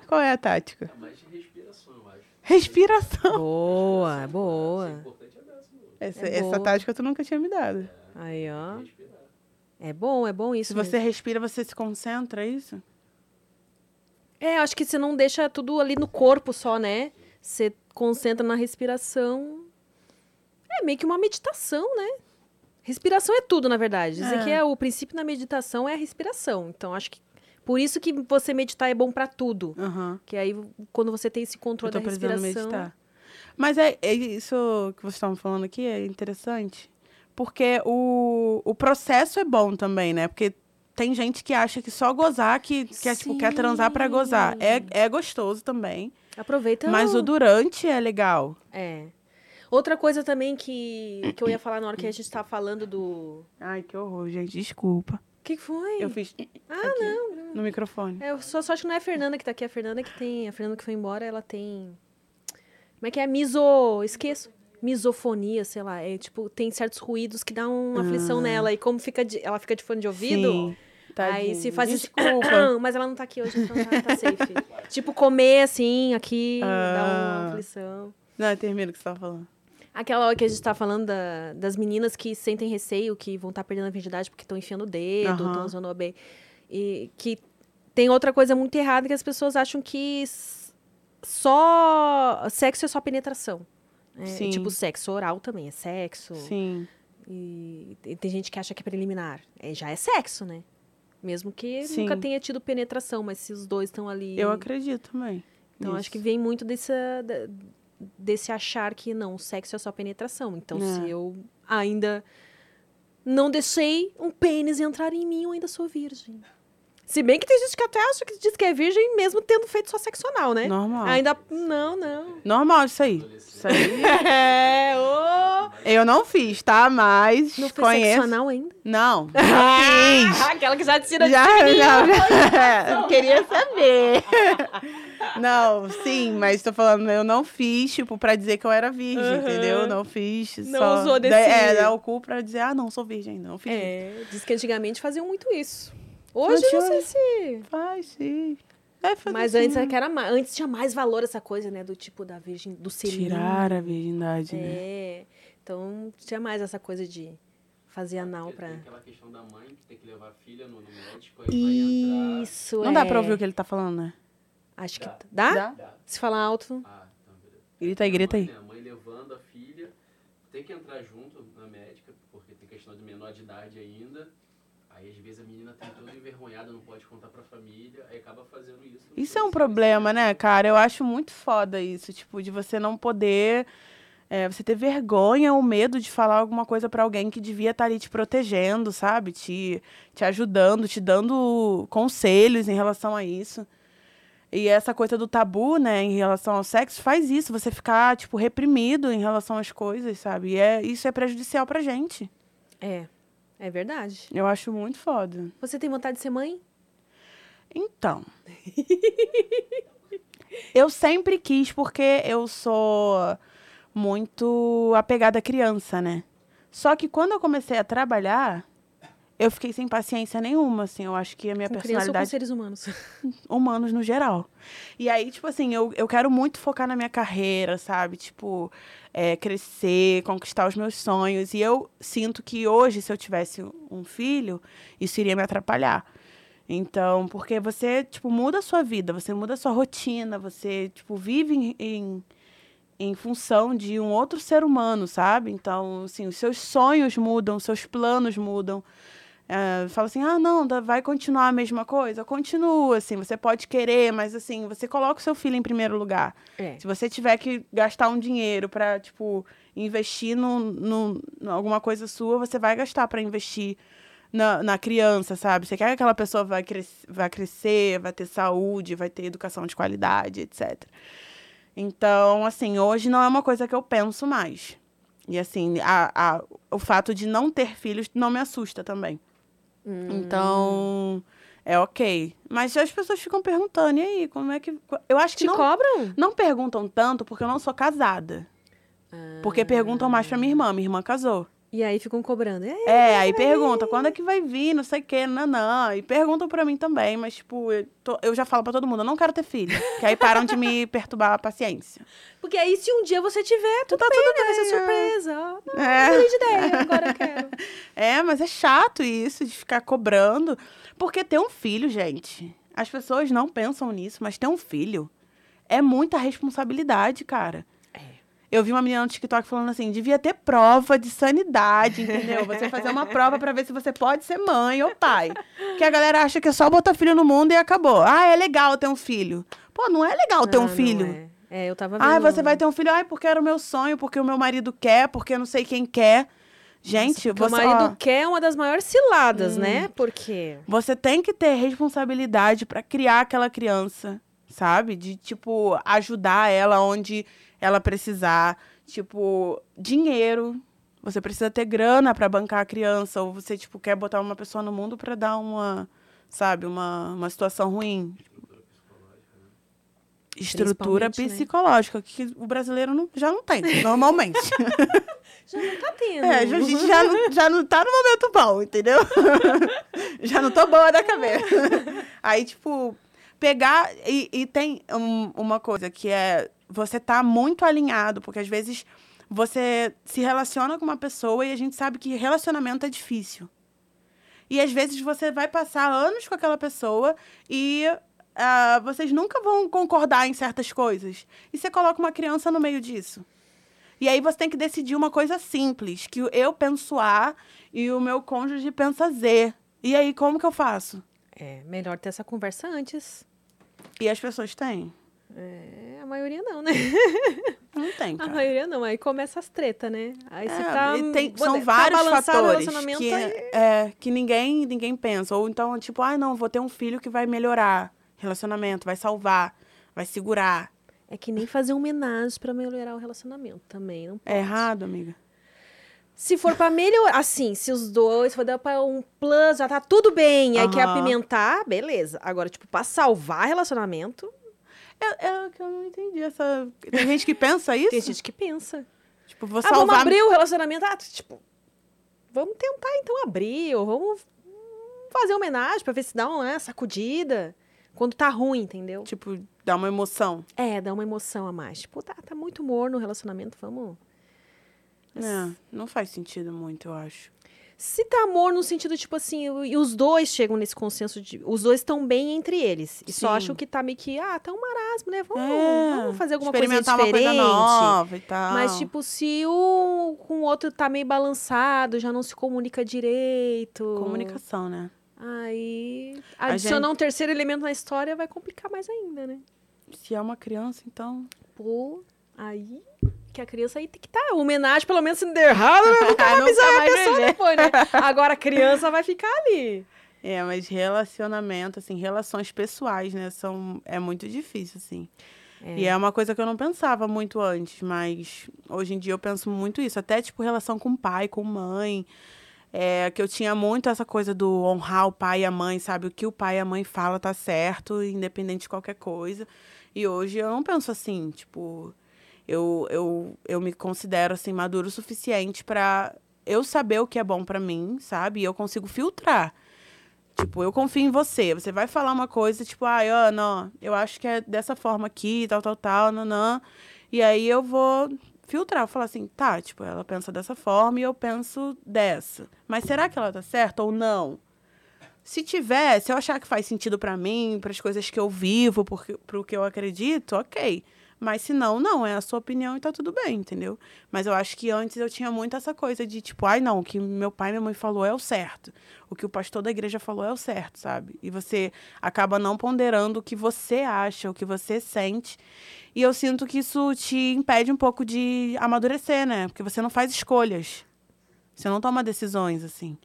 Qual é a tática? É mais de respiração, eu acho. Respiração. boa, boa. É dar essa, É essa tática tu nunca tinha me dado. Aí, ó. É bom, é bom isso Se você mesmo. respira, você se concentra, é isso? É, acho que você não deixa tudo ali no corpo só, né? Você concentra na respiração. É meio que uma meditação, né? Respiração é tudo, na verdade. Dizem É. que é o princípio da meditação é a respiração. Então, acho que por isso que você meditar é bom pra tudo. Aham. Que aí, quando você tem esse controle da respiração. meditar. Mas é, é isso que vocês estavam falando aqui, é interessante. Porque o, o processo é bom também, né? Porque tem gente que acha que só gozar, que, que é, tipo, quer transar pra gozar. É, é gostoso também. Aproveita. Mas o durante é legal. É. Outra coisa também que, que eu ia falar na hora que a gente tava falando do. Ai, que horror, gente. Desculpa. O que foi? Eu fiz Ah, não. no microfone. É, eu só, só acho que não é a Fernanda que tá aqui. A Fernanda que tem. A Fernanda que foi embora, ela tem. Como é que é? Miso. Esqueço. Misofonia, sei lá. É tipo, tem certos ruídos que dão uma aflição nela. E como fica de- ela fica de fone de ouvido. Ah. Sim. Aí Tadinha. se faz. Desculpa. Mas ela não tá aqui hoje, então tá, tá safe. tipo, comer assim, aqui, dá Ah. uma aflição. Não, termina o que você tava falando. Aquela hora que a gente tá falando da- das meninas que sentem receio, que vão estar perdendo a virgindade porque estão enfiando o dedo, estão usando o OB. E que tem outra coisa muito errada que as pessoas acham que só sexo é só penetração. É, Sim. Tipo, sexo oral também é sexo. Sim. E tem- tem gente que acha que é preliminar. É, já é sexo, né? Mesmo que Sim. nunca tenha tido penetração, mas se os dois estão ali. Eu acredito também. Então, nisso. acho que vem muito desse, da- desse achar que não, o sexo é só penetração. Então, É. se eu ainda não deixei um pênis entrar em mim, eu ainda sou virgem. Se bem que tem gente que até acha que diz que é virgem mesmo tendo feito só sexo anal, né? Normal. Ainda. Não, não. Normal isso aí. Isso aí. É, ô! Eu não fiz, tá? Mas Não fez conheço. sexo anal ainda? Não. fiz! Aquela que já tira Já, já, já. Queria saber. Não, sim, mas tô falando, eu não fiz, tipo, pra dizer que eu era virgem, Aham. entendeu? Não fiz. Não só... usou desse- É, dar o cu pra dizer, ah, não, sou virgem, não fiz. É, diz que antigamente faziam muito isso. Hoje eu não sei se. Faz, sim. Fazer Mas sim. antes é era mais. Antes tinha mais valor essa coisa, né? Do tipo da virgem, do selinho. Tirar a virgindade, né? É. Então tinha mais essa coisa de fazer anal pra. Tem aquela questão da mãe que tem que levar a filha no, no médico, aí vai entrar. Isso, Não é. dá pra ouvir o que ele tá falando, né? Acho que. Dá. Dá? Dá? Dá. Se falar alto. Ah, então beleza. Grita aí, grita a aí. mãe, né, A mãe levando a filha, tem que entrar junto na médica, porque tem questão de menor de idade ainda. Aí às vezes a menina tá toda envergonhada, não pode contar pra família, aí acaba fazendo isso. Isso é um problema, né, cara? Eu acho muito foda isso, tipo, de você não poder. é, você ter vergonha ou medo de falar alguma coisa pra alguém que devia estar ali te protegendo, sabe? Te, te ajudando, te dando conselhos em relação a isso. E essa coisa do tabu, né, em relação ao sexo, faz isso, você ficar, tipo, reprimido em relação às coisas, sabe? E é, isso é prejudicial pra gente. É. É verdade. Eu acho muito foda. Você tem vontade de ser mãe? Então. eu sempre quis, porque eu sou muito apegada à criança, né? Só que quando eu comecei a trabalhar, eu fiquei sem paciência nenhuma, assim. Eu acho que a minha Com criança ou com personalidade seres humanos? humanos no geral. E aí, tipo assim, eu, eu quero muito focar na minha carreira, sabe? Tipo, é, crescer, conquistar os meus sonhos. E eu sinto que hoje, se eu tivesse um filho, isso iria me atrapalhar. Então, porque você, tipo, muda a sua vida, você muda a sua rotina, você, tipo, vive em, em, em função de um outro ser humano, sabe? Então, assim, os seus sonhos mudam, os seus planos mudam. É, fala assim, ah, não, vai continuar a mesma coisa? Continua, assim, você pode querer, mas assim, você coloca o seu filho em primeiro lugar. É. Se você tiver que gastar um dinheiro para tipo, investir num, num, em alguma coisa sua, você vai gastar para investir na, na criança, sabe? Você quer que aquela pessoa vai, cres vai crescer, vai ter saúde, vai ter educação de qualidade, etc. Então, assim, hoje não é uma coisa que eu penso mais. E assim, a, a, o fato de não ter filhos não me assusta também. Hum. Então, é ok. Mas as pessoas ficam perguntando, e aí, como é que. Eu acho que Te não, cobram? não perguntam tanto porque eu não sou casada. Porque perguntam mais pra minha irmã. Minha irmã casou. E aí ficam cobrando. É, É, aí pergunta quando é que vai vir, não sei o quê, nanã. E perguntam pra mim também, mas, tipo, eu, tô- eu já falo pra todo mundo, eu não quero ter filho. Que aí param de me perturbar a paciência. Porque aí, se um dia você tiver, tudo Tá bem, tudo né? Vai ser é. surpresa. Não, É. de ideia, agora eu quero. É, mas é chato isso de ficar cobrando. Porque ter um filho, gente, as pessoas não pensam nisso, mas ter um filho é muita responsabilidade, cara. Eu vi uma menina no TikTok falando assim: devia ter prova de sanidade, entendeu? Você fazer uma prova pra ver se você pode ser mãe ou pai. Que a galera acha que é só botar filho no mundo e acabou. Ah, é legal ter um filho. Pô, não é legal ter Não, um não filho. É. É, eu tava vendo. Ah, você vai ter um filho, ai, porque era o meu sonho, porque o meu marido quer, porque não sei quem quer. Gente, o você, marido ó, Hum. quer uma das maiores ciladas, né? Porque. você tem que ter responsabilidade pra criar aquela criança, sabe? De, tipo, ajudar ela onde ela precisar. Tipo, dinheiro. Você precisa ter grana pra bancar a criança. Ou você, tipo, quer botar uma pessoa no mundo pra dar uma, sabe, uma, uma situação ruim. Estrutura né? psicológica, que o brasileiro não- já não tem, normalmente. Já não tá tendo. É, já- a gente já não, já não tá no momento bom, entendeu? já não tô boa da cabeça. Aí, tipo, pegar. E, e tem um- uma coisa que é. Você tá muito alinhado, porque às vezes você se relaciona com uma pessoa e a gente sabe que relacionamento é difícil. E às vezes você vai passar anos com aquela pessoa e ah, vocês nunca vão concordar em certas coisas. E você coloca uma criança no meio disso. E aí você tem que decidir uma coisa simples, que eu penso A e o meu cônjuge pensa Z. E aí, como que eu faço? É, melhor ter essa conversa antes. E as pessoas têm? É, a maioria não, né? Não tem, A cara. maioria não. Aí começa as tretas, né? Aí você É, tá. e tem- tá são vários balançado o fatores que, aí- é, que ninguém, ninguém pensa. Ou então, tipo, ai, não, vou ter um filho que vai melhorar relacionamento, vai salvar, vai segurar. É que nem fazer homenagem pra melhorar o relacionamento também. Não É errado, amiga? Se for pra melhorar, assim, se os dois for dar pra um plus, já tá tudo bem, aí quer apimentar, beleza. Agora, tipo, pra salvar relacionamento, É, é que eu não entendi essa... Tem gente que pensa isso? tem gente que pensa. Tipo, vou Ah, vamos abrir o relacionamento. Ah, tipo, vamos tentar então abrir, ou vamos fazer homenagem pra ver se dá uma né, sacudida. Quando tá ruim, entendeu? Tipo, dar uma emoção. É, dá uma emoção a mais. Tipo, tá, tá muito morno o relacionamento, vamos. É, não faz sentido muito, eu acho. Se tá amor no sentido, tipo assim, e os dois chegam nesse consenso de. Os dois estão bem entre eles. E só Sim. acham que tá meio que, ah, tá um marasmo, né? Vamos, É, vamos fazer alguma coisa diferente. uma coisa nova e tal. Mas, tipo, se o com o outro tá meio balançado, já não se comunica direito. Comunicação, né? Aí. Adicionar um terceiro elemento na história vai complicar mais ainda, né? Se é uma criança, então... Pô, aí. Que a criança aí tem que estar. Tá, homenagem, pelo menos, se não der errado, né? nunca vai avisar a pessoa vai ver. depois, né? Agora a criança vai ficar ali. É, mas relacionamento, assim, relações pessoais, né? São, é muito difícil, assim. E é uma coisa que eu não pensava muito antes, mas hoje em dia eu penso muito isso. Até, tipo, relação com pai, com mãe. É, que eu tinha muito essa coisa do honrar o pai e a mãe, sabe? O que o pai e a mãe fala tá certo, independente de qualquer coisa. E hoje eu não penso assim, tipo... Eu, eu, eu me considero, assim, maduro o suficiente pra eu saber o que é bom pra mim, sabe? E eu consigo filtrar. Tipo, eu confio em você. Você vai falar uma coisa, tipo, ai, Ana, ó, eu acho que é dessa forma aqui, tal, tal, tal, nanã. E aí eu vou filtrar, vou falar assim, tá, tipo, ela pensa dessa forma e eu penso dessa. Mas será que ela tá certa ou não? Se tiver, se eu achar que faz sentido pra mim, para as coisas que eu vivo, porque, pro que eu acredito, ok. Mas se não, não, é a sua opinião e tá tudo bem, entendeu? Mas eu acho que antes eu tinha muito essa coisa de tipo, ai não, o que meu pai e minha mãe falou é o certo. O que o pastor da igreja falou é o certo, sabe? E você acaba não ponderando o que você acha, o que você sente. E eu sinto que isso te impede um pouco de amadurecer, né? Porque você não faz escolhas. Você não toma decisões, assim.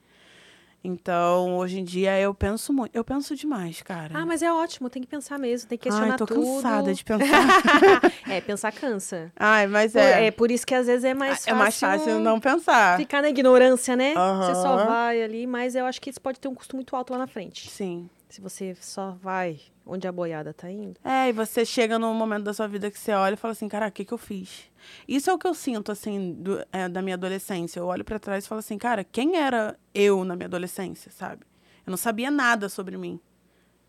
Então, hoje em dia, eu penso muito. Eu penso demais, cara. Ah, mas é ótimo, tem que pensar mesmo, tem que questionar Ai, tô tudo. cansada de pensar. é, pensar cansa. Ai, mas Por- é. É por isso que às vezes é mais fácil. é mais fácil não pensar. Ficar na ignorância, né? Você só vai ali, mas eu acho que isso pode ter um custo muito alto lá na frente. Sim. Se você só vai onde a boiada tá indo. É, e você chega num momento da sua vida que você olha e fala assim, cara, o que, que eu fiz? Isso é o que eu sinto, assim, do- é, da minha adolescência. Eu olho pra trás e falo assim, cara, quem era eu na minha adolescência, sabe? Eu não sabia nada sobre mim.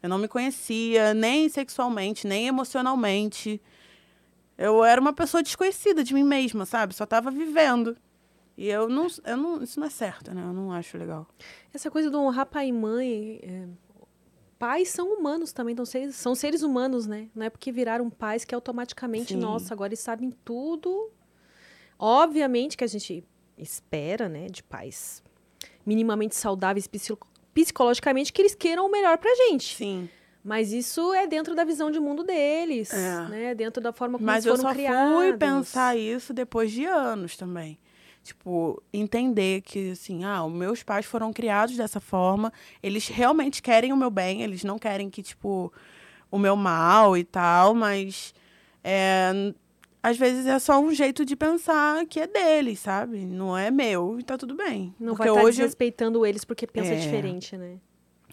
Eu não me conhecia, nem sexualmente, nem emocionalmente. Eu era uma pessoa desconhecida de mim mesma, sabe? Só tava vivendo. E eu não, eu não. Isso não é certo, né? Eu não acho legal. Essa coisa do honrar pai e mãe. é, Pais são humanos também, então seres, são seres humanos, né? Não é porque viraram pais que automaticamente, Sim. nossa, agora eles sabem tudo. Obviamente que a gente espera, né, de pais minimamente saudáveis psico- psicologicamente, que eles queiram o melhor pra gente. Sim. Mas isso é dentro da visão de mundo deles, É. né? Dentro da forma como Mas eles eu foram só criados. fui pensar isso depois de anos também. Tipo, entender que, assim, ah, os meus pais foram criados dessa forma, eles realmente querem o meu bem, eles não querem que, tipo, o meu mal e tal, mas é, às vezes é só um jeito de pensar que é deles, sabe? Não é meu e tá tudo bem. Não Porque vai estar hoje. desrespeitando eles porque pensa É. diferente, né?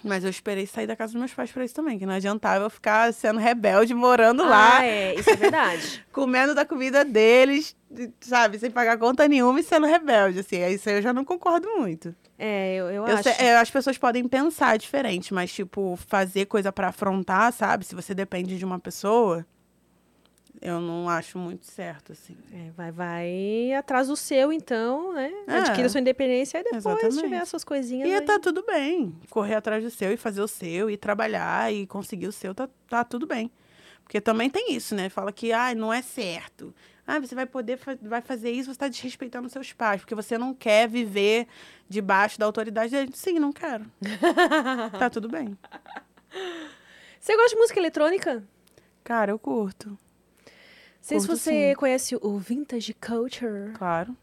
Mas eu esperei sair da casa dos meus pais pra isso também, que não adiantava eu ficar sendo rebelde, morando lá Ah, é, isso é verdade. comendo da comida deles, de- sabe, sem pagar conta nenhuma e sendo rebelde, assim. é Isso aí eu já não concordo muito. É, eu, eu, Eu acho. sei- é, as pessoas podem pensar diferente, mas, tipo, fazer coisa pra afrontar, sabe? Se você depende de uma pessoa, eu não acho muito certo, assim. É, vai, vai atrás do seu, então, né? É. Adquira sua independência e depois Exatamente. tiver as suas coisinhas. E aí. tá tudo bem. Correr atrás do seu e fazer o seu, e trabalhar e conseguir o seu, tá, tá tudo bem. Porque também tem isso, né? Fala que, ah, não é certo. Ah, você vai poder, vai fazer isso, você tá desrespeitando seus pais, porque você não quer viver debaixo da autoridade deles. Sim, não quero. tá tudo bem. Você gosta de música eletrônica? Cara, eu curto, Não sei se você sim. conhece o Vintage Culture. claro.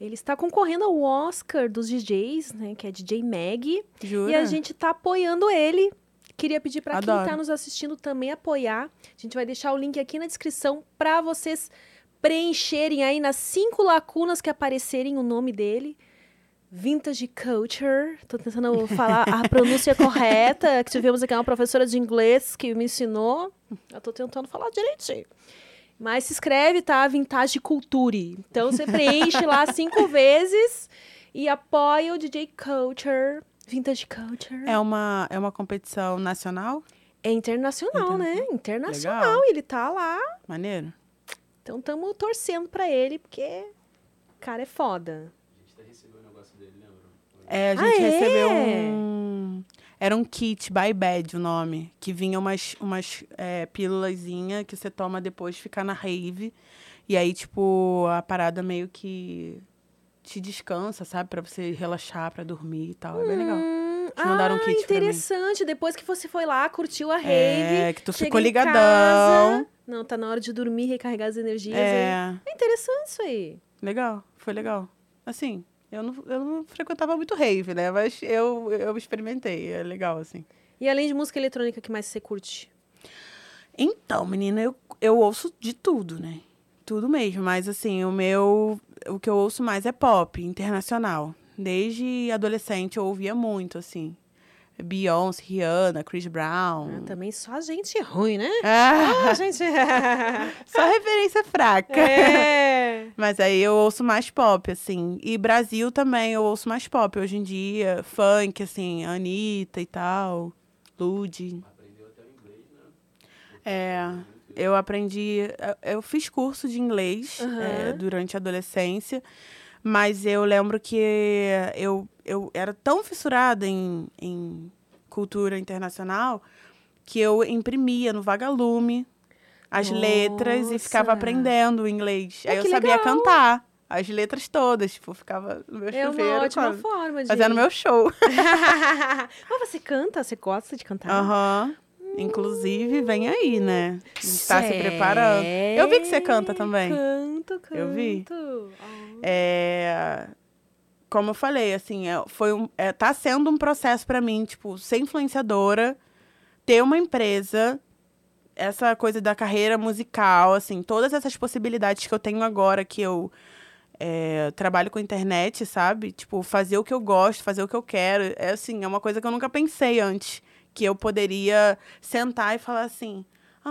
Ele está concorrendo ao Oscar dos DJs, né? Que é DJ Mag. Jura? E a gente tá apoiando ele. Queria pedir para quem Adoro. tá nos assistindo também apoiar. A gente vai deixar o link aqui na descrição para vocês preencherem aí nas cinco lacunas que aparecerem o nome dele. Vintage Culture. Tô tentando falar a pronúncia correta, que tivemos aqui uma professora de inglês que me ensinou. Eu tô tentando falar direitinho. Mas se escreve, tá? Vintage Culture. Então você preenche lá cinco vezes e apoia o DJ Culture. Vintage Culture. É uma, é uma competição nacional? É internacional, né? Internacional. Legal. Ele tá lá. Maneiro? Então estamos torcendo pra ele, porque o cara é foda. A gente até recebeu o negócio dele, lembra? É, a Ah, gente é? recebeu um. Era um kit by bad o nome. Que vinha umas, umas é, pílulazinha que você toma depois de ficar na rave. E aí, tipo, a parada meio que te descansa, sabe? Pra você relaxar, pra dormir e tal. É bem legal. Te mandaram um ah, kit pra mim. interessante. Depois que você foi lá, curtiu a rave. É, que tu ficou ligadão. casa, Não, tá na hora de dormir, recarregar as energias. aí. É, É interessante isso aí. legal. Foi legal. Assim, eu não, eu não frequentava muito rave, né? Mas eu, eu experimentei. É legal, assim. E além de música eletrônica, que mais você curte? Então, menina, eu, eu ouço de tudo, né? Tudo mesmo. Mas, assim, o meu. O que eu ouço mais é pop, internacional. Desde adolescente eu ouvia muito, assim. Beyoncé, Rihanna, Chris Brown. Ah, também só gente ruim, né? Ah, Ah, gente. só referência fraca. é. Mas aí eu ouço mais pop, assim. E Brasil também eu ouço mais pop hoje em dia. Funk, assim, Anitta e tal. Lud. Aprendeu até o inglês, né? É, eu aprendi. Eu fiz curso de inglês Aham. é, durante a adolescência, mas eu lembro que eu, eu era tão fissurada em, em cultura internacional que eu imprimia no vagalume as letras e ficava Nossa. aprendendo o inglês. Aí eu sabia legal. cantar as letras todas, tipo, ficava no meu É uma chuveiro ótima quase, forma de. fazendo meu show. Mas você canta? Você gosta de cantar? Aham. Inclusive, vem aí, né? A gente tá se preparando. Eu vi que você canta também. Canto, canto. Eu vi. Ah. É... como eu falei, assim, é, foi um, é, tá sendo um processo para mim, tipo, ser influenciadora, ter uma empresa, essa coisa da carreira musical, assim, todas essas possibilidades que eu tenho agora que eu é, trabalho com internet, sabe? Tipo, fazer o que eu gosto, fazer o que eu quero. É assim, é uma coisa que eu nunca pensei antes. Que eu poderia sentar e falar assim,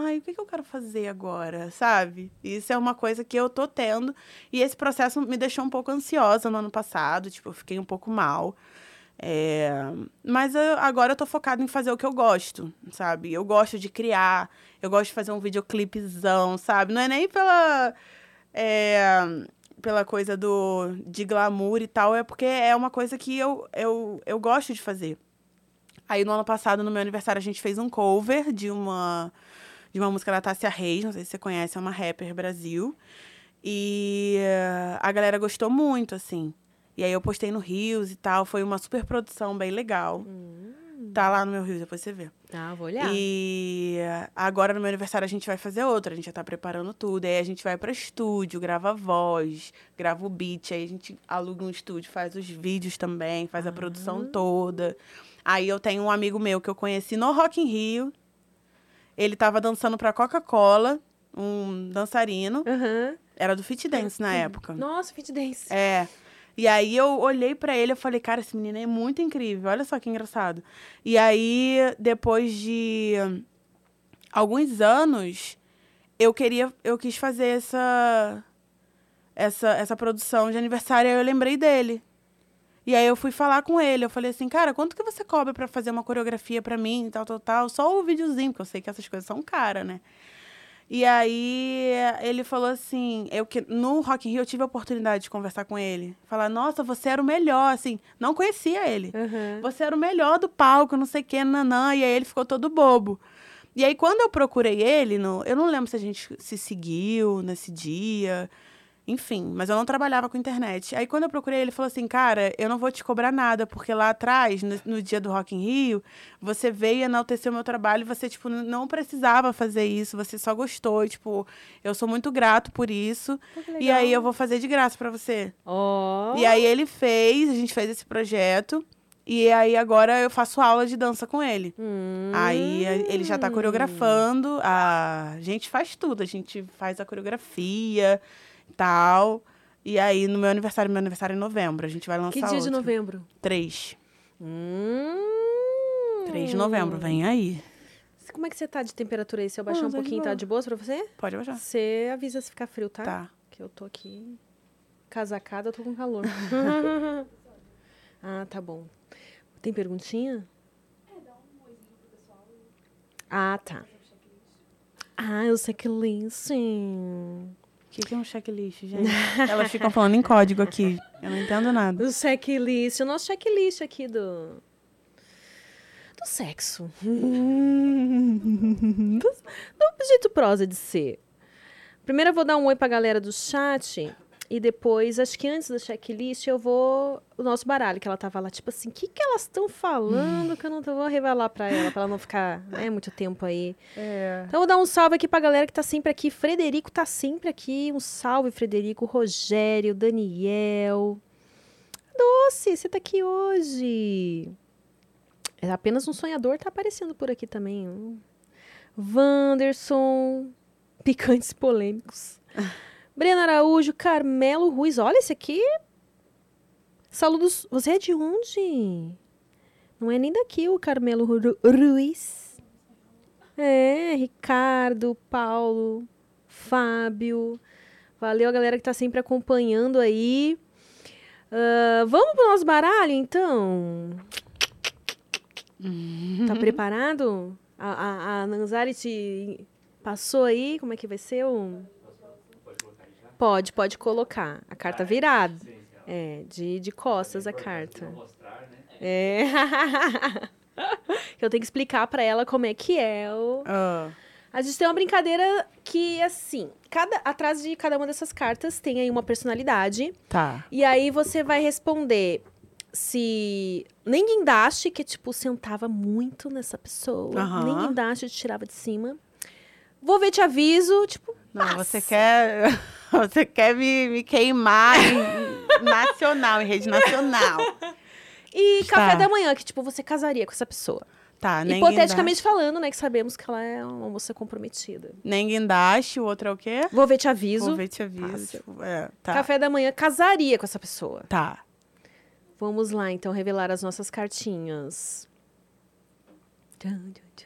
ai, o que, que eu quero fazer agora, sabe? Isso é uma coisa que eu tô tendo. E esse processo me deixou um pouco ansiosa no ano passado, tipo, eu fiquei um pouco mal. É... Mas eu, agora eu tô focada em fazer o que eu gosto, sabe? Eu gosto de criar, eu gosto de fazer um videoclipezão, sabe? Não é nem pela. É, pela coisa do de glamour e tal, é porque é uma coisa que eu, eu, eu gosto de fazer. Aí no ano passado, no meu aniversário, a gente fez um cover de uma de uma música da Tássia Reis, não sei se você conhece, é uma rapper Brasil. E a galera gostou muito, assim. E aí eu postei no Rios e tal, foi uma super produção bem legal. Hum. Tá lá no meu Rios, depois você vê. Ah, vou olhar. E agora no meu aniversário a gente vai fazer outra, a gente já tá preparando tudo. Aí a gente vai para estúdio, grava voz, grava o beat, aí a gente aluga um estúdio, faz os vídeos também, faz a produção toda. Aí eu tenho um amigo meu que eu conheci no Rock in Rio, ele tava dançando pra Coca-Cola, um dançarino. Uhum. Era do Fit Dance na época. Nossa, Fit Dance. É. E aí eu olhei para ele e falei, cara, esse menino é muito incrível. Olha só que engraçado. E aí, depois de alguns anos, eu queria, eu quis fazer essa essa essa produção de aniversário, aí eu lembrei dele. E aí eu fui falar com ele, eu falei assim, cara, quanto que você cobra para fazer uma coreografia para mim, tal, tal, tal, só o videozinho, porque eu sei que essas coisas são caras, né? E aí ele falou assim, eu que no Rock in Rio eu tive a oportunidade de conversar com ele, falar, nossa, você era o melhor, assim, não conhecia ele. Uhum. Você era o melhor do palco, não sei o que, nanã, e aí ele ficou todo bobo. E aí quando eu procurei ele, no, eu não lembro se a gente se seguiu nesse dia, enfim, mas eu não trabalhava com internet. Aí quando eu procurei, ele falou assim: Cara, eu não vou te cobrar nada, porque lá atrás, no, no dia do Rock in Rio, você veio enaltecer o meu trabalho e você, tipo, não precisava fazer isso, você só gostou. E, tipo, eu sou muito grato por isso. E aí eu vou fazer de graça para você. Oh. E aí ele fez, a gente fez esse projeto. E aí agora eu faço aula de dança com ele. Hum. Aí ele já tá coreografando, a gente faz tudo, a gente faz a coreografia, tal. E aí, no meu aniversário, meu aniversário é em novembro, a gente vai lançar Que dia outro. de novembro? 3. Hum. 3 de novembro, vem aí. Como é que você tá de temperatura aí? Se eu baixar Ah, um pouquinho, tá de boa pra você? Pode baixar. Você avisa se ficar frio, tá? Tá. Que eu tô aqui casacada, eu tô com calor. ah, tá bom. Tem perguntinha? Ah, tá. Ah, eu sei que list. O que, que é um checklist, gente? Elas ficam falando em código aqui. Eu não entendo nada. O checklist, o nosso checklist aqui do. Do sexo. do, do jeito prosa de ser. Primeiro eu vou dar um oi pra galera do chat. E depois, acho que antes do checklist, eu vou. O nosso baralho, que ela tava lá, tipo assim, o que, que elas estão falando que eu não tô- vou revelar pra ela, pra ela não ficar né, muito tempo aí. É. Então, vou dar um salve aqui pra galera que tá sempre aqui. Frederico tá sempre aqui. Um salve, Frederico. Rogério, Daniel. Doce, você tá aqui hoje. É apenas um sonhador, tá aparecendo por aqui também. Wanderson. Picantes polêmicos. Breno Araújo, Carmelo Ruiz. Olha esse aqui. Saludos. Você é de onde? Não é nem daqui o Carmelo Ru- Ruiz. É, Ricardo, Paulo, Fábio. Valeu a galera que tá sempre acompanhando aí. Ah, vamos pro nosso baralho, então? Tá preparado? A, a, a Nanzari te passou aí? Como é que vai ser o... Pode, pode colocar. A carta virada. É, de, de costas a carta. É. Eu tenho que explicar pra ela como é que é o... Ah, A gente tem uma brincadeira que, assim, cada, atrás de cada uma dessas cartas tem aí uma personalidade. tá. E aí você vai responder se nem guindaste, que tipo, sentava muito nessa pessoa. Aham. Nem guindaste te tirava de cima. Vou ver, te aviso, tipo, Não, passa. você quer. Você quer me, me queimar em, nacional, em rede nacional. E Está. café da manhã, que tipo, você casaria com essa pessoa. Tá, nem Hipoteticamente falando, né? Que sabemos que ela é uma moça comprometida. guindaste. Nem guindaste, o outro é o quê? Vou ver, te aviso. Vou ver, te aviso. Tipo, é, tá. Café da manhã, casaria com essa pessoa. Tá. Vamos lá, então, revelar as nossas cartinhas.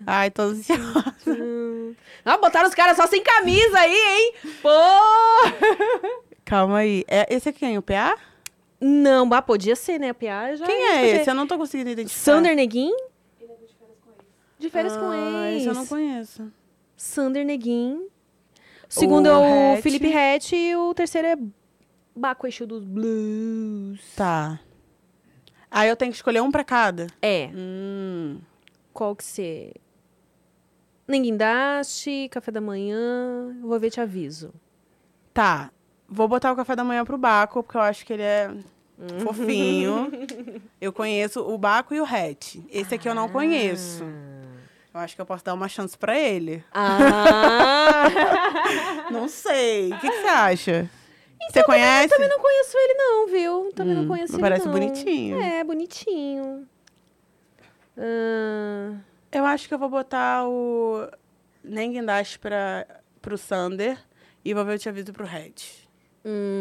Ai, tô ansiosa. Ah, botaram os caras só sem camisa aí, hein? Pô! Calma aí. É, esse é quem? O PA? Não, bah, podia ser, né? A PA já. Quem é esse? Eu não tô conseguindo identificar. Sander Neguin? De férias com Ah, ex. esse eu não conheço. Sander Neguin. O segundo O é o Hatch. Felipe Rett e o terceiro é Baco Exu dos Blues. Tá. Aí eu tenho que escolher um pra cada? É. Hum. Qual que você... Ninguindaste, café da manhã, vou ver, te aviso. Tá. Vou botar o café da manhã pro Baco, porque eu acho que ele é Uhum. fofinho. Eu conheço o Baco e o Hatch. Esse aqui eu não conheço. Eu acho que eu posso dar uma chance pra ele. Ah! Não sei. O que, que você acha? você conhece? Também não conheço ele não, viu? Também não Hum, conheço ele parece não. bonitinho. É, bonitinho. Ah, Eu acho que eu vou botar o Nenguindaste pra, pro Sander e vou ver o Te Aviso pro Hatch.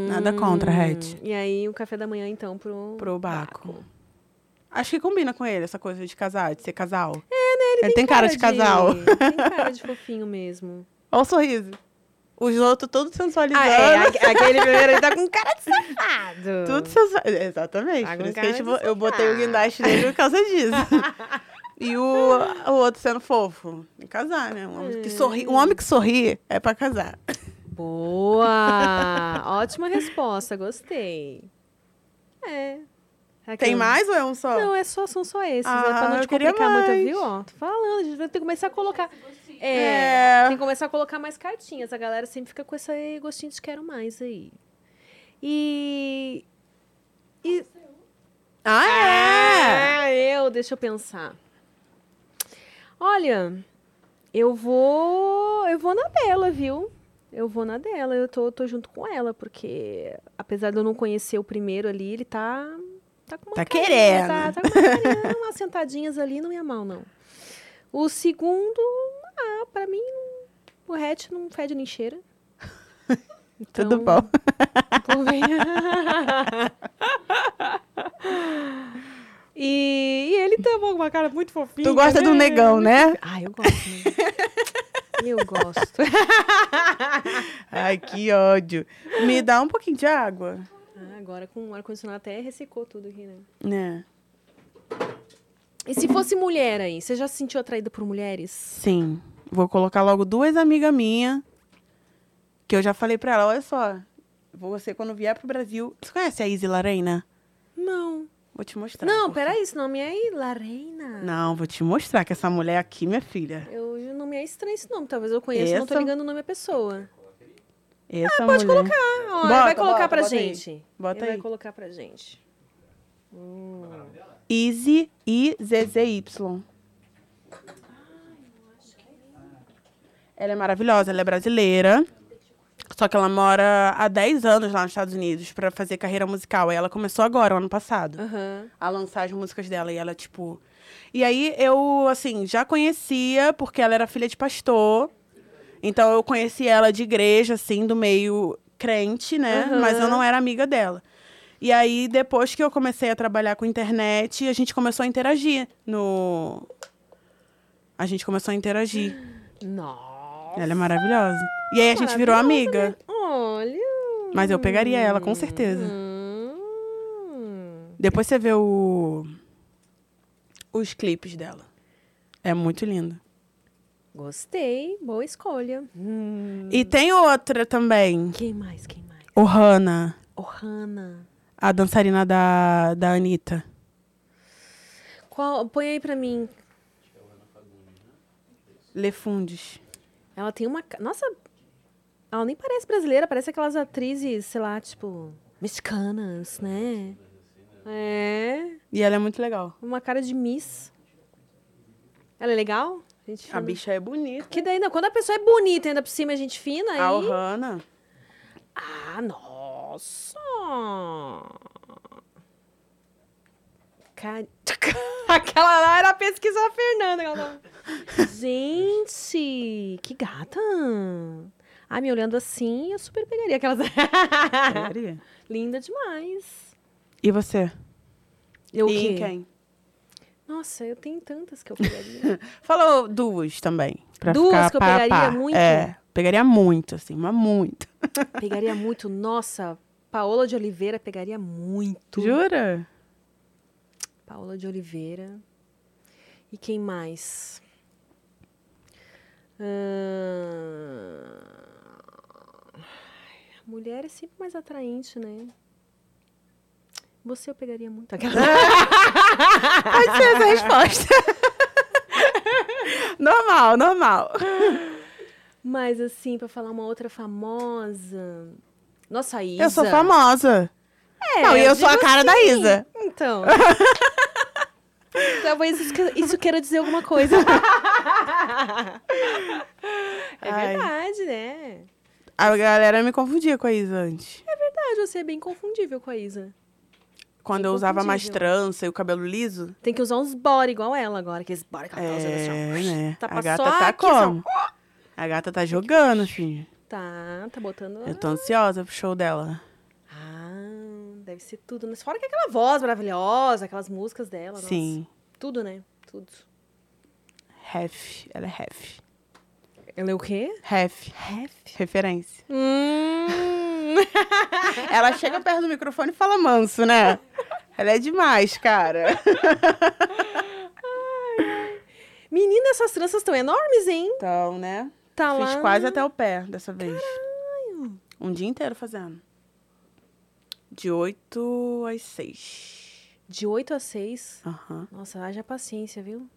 Nada contra, Hatch. E aí, o café da manhã, então, pro... Pro Baco. Acho que combina com ele essa coisa de casar, de ser casal. É, né? Ele, Ele tem cara de casal. Tem cara de fofinho mesmo. Olha o sorriso. Os outros todos sensualizando. Ah, é. aque- Aquele primeiro, ele tá com cara de safado. Tudo sensual. Exatamente. Tá Por isso que cara bo- eu botei o guindaste nele por causa disso. e o, o outro sendo fofo. Em casar, né? Um homem, que sorri, um homem que sorri é pra casar. Boa! Ótima resposta, gostei. É. Tem Aquele- mais ou é um só? Não, é só, são só esses. Ah, é pra não eu te queria complicar muito, mais. viu? Ó, tô falando, a gente vai ter que começar a colocar. É, É. Tem que começar a colocar mais cartinhas. A galera sempre fica com esse gostinho de quero mais aí. E. E. Ah, é! Ah, eu, deixa eu pensar. Olha, eu vou. Eu vou na dela, viu? Eu vou na dela, eu tô, tô junto com ela, porque apesar de eu não conhecer o primeiro ali, ele tá. Tá com uma Tá carinha, querendo. Tá, tá com uma carinha, umas sentadinhas ali, não ia mal, não. O segundo, ah, pra mim, o hatch não fede nem cheira. Tudo Então, bom. Vou ver. e, e ele com uma cara muito fofinha. Tu gosta do né? negão, né? Ah, eu gosto. Né? eu gosto. Ai, que ódio. Me dá um pouquinho de água. Ah, agora com o ar-condicionado até ressecou tudo aqui, né? Né? E se fosse mulher aí? Você já se sentiu atraída por mulheres? Sim. Vou colocar logo duas amigas minhas. Que eu já falei pra ela, olha só. Você, quando vier pro Brasil... Você conhece a Izzy Larena? Não. Vou te mostrar. Não, porque- peraí, esse nome é Larena. Não, vou te mostrar que essa mulher aqui, minha filha. Eu, o nome é estranho esse nome. Talvez eu conheça, não tô Essa- ligando o nome à pessoa. Essa Pode mulher... colocar. Ó, Bota, vai colocar bota, pra bota aí. gente. Bota ele vai aí. colocar pra gente. Hum. Izzy e ZZY. Ela é maravilhosa, ela é brasileira. Só que ela mora há 10 anos lá nos Estados Unidos pra fazer carreira musical. E ela começou agora, o ano passado, Aham. a lançar as músicas dela. E ela, tipo. E aí eu, assim, já conhecia, porque ela era filha de pastor. Então eu conheci ela de igreja, assim, do meio crente, né? Aham. Mas eu não era amiga dela. E aí, depois que eu comecei a trabalhar com internet, a gente começou a interagir no. A gente começou a interagir. Nossa. Ela é maravilhosa. E aí a gente virou amiga. né? Olha. Mas eu pegaria ela, com certeza. Hum. Depois você vê o. Os clipes dela. É muito lindo. Gostei. Boa escolha. E tem outra também. Quem mais? Quem mais? O Hannah, Oh, Hannah. a dançarina da, da Anitta. Qual, põe aí pra mim. Lefundes. Ela tem uma. Nossa. Ela nem parece brasileira, parece aquelas atrizes, sei lá, tipo. Mexicanas, né? É. E ela é muito legal. Uma cara de Miss. Ela é legal? Gente A fina. bicha é bonita. Que daí, não, quando a pessoa é bonita ainda por cima, é gente fina, aí... A Ohana. Ah, nossa! Aquela lá era a pesquisa da Fernanda. ela. Gente, que gata. Ah, me olhando assim, eu super pegaria aquelas. Pegaria. Linda demais. E você? Eu e quê? quem? Nossa, eu tenho tantas que eu pegaria. Falou duas também. Pra Duas que eu pegaria pá. muito? É, pegaria muito, assim, mas muito. pegaria muito. Nossa, Paola de Oliveira pegaria muito. Jura? Paola de Oliveira. E quem mais? Ahn, Mulher é sempre mais atraente, né? Você eu pegaria muito. Aquela... Pode ser essa resposta. normal, normal. Mas assim, pra falar uma outra famosa. Nossa, Isa. Eu sou famosa. É, Não, e eu sou a cara da assim. Isa. Então. Talvez isso, que- isso queira dizer alguma coisa. é Ai. verdade, né? A galera me confundia com a Isa antes. verdade, você é bem confundível com a Isa. Quando eu usava mais trança e o cabelo liso. Tem que usar uns body igual ela agora, aqueles body que ela tá usando assim. É, né? Tá a gata só tá aqui, assim, ó. como? A gata tá jogando, filho. Tá, tá botando. Eu tô ansiosa pro show dela. Deve ser tudo. né? Fora que aquela voz maravilhosa, aquelas músicas dela. nossa. Sim. Tudo, né? Tudo. Ref. Ela é ref. Ela é o quê? Ref. Ref. Referência. Hum. Ela chega perto do microfone e fala manso, né? Ela é demais, cara. Menina, essas tranças estão enormes, hein? Então, né? Tá Fiz lá. quase até o pé dessa vez. Um dia inteiro fazendo. De 8 às 6. De 8 a 6. Aham. Nossa, haja paciência, viu?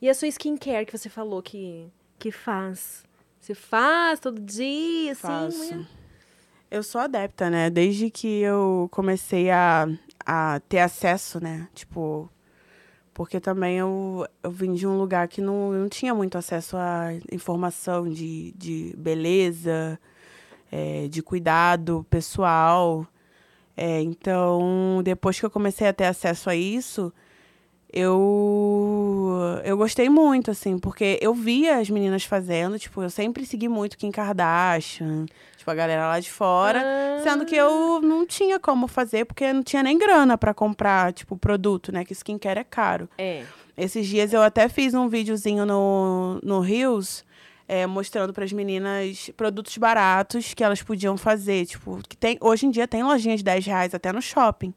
E a sua skincare que você falou que, que faz? Você faz todo dia, assim? Faço. Eu sou adepta, né? Desde que eu comecei a, a ter acesso, né? Tipo, porque também eu, eu vim de um lugar que não, não tinha muito acesso à informação de, de beleza, é, de cuidado pessoal. É, então, depois que eu comecei a ter acesso a isso, eu, eu gostei muito, assim, porque eu via as meninas fazendo, tipo, eu sempre segui muito Kim Kardashian, tipo, a galera lá de fora. Ah. Sendo que eu não tinha como fazer, porque não tinha nem grana pra comprar, tipo, produto, né? Que skincare é caro. É. Esses dias eu até fiz um videozinho no, no Reels, é, mostrando pras meninas produtos baratos que elas podiam fazer. Tipo, que tem, hoje em dia tem lojinha de 10 reais até no shopping.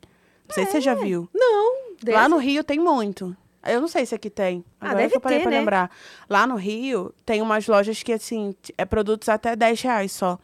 Não sei se você já viu. Não. Lá desse- no Rio tem muito. Eu não sei se aqui tem. Ah, Agora deve que eu parei ter, pra né? lembrar. Lá no Rio tem umas lojas que, assim, é produtos até 10 reais só.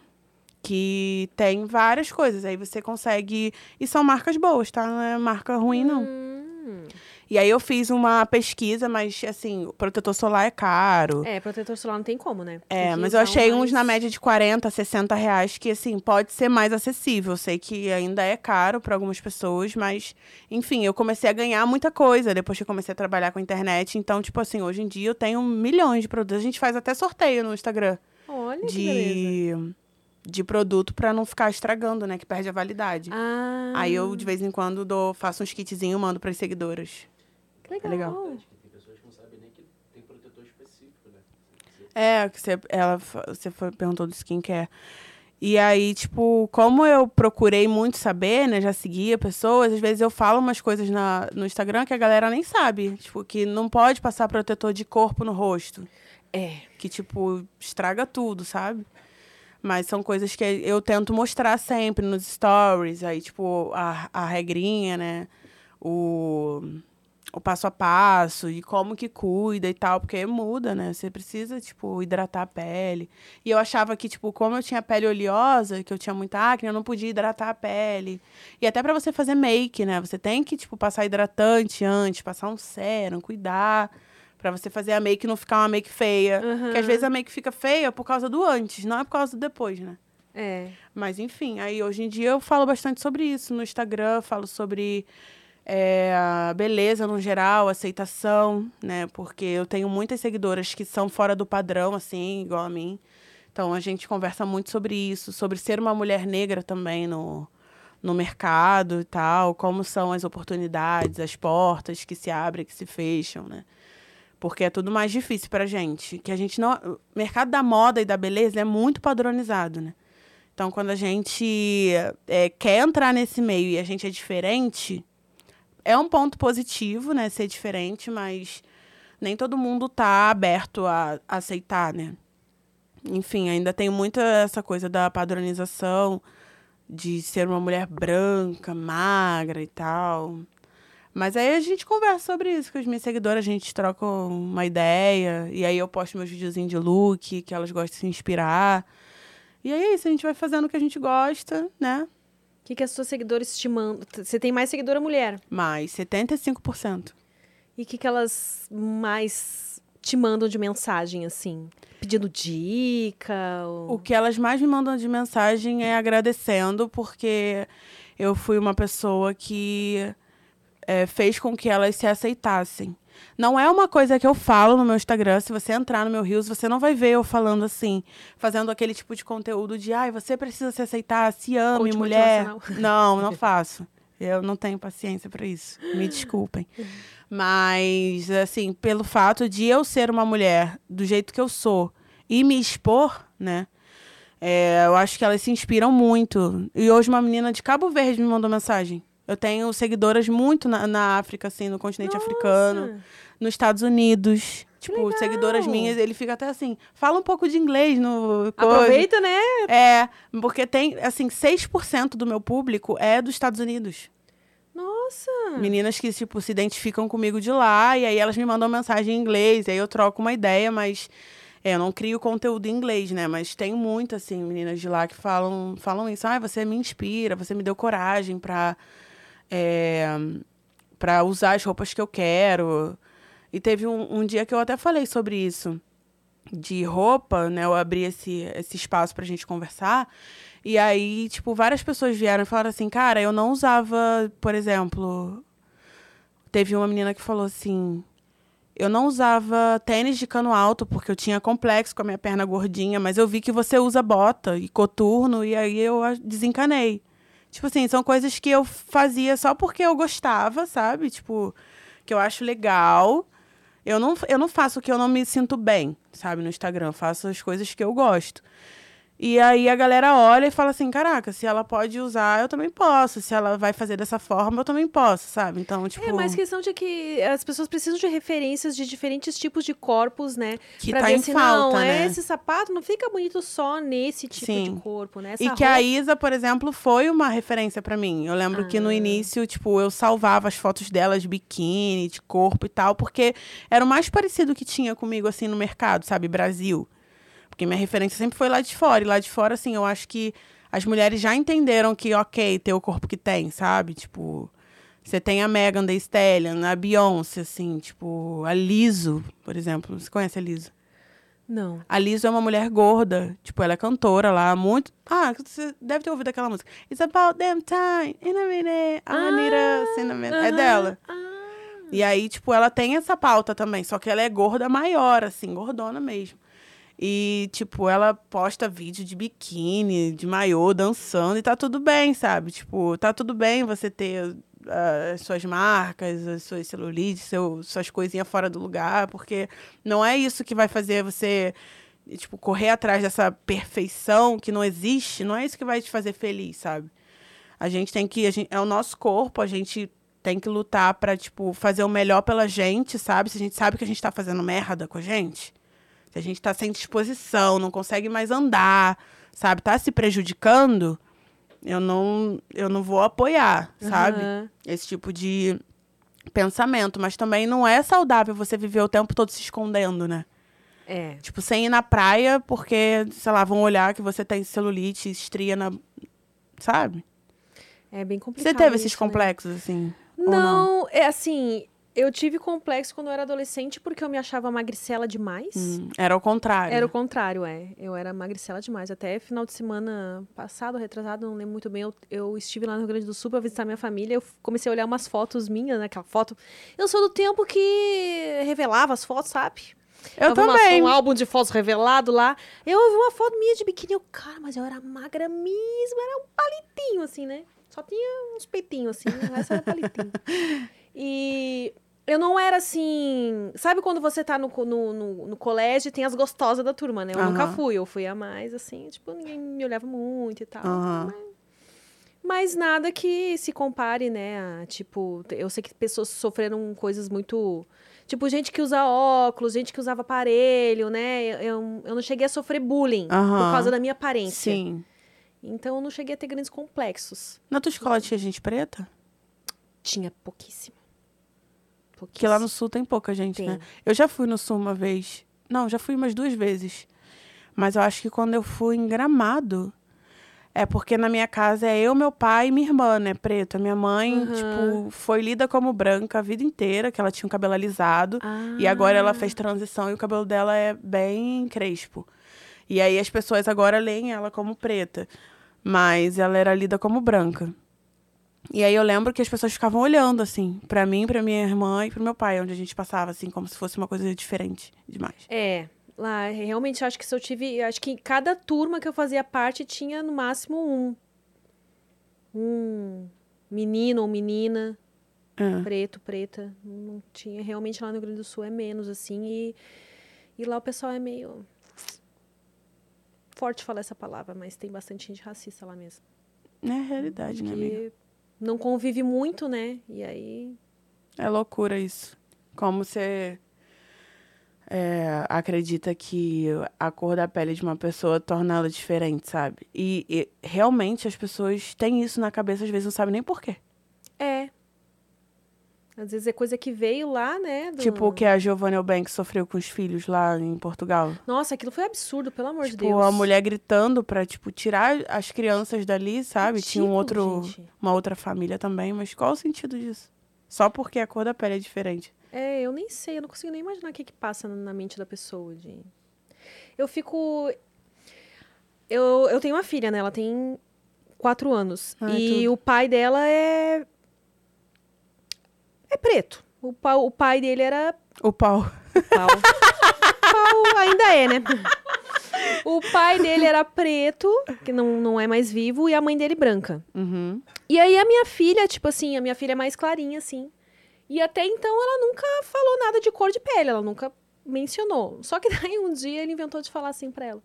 Que tem várias coisas. Aí você consegue. E são marcas boas, tá? Não é marca ruim, não. Hum. E aí eu fiz uma pesquisa, mas assim, o protetor solar é caro. É, protetor solar não tem como, né? É, Tem mas eu um achei uns mais- na média de 40, 60 reais, que assim, pode ser mais acessível. Eu sei que ainda é caro para algumas pessoas, mas, enfim, eu comecei a ganhar muita coisa depois que eu comecei a trabalhar com a internet. Então, tipo assim, hoje em dia eu tenho milhões de produtos. A gente faz até sorteio no Instagram Olha que beleza. de, de produto para não ficar estragando, né? Que perde a validade. Ah, Aí eu, de vez em quando, dou, faço uns kitzinhos e mando para as seguidoras. Que legal. é legal. Tem pessoas que não sabem nem que tem protetor específico, né? É, que você, ela, você foi, perguntou do skincare. E aí, tipo, como eu procurei muito saber, né? Já seguia pessoas, às vezes eu falo umas coisas na, no Instagram que a galera nem sabe. Tipo, que não pode passar protetor de corpo no rosto. É. Que, tipo, estraga tudo, sabe? Mas são coisas que eu tento mostrar sempre nos stories. Aí, tipo, a, a regrinha, né? O, o passo a passo e como que cuida e tal. Porque muda, né? Você precisa, tipo, hidratar a pele. E eu achava que, tipo, como eu tinha pele oleosa, que eu tinha muita acne, eu não podia hidratar a pele. E até pra você fazer make, né? Você tem que, tipo, passar hidratante antes, passar um sérum, cuidar. Pra você fazer a make e não ficar uma make feia. Porque às vezes a make fica feia por causa do antes, não é por causa do depois, né? É. Mas enfim, aí hoje em dia eu falo bastante sobre isso. No Instagram, falo sobre é, beleza no geral, aceitação, né? Porque eu tenho muitas seguidoras que são fora do padrão, assim, igual a mim. Então a gente conversa muito sobre isso, sobre ser uma mulher negra também no, no mercado e tal, como são as oportunidades, as portas que se abrem, que se fecham, né? Porque é tudo mais difícil pra gente. Que a gente não. O mercado da moda e da beleza é muito padronizado, né? Então, quando a gente é, quer entrar nesse meio e a gente é diferente, é um ponto positivo, né? Ser diferente, mas nem todo mundo tá aberto a, aceitar, né? Enfim, ainda tem muita essa coisa da padronização de ser uma mulher branca, magra e tal. Mas aí a gente conversa sobre isso com as minhas seguidoras, a gente troca uma ideia, e aí eu posto meus videozinhos de look, que elas gostam de se inspirar. E aí é isso, a gente vai fazendo o que a gente gosta, né? O que, que as suas seguidoras te mandam? Você tem mais seguidora mulher. Mais 75%. E o que, que elas mais te mandam de mensagem, assim? Pedindo dica? Ou... O que elas mais me mandam de mensagem é agradecendo, porque eu fui uma pessoa que é, fez com que elas se aceitassem. Não é uma coisa que eu falo no meu Instagram. Se você entrar no meu Reels, você não vai ver eu falando assim, fazendo aquele tipo de conteúdo de ai, você precisa se aceitar, se ame, Coach mulher. Não, não faço. Eu não tenho paciência para isso. Me desculpem. Mas, assim, pelo fato de eu ser uma mulher do jeito que eu sou e me expor, né? é, eu acho que elas se inspiram muito. E hoje uma menina de Cabo Verde me mandou mensagem. Eu tenho seguidoras muito na, na África, assim, no continente africano, Nossa. nos Estados Unidos. Tipo, legal. seguidoras minhas, ele fica até assim, fala um pouco de inglês no. coisa. Aproveita, né? É, porque tem, assim, 6% do meu público é dos Estados Unidos. Nossa. Meninas que, tipo, se identificam comigo de lá, e aí elas me mandam mensagem em inglês, e aí eu troco uma ideia, mas é, eu não crio conteúdo em inglês, né? Mas tem muito, assim, meninas de lá que falam, falam isso. Ah, você me inspira, você me deu coragem pra, é, pra usar as roupas que eu quero. E teve um, um dia que eu até falei sobre isso. De roupa, né? Eu abri esse, esse espaço pra gente conversar. E aí, tipo, várias pessoas vieram e falaram assim, cara, eu não usava, por exemplo. Teve uma menina que falou assim. Eu não usava tênis de cano alto porque eu tinha complexo com a minha perna gordinha, mas eu vi que você usa bota e coturno e aí eu desencanei. Tipo assim, são coisas que eu fazia só porque eu gostava, sabe? Tipo, que eu acho legal. Eu não, eu não faço o que eu não me sinto bem, sabe? No Instagram. Eu faço as coisas que eu gosto. E aí a galera olha e fala assim: caraca, se ela pode usar, eu também posso. Se ela vai fazer dessa forma, eu também posso, sabe? Então, tipo. É mais questão de que as pessoas precisam de referências de diferentes tipos de corpos, né? que pra tá ver em se falta, não, é, né? esse sapato não fica bonito só nesse tipo Sim. de corpo, né? Essa E que a roupa- Isa, por exemplo, foi uma referência pra mim. Eu lembro que no Ah. início, tipo, eu salvava as fotos dela de biquíni, de corpo e tal, porque era o mais parecido que tinha comigo, assim, no mercado, sabe? Brasil. Porque minha referência sempre foi lá de fora. E lá de fora, assim, eu acho que as mulheres já entenderam que, ok, ter o corpo que tem, sabe? Tipo, você tem a Megan Thee Stallion, a Beyoncé, assim, tipo, a Liso, por exemplo. Você conhece a Liso? Não. A Liso é uma mulher gorda. Tipo, ela é cantora lá, muito. Ah, você deve ter ouvido aquela música. It's about damn time, in a minute, I need a cinnamon. É dela. Ah, E aí, tipo, ela tem essa pauta também, só que ela é gorda maior, assim, gordona mesmo. E, tipo, ela posta vídeo de biquíni, de maiô, dançando, e tá tudo bem, sabe? Tipo, tá tudo bem você ter ah, as suas marcas, as suas celulites, seu, suas coisinhas fora do lugar, porque não é isso que vai fazer você, tipo, correr atrás dessa perfeição que não existe, não é isso que vai te fazer feliz, sabe? A gente tem que, gente, é o nosso corpo, a gente tem que lutar pra, tipo, fazer o melhor pela gente, sabe? Se a gente sabe que a gente tá fazendo merda com a gente, se a gente tá sem disposição, não consegue mais andar, sabe? Tá se prejudicando, eu não, eu não vou apoiar, sabe? aham. Esse tipo de pensamento. Mas também não é saudável você viver o tempo todo se escondendo, né? É. Tipo, sem ir na praia porque, sei lá, vão olhar que você tem celulite, estria na. Sabe? É bem complicado. Você teve esses isso, né? complexos, assim? ou Não, é assim, eu tive complexo quando eu era adolescente porque eu me achava magricela demais. Hum, era o contrário. Era o contrário, é. Eu era magricela demais. Até final de semana passado, retrasado, não lembro muito bem. Eu, eu estive lá no Rio Grande do Sul pra visitar minha família. Eu comecei a olhar umas fotos minhas, né? Aquela foto. Eu sou do tempo que revelava as fotos, sabe? Eu Tava uma- também. um álbum de fotos revelado lá. Eu vi uma foto minha de biquíni. Eu, cara, mas eu era magra mesmo. Era um palitinho, assim, né? Só tinha uns peitinhos, assim, resto era palitinho. E eu não era assim. Sabe quando você tá no, no, no, no colégio e tem as gostosas da turma, né? Eu nunca Aham. fui, eu fui a mais, assim, tipo, ninguém me olhava muito e tal. Aham. Mas, mas nada que se compare, né? A, tipo, eu sei que pessoas sofreram coisas muito. Tipo, gente que usa óculos, gente que usava aparelho, né? Eu, eu, não cheguei a sofrer bullying por causa da minha aparência. Sim. Então eu não cheguei a ter grandes complexos. Na tua escola tinha gente preta? Tinha pouquíssimo. Pouquíssimo. Porque lá no sul tem pouca gente, Tem. né? Eu já fui no sul uma vez. Não, já fui umas duas vezes. Mas eu acho que quando eu fui em Gramado. É porque na minha casa é eu, meu pai e minha irmã, né? Preta. Minha mãe, Uhum. tipo, foi lida como branca a vida inteira, que ela tinha um cabelo alisado. E agora ela fez transição e o cabelo dela é bem crespo. E aí as pessoas agora leem ela como preta. Mas ela era lida como branca. E aí eu lembro que as pessoas ficavam olhando, assim, pra mim, pra minha irmã e pro meu pai, onde a gente passava, assim, como se fosse uma coisa diferente demais. É, lá realmente acho que se eu tive, acho que em cada turma que eu fazia parte tinha no máximo um um menino ou menina É. preto, preta, não tinha realmente lá no Rio Grande do Sul é menos assim e e lá o pessoal é meio forte falar essa palavra, mas tem bastante gente racista lá mesmo. É a realidade, né, amiga? Não convive muito, né? E aí É loucura isso. Como você é, acredita que a cor da pele de uma pessoa torna ela diferente, sabe? E, e realmente as pessoas têm isso na cabeça, às vezes não sabem nem por quê. é às vezes é coisa que veio lá, né? do- Tipo o que a Giovanna Eubanks sofreu com os filhos lá em Portugal. Nossa, aquilo foi absurdo, pelo amor de Tipo, Deus. a mulher gritando pra, tipo, tirar as crianças dali, sabe? Tinha um Ridículo, outro, gente. uma outra família também, mas qual o sentido disso? Só porque a cor da pele é diferente. É, eu nem sei, eu não consigo nem imaginar o que, que passa na- mente da pessoa. De... Eu fico. Eu, eu tenho uma filha, né? Ela tem quatro anos. Ah, é e tudo. o pai dela é. É preto. O, pa- o pai dele era O pau. pau. pau ainda é, né? O pai dele era preto, que não, não é mais vivo, e a mãe dele branca. Uhum. E aí a minha filha, tipo assim, a minha filha é mais clarinha, assim. E até então ela nunca falou nada de cor de pele, ela nunca mencionou. Só que daí um dia ele inventou de falar assim pra ela.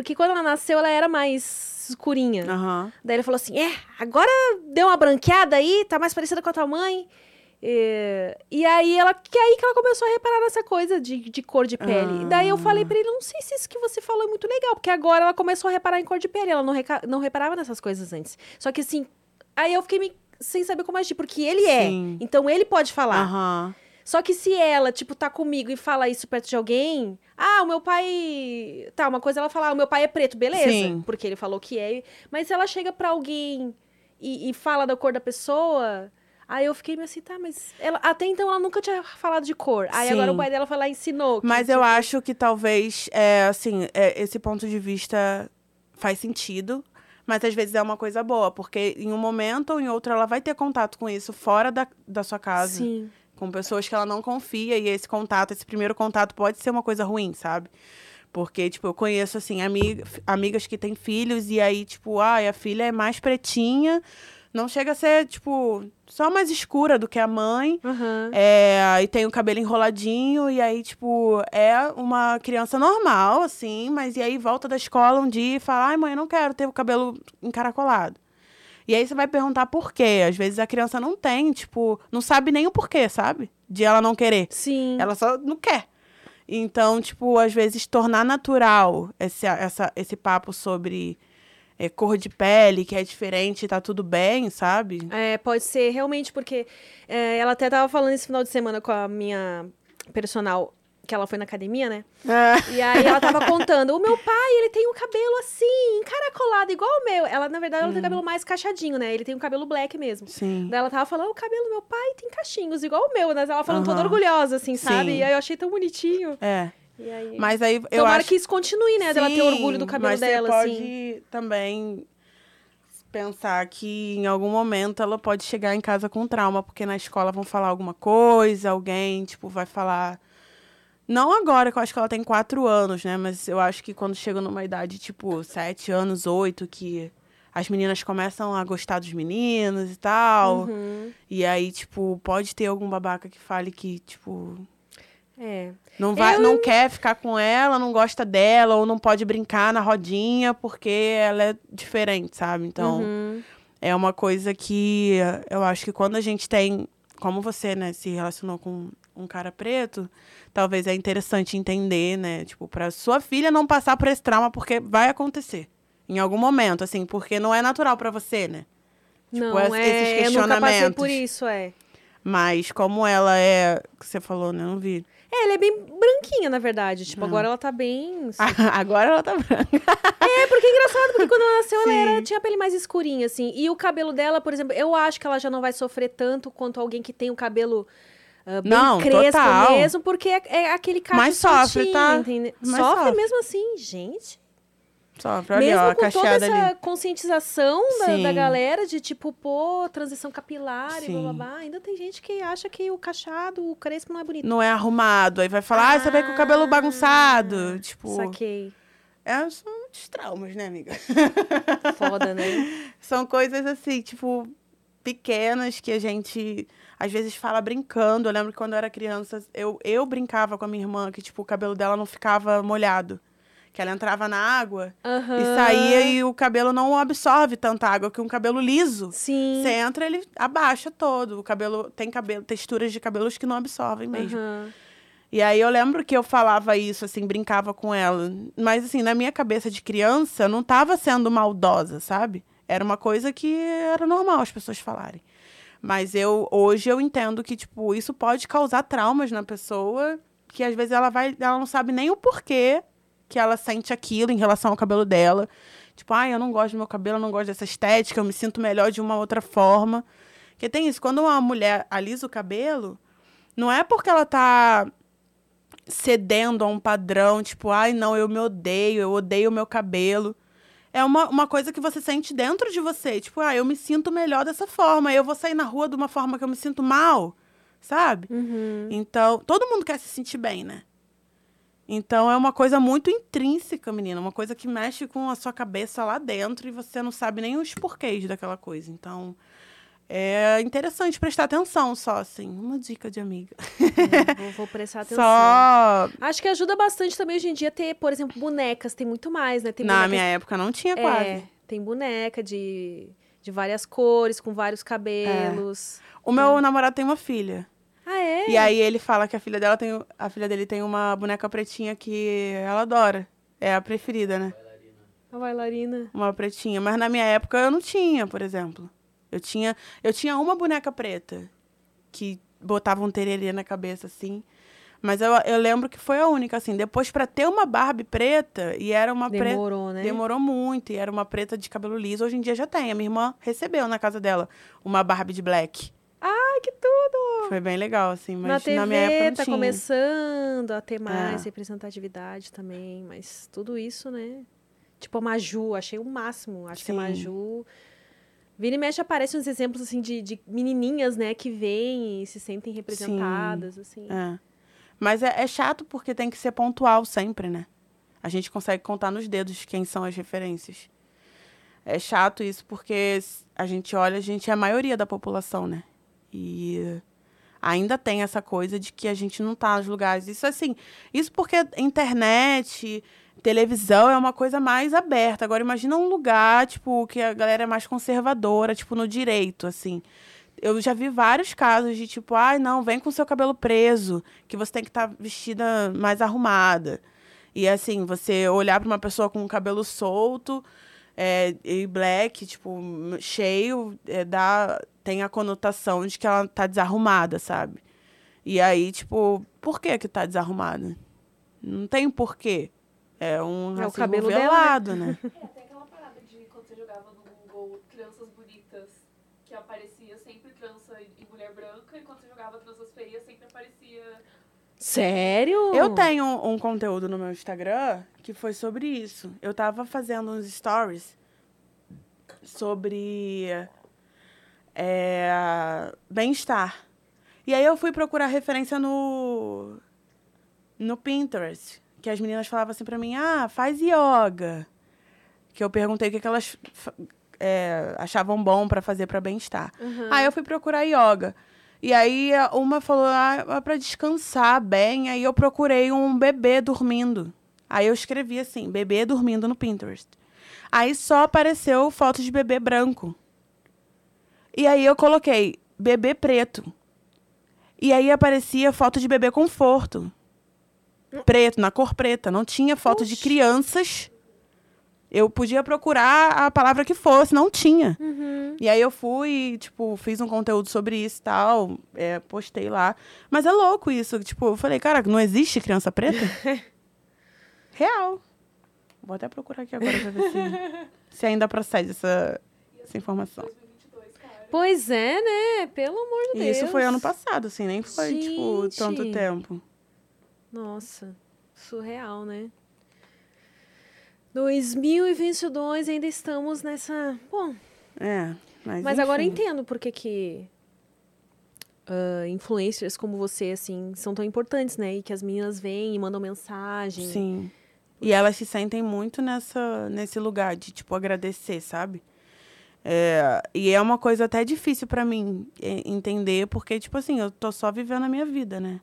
Porque quando ela nasceu, ela era mais escurinha. Aham. Daí ele falou assim: É, agora deu uma branqueada aí, tá mais parecida com a tua mãe. É, E aí ela que aí que ela começou a reparar nessa coisa de, de cor de pele. Ah. E daí eu falei pra ele, não sei se isso que você falou é muito legal, porque agora ela começou a reparar em cor de pele, ela não, reca- não reparava nessas coisas antes. Só que assim, aí eu fiquei me- sem saber como agir, porque ele é. Sim. Então ele pode falar. Aham. Só que se ela, tipo, tá comigo e fala isso perto de alguém, ah, o meu pai. Tá, uma coisa ela fala, ah, o meu pai é preto, beleza. Sim. Porque ele falou que é. Mas se ela chega pra alguém e, e fala da cor da pessoa. Aí eu fiquei meio assim, tá, mas ela, até então ela nunca tinha falado de cor. Aí Sim. agora o pai dela foi lá e ensinou. Mas eu tipo, acho que talvez, é, assim, é, esse ponto de vista faz sentido. Mas às vezes é uma coisa boa, porque em um momento ou em outro ela vai ter contato com isso fora da, da sua casa. Sim. Com pessoas que ela não confia e esse contato, esse primeiro contato pode ser uma coisa ruim, sabe? Porque, tipo, eu conheço, assim, amiga, f- amigas que têm filhos e aí, tipo, ai, a filha é mais pretinha, não chega a ser, tipo, só mais escura do que a mãe, Aham. é, e tem o cabelo enroladinho e aí, tipo, é uma criança normal, assim, mas e aí volta da escola um dia e fala, ai, mãe, eu não quero ter o cabelo encaracolado. E aí você vai perguntar por quê. Às vezes a criança não tem, tipo, não sabe nem o porquê, sabe? De ela não querer. Sim. Ela só não quer. Então, tipo, às vezes tornar natural esse, essa, esse papo sobre é, cor de pele, que é diferente e tá tudo bem, sabe? É, pode ser realmente porque é, ela até tava falando esse final de semana com a minha personal, que ela foi na academia, né? E aí ela tava contando, o meu pai, ele tem um cabelo assim, encaracolado, igual o meu. Ela, na verdade, ela tem o cabelo mais cachadinho, né? Ele tem um cabelo black mesmo. Sim. Daí ela tava falando, o cabelo do meu pai tem cachinhos, igual o meu, né? Ela falando toda Aham. orgulhosa, assim, sabe? Sim. E aí eu achei tão bonitinho. É. E aí... Mas aí eu Tomara acho que isso continue, né? Dela ter Sim, orgulho do cabelo mas dela, pode assim. também pensar que em algum momento ela pode chegar em casa com trauma, porque na escola vão falar alguma coisa, alguém, tipo, vai falar. Não agora, que eu acho que ela tem quatro anos, né? Mas eu acho que quando chega numa idade, tipo, sete anos, oito, que as meninas começam a gostar dos meninos e tal. Uhum. E aí, tipo, pode ter algum babaca que fale que, tipo, É. não, vai, Eu- não quer ficar com ela, não gosta dela, ou não pode brincar na rodinha porque ela é diferente, sabe? Então, Uhum. é uma coisa que eu acho que quando a gente tem, como você, né, se relacionou com um cara preto, talvez é interessante entender, né, tipo, para sua filha não passar por esse trauma porque vai acontecer em algum momento, assim, porque não é natural para você, né? Não, es- esses é, eu nunca passei por questionamentos. isso, é. Mas como ela é, que você falou, né, não vi. É, ela é bem branquinha, na verdade. Tipo, Ah. agora ela tá bem. Agora ela tá branca. É, porque é engraçado, porque quando ela nasceu, ela Sim. era, tinha a pele mais escurinha, assim. E o cabelo dela, por exemplo, eu acho que ela já não vai sofrer tanto quanto alguém que tem o cabelo ah, bem Não, crespo total. mesmo, porque é, é aquele cacho Mas sofre, tá? entende? Mas Sofre, sofre. mesmo assim, gente. Sofre, olha, mesmo ó, a com toda essa ali. conscientização da, da galera de, tipo, pô, transição capilar e Sim. blá, blá, blá. Ainda tem gente que acha que o cachado, o crespo não é bonito. Não é arrumado. Aí vai falar, ah, você veio com o cabelo bagunçado. Tipo, Saquei. é, são muitos traumas, né, amiga? Foda, né? São coisas assim, tipo, pequenas que a gente às vezes fala brincando. Eu lembro que quando eu era criança, eu, eu brincava com a minha irmã que, tipo, o cabelo dela não ficava molhado. Que ela entrava na água Aham. e saía e o cabelo não absorve tanta água, que um cabelo liso. Sim. Você entra, ele abaixa todo. O cabelo tem cabelo, texturas de cabelos que não absorvem mesmo. Aham. E aí eu lembro que eu falava isso, assim, brincava com ela. Mas, assim, na minha cabeça de criança, eu não tava sendo maldosa, sabe? Era uma coisa que era normal as pessoas falarem. Mas eu hoje eu entendo que, tipo, isso pode causar traumas na pessoa, que às vezes ela vai. Ela não sabe nem o porquê que ela sente aquilo em relação ao cabelo dela. Tipo, ai, eu não gosto do meu cabelo, eu não gosto dessa estética, eu me sinto melhor de uma outra forma. Porque tem isso, quando uma mulher alisa o cabelo, não é porque ela tá cedendo a um padrão, tipo, ai, não, eu me odeio, eu odeio o meu cabelo. É uma, uma coisa que você sente dentro de você. Tipo, ah, eu me sinto melhor dessa forma. Eu vou sair na rua de uma forma que eu me sinto mal, sabe? Uhum. Então, todo mundo quer se sentir bem, né? Então, é uma coisa muito intrínseca, menina. Uma coisa que mexe com a sua cabeça lá dentro e você não sabe nem os porquês daquela coisa. Então, é interessante prestar atenção só, assim. Uma dica de amiga. É, vou, vou prestar atenção. Só. Acho que ajuda bastante também hoje em dia ter, por exemplo, bonecas. Tem muito mais, né? Tem Na bonecas- minha época não tinha é, quase. tem boneca de, de várias cores, com vários cabelos. O meu namorado tem uma filha. Ah, é? E aí ele fala que a filha dela tem. A filha dele tem uma boneca pretinha que ela adora. É a preferida, né? A bailarina. Uma pretinha. Mas na minha época eu não tinha, por exemplo. Eu tinha, eu tinha uma boneca preta que botava um tererê na cabeça, assim. Mas eu, eu lembro que foi a única, assim. Depois, pra ter uma Barbie preta, e era uma preta. Demorou, né? Demorou muito, e era uma preta de cabelo liso. Hoje em dia já tem. A minha irmã recebeu na casa dela uma Barbie de black. Ai, que tudo! Foi bem legal, assim. Mas na TV minha época não tá tinha. começando a ter mais É. representatividade também, mas tudo isso, né? Tipo a Maju, achei o máximo. Acho que a Sim. Maju. Vira e mexe aparecem uns exemplos assim de, de menininhas, né, que vêm e se sentem representadas, assim. É. Mas é, é chato porque tem que ser pontual sempre, né? A gente consegue contar nos dedos quem são as referências. É chato isso porque a gente olha, a gente é a maioria da população, né? E ainda tem essa coisa de que a gente não tá nos lugares. Isso assim, isso porque internet, televisão é uma coisa mais aberta. Agora imagina um lugar, tipo, que a galera é mais conservadora, tipo no direito, assim. Eu já vi vários casos de tipo, ai, não, vem com seu cabelo preso, que você tem que estar vestida mais arrumada. E assim, você olhar para uma pessoa com o cabelo solto é, e black, tipo, cheio, é, dá, tem a conotação de que ela tá desarrumada, sabe? E aí, tipo, por que que tá desarrumada? Não tem porquê. É um É o cabelo dela, né? velado, né? É, tem aquela parada de quando você jogava no Google tranças bonitas, que aparecia sempre trança em mulher branca, e quando você jogava tranças feias, sempre aparecia. Sério? Eu tenho um, um conteúdo no meu Instagram que foi sobre isso. Eu tava fazendo uns stories sobre é, bem-estar. E aí eu fui procurar referência no, no Pinterest. Que as meninas falavam assim pra mim, ah, faz yoga. Que eu perguntei o que, que elas é, achavam bom pra fazer pra bem-estar. Uhum. Aí eu fui procurar yoga. E aí uma falou, ah, é pra descansar bem. Aí eu procurei um bebê dormindo. Aí eu escrevi assim, bebê dormindo no Pinterest. Aí só apareceu foto de bebê branco. E aí eu coloquei bebê preto. E aí aparecia foto de bebê conforto. Preto, na cor preta. Não tinha foto de Oxi. crianças. Eu podia procurar a palavra que fosse, não tinha. Uhum. E aí eu fui, tipo, fiz um conteúdo sobre isso e tal, é, postei lá. Mas é louco isso, tipo, eu falei, cara, não existe criança preta? Real. Vou até procurar aqui agora pra ver se, se ainda procede essa, essa informação. 2022, cara. Pois é, né? Pelo amor de E Deus. isso foi ano passado, assim, nem foi, tipo, tanto Gente. tempo. Nossa, surreal, né? 2022 ainda estamos nessa. Bom, É, mas mas agora entendo por que que ah, influencers como você, assim, são tão importantes, né? E que as meninas vêm e mandam mensagem. Sim. E elas se sentem muito nessa, nesse lugar de, tipo, agradecer, sabe? É, e é uma coisa até difícil pra mim é, entender, porque, tipo assim, eu tô só vivendo a minha vida, né?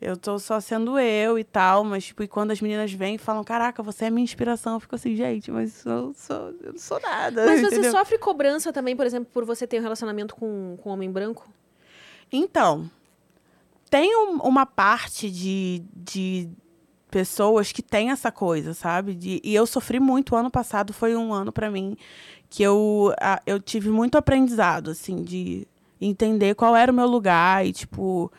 Eu tô só sendo eu e tal, mas, tipo, e quando as meninas vêm e falam, caraca, você é minha inspiração, eu fico assim, gente, mas eu, sou, eu não sou nada. Mas você entendeu? sofre cobrança também, por exemplo, por você ter um relacionamento com, com um homem branco? Então, tem um- uma parte de, de pessoas que tem essa coisa, sabe? De, e eu sofri muito. O ano passado foi um ano pra mim que eu, a- eu tive muito aprendizado, assim, de entender qual era o meu lugar e, tipo,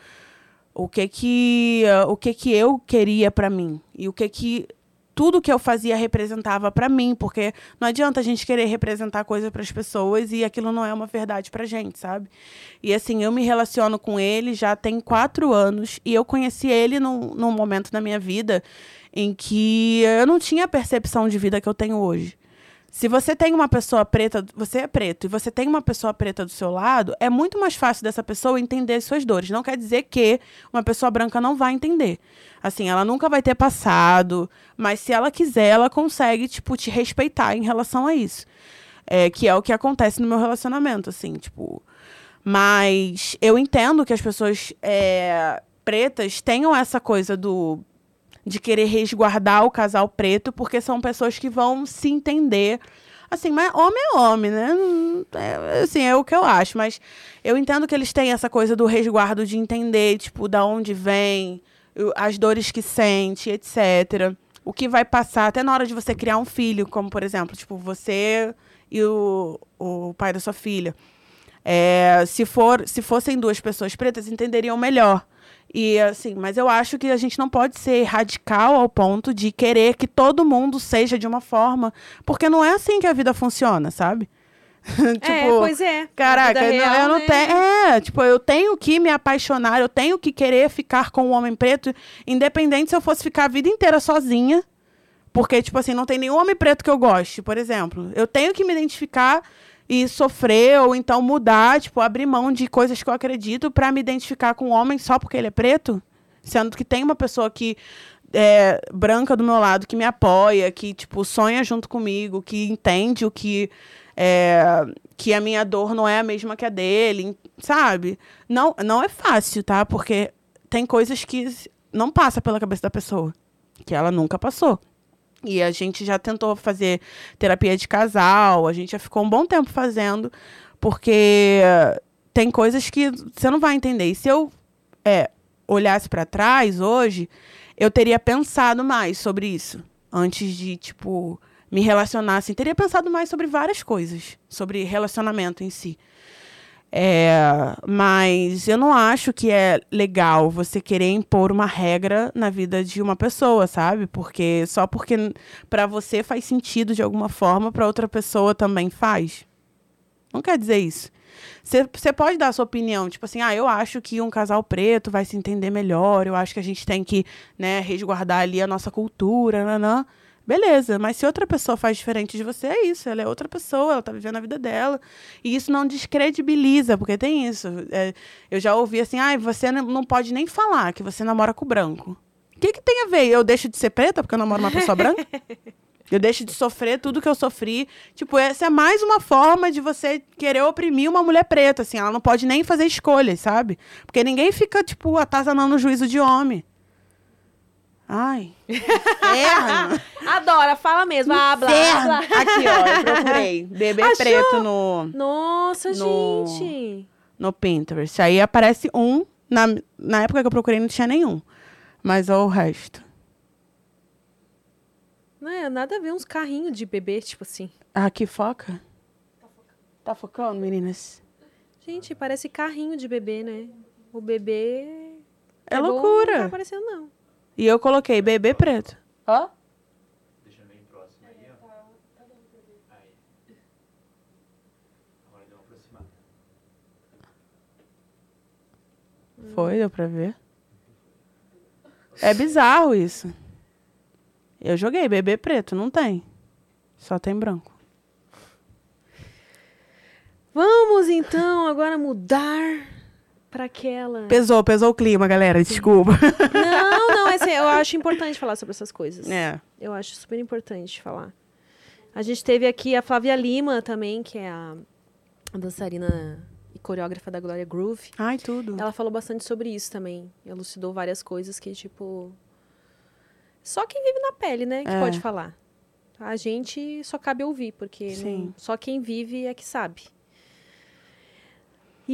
o que que, ah, o que, que eu queria pra mim. E o que que tudo que eu fazia representava pra mim, porque não adianta a gente querer representar coisa para as pessoas e aquilo não é uma verdade pra gente, sabe? E assim, eu me relaciono com ele já tem quatro anos e eu conheci ele num, num momento da minha vida em que eu não tinha a percepção de vida que eu tenho hoje. Se você tem uma pessoa preta, você é preto, e você tem uma pessoa preta do seu lado, é muito mais fácil dessa pessoa entender as suas dores. Não quer dizer que uma pessoa branca não vai entender. Assim, ela nunca vai ter passado, mas se ela quiser, ela consegue, tipo, te respeitar em relação a isso. É, que é o que acontece no meu relacionamento, assim, tipo. Mas eu entendo que as pessoas é, pretas tenham essa coisa do de querer resguardar o casal preto, porque são pessoas que vão se entender. Assim, mas homem é homem, né? É, assim, é o que eu acho. Mas eu entendo que eles têm essa coisa do resguardo de entender, tipo, da onde vem, as dores que sente, etc. O que vai passar até na hora de você criar um filho, como, por exemplo, tipo, você e o, o pai da sua filha. É, se, for, se fossem duas pessoas pretas, entenderiam melhor. E assim, mas eu acho que a gente não pode ser radical ao ponto de querer que todo mundo seja de uma forma, porque não é assim que a vida funciona, sabe? tipo, é, pois é. Caraca, não, real, eu não né? tenho. É, tipo, eu tenho que me apaixonar, eu tenho que querer ficar com um homem preto, independente se eu fosse ficar a vida inteira sozinha. Porque, tipo assim, não tem nenhum homem preto que eu goste, por exemplo. Eu tenho que me identificar e sofrer, ou então mudar, tipo, abrir mão de coisas que eu acredito pra me identificar com um homem só porque ele é preto. Sendo que tem uma pessoa que é branca do meu lado, que me apoia, que, tipo, sonha junto comigo, que entende o que. é, que a minha dor não é a mesma que a dele, sabe? Não, não é fácil, tá? Porque tem coisas que não passa pela cabeça da pessoa, que ela nunca passou. E a gente já tentou fazer terapia de casal, a gente já ficou um bom tempo fazendo, porque tem coisas que você não vai entender. E se eu é, olhasse para trás hoje, eu teria pensado mais sobre isso antes de, tipo, me relacionar assim. Teria pensado mais sobre várias coisas, sobre relacionamento em si. É, mas eu não acho que é legal você querer impor uma regra na vida de uma pessoa, sabe? Porque só porque para você faz sentido de alguma forma, para outra pessoa também faz. Não quer dizer isso. Você pode dar a sua opinião, tipo assim, ah, eu acho que um casal preto vai se entender melhor, eu acho que a gente tem que, né, resguardar ali a nossa cultura, nanã. Beleza, mas se outra pessoa faz diferente de você, é isso. Ela é outra pessoa, ela tá vivendo a vida dela. E isso não descredibiliza, porque tem isso. É, eu já ouvi assim, ah, você não pode nem falar que você namora com branco. O que, que tem a ver? Eu deixo de ser preta porque eu namoro uma pessoa branca? Eu deixo de sofrer tudo que eu sofri. Tipo, essa é mais uma forma de você querer oprimir uma mulher preta, assim. Ela não pode nem fazer escolhas, sabe? Porque ninguém fica, tipo, atazanando o juízo de homem. Ai. Inferno. Adora, fala mesmo. Inferno. blá. Aqui, ó, eu procurei. Bebê Achou? preto no, Nossa, No- gente. no Pinterest. Aí aparece um. Na, na época que eu procurei, não tinha nenhum. Mas ó, o resto. Não é nada a ver uns carrinhos de bebê, tipo assim. Ah, aqui foca? Tá focando, meninas? Gente, parece carrinho de bebê, né? O bebê. É pegou, loucura. Não tá aparecendo, não. E eu coloquei bebê preto. Ó. Deixa bem próximo aí, ó. Aí. Agora deu uma aproximada. Foi, deu pra ver. É bizarro isso. Eu joguei bebê preto, não tem. Só tem branco. Vamos então agora mudar para aquela. Pesou, pesou o clima, galera. Desculpa. Não, não, essa, eu acho importante falar sobre essas coisas. É. Eu acho super importante falar. A gente teve aqui a Flávia Lima também, que é a dançarina e coreógrafa da Glória Groove. Ai, tudo. Ela falou bastante sobre isso também. Elucidou várias coisas que, tipo. Só quem vive na pele, né? Que É. pode falar. A gente só cabe ouvir, porque não- só quem vive é que sabe.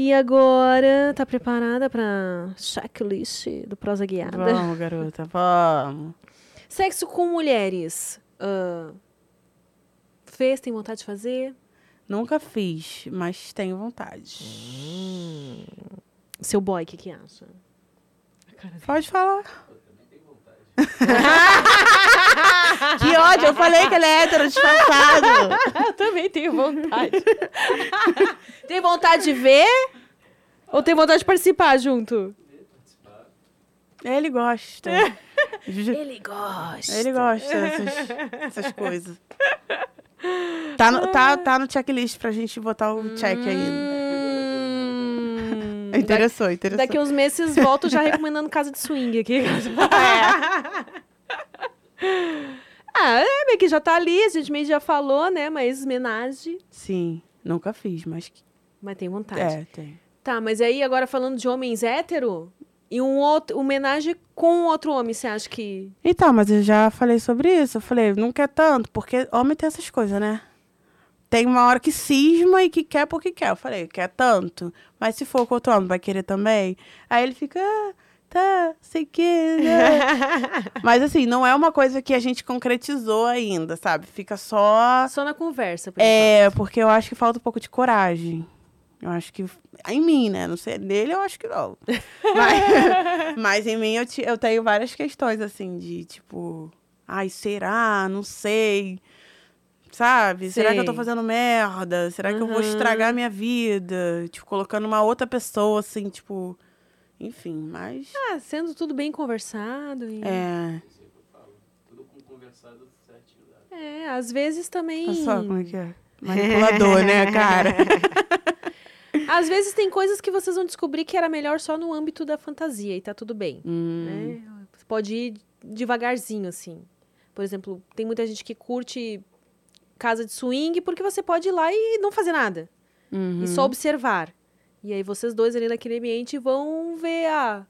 E agora, tá preparada pra checklist do Prosa Guiada? Vamos, garota, vamos. Sexo com mulheres. ah, fez, tem vontade de fazer? Nunca fiz, mas tenho vontade. Seu boy, o que, que acha? Pode falar. que ódio, eu falei que ele é hétero disfarçado. Eu também tenho vontade. tem vontade de ver? Ou tem vontade de participar junto? Ele gosta. Ele gosta. Ele gosta dessas, coisas. Tá no, tá, tá no checklist pra gente botar o check ainda. Hum, Interessou, interessou. Daqui uns meses volto já recomendando casa de swing aqui. ah, é, que já tá ali, a gente meio já falou, né? Mas homenagem. Sim, nunca fiz, mas... Mas tem vontade. É, tem. Tá, mas aí agora falando de homens hétero e um outro homenagem com outro homem, você acha que. Então, mas eu já falei sobre isso. Eu falei, não quer tanto, porque homem tem essas coisas, né? Tem uma hora que cisma e que quer porque quer. Eu falei, quer tanto. Mas se for com outro homem, vai querer também? Aí ele fica, ah, tá, sei que. né?" mas assim, não é uma coisa que a gente concretizou ainda, sabe? Fica só. Só na conversa, por enquanto. É, porque eu acho que falta um pouco de coragem. Eu acho que. Em mim, né? Não sei. Nele eu acho que não. mas, mas em mim eu, ti- eu tenho várias questões, assim, de tipo. Ai, será? Não sei. Sabe? Será que eu tô fazendo merda? Será que eu vou estragar a minha vida? Tipo, colocando uma outra pessoa, assim, tipo. Enfim, mas. Ah, sendo tudo bem conversado. E... É. Tudo com conversado certinho. Dá. É, às vezes também. Olha só como é que é. Manipulador, né, cara? Às vezes tem coisas que vocês vão descobrir que era melhor só no âmbito da fantasia e tá tudo bem. Hum. né? Você pode ir devagarzinho, assim. Por exemplo, tem muita gente que curte casa de swing porque você pode ir lá e não fazer nada. Uhum. E só observar. E aí vocês dois ali naquele ambiente vão ver, ah,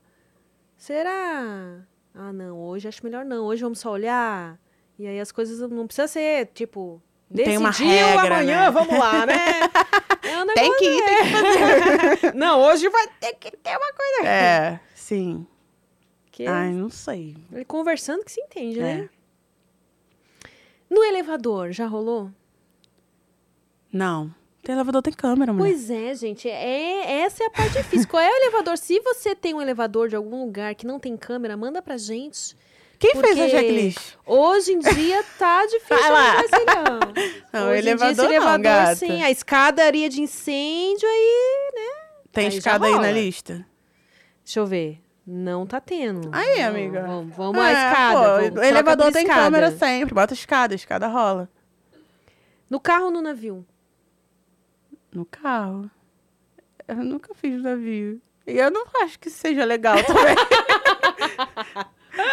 será? Ah, não, hoje acho melhor não. Hoje vamos só olhar. E aí as coisas não precisa ser, tipo, Tem uma decidiu regra, amanhã, né? vamos lá, né? É um Tem que ir, tem que fazer. Não, hoje vai ter que ter uma coisa. É, sim. Que Ai, não sei. ele conversando que se entende, É. né? No elevador, já rolou? Não. Tem elevador, tem câmera, mulher. Pois é, gente. É, essa é a parte difícil. Qual é o elevador? Se você tem um elevador de algum lugar que não tem câmera, manda pra gente. Quem fez a porque checklist? Hoje em dia tá difícil Vai lá. não. Hoje em dia, elevador não, elevador, gata. sim. A escadaria de incêndio aí, né? Tem Aí escada aí na lista? Deixa eu ver. Não tá tendo. Aí, Não, amiga. Vamos, vamos à É, escada. pô, vamos, elevador tem escada. câmera sempre. Bota escada, escada rola. No carro ou no navio? No carro. Eu nunca fiz navio. E eu não acho que seja legal também.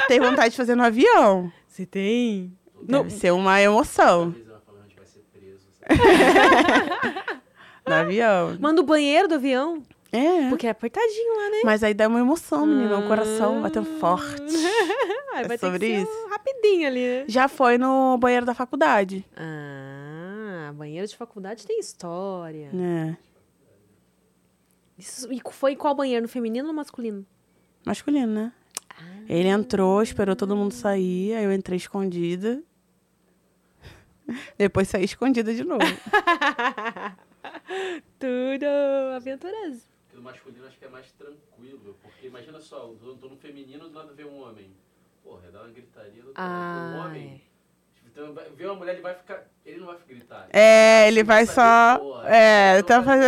tem vontade de fazer no avião. Você tem? Deve ser uma emoção Talvez ela falando, a gente vai ser preso. sabe? no avião. Manda o banheiro do avião, É. porque é apertadinho lá, né? Mas aí dá uma emoção, menina. O coração batendo forte. Ai, É vai ter sobre que ser isso. um rapidinho ali, né? Já foi no banheiro da faculdade. Ah, banheiro de faculdade tem história. né? Isso, e foi em qual banheiro? No feminino ou no masculino? Masculino, né? Ele entrou, esperou todo mundo sair, aí eu entrei escondida. Depois saí escondida de novo. Tudo aventuroso. Porque no masculino acho que é mais tranquilo. Porque imagina só, eu tô no feminino, do nada vê um homem. Porra, dá uma gritaria do cara. Um homem. Então, vê uma mulher, ele vai ficar. Ele não vai gritar. É, ele vai só. Porra, É, tá fazendo.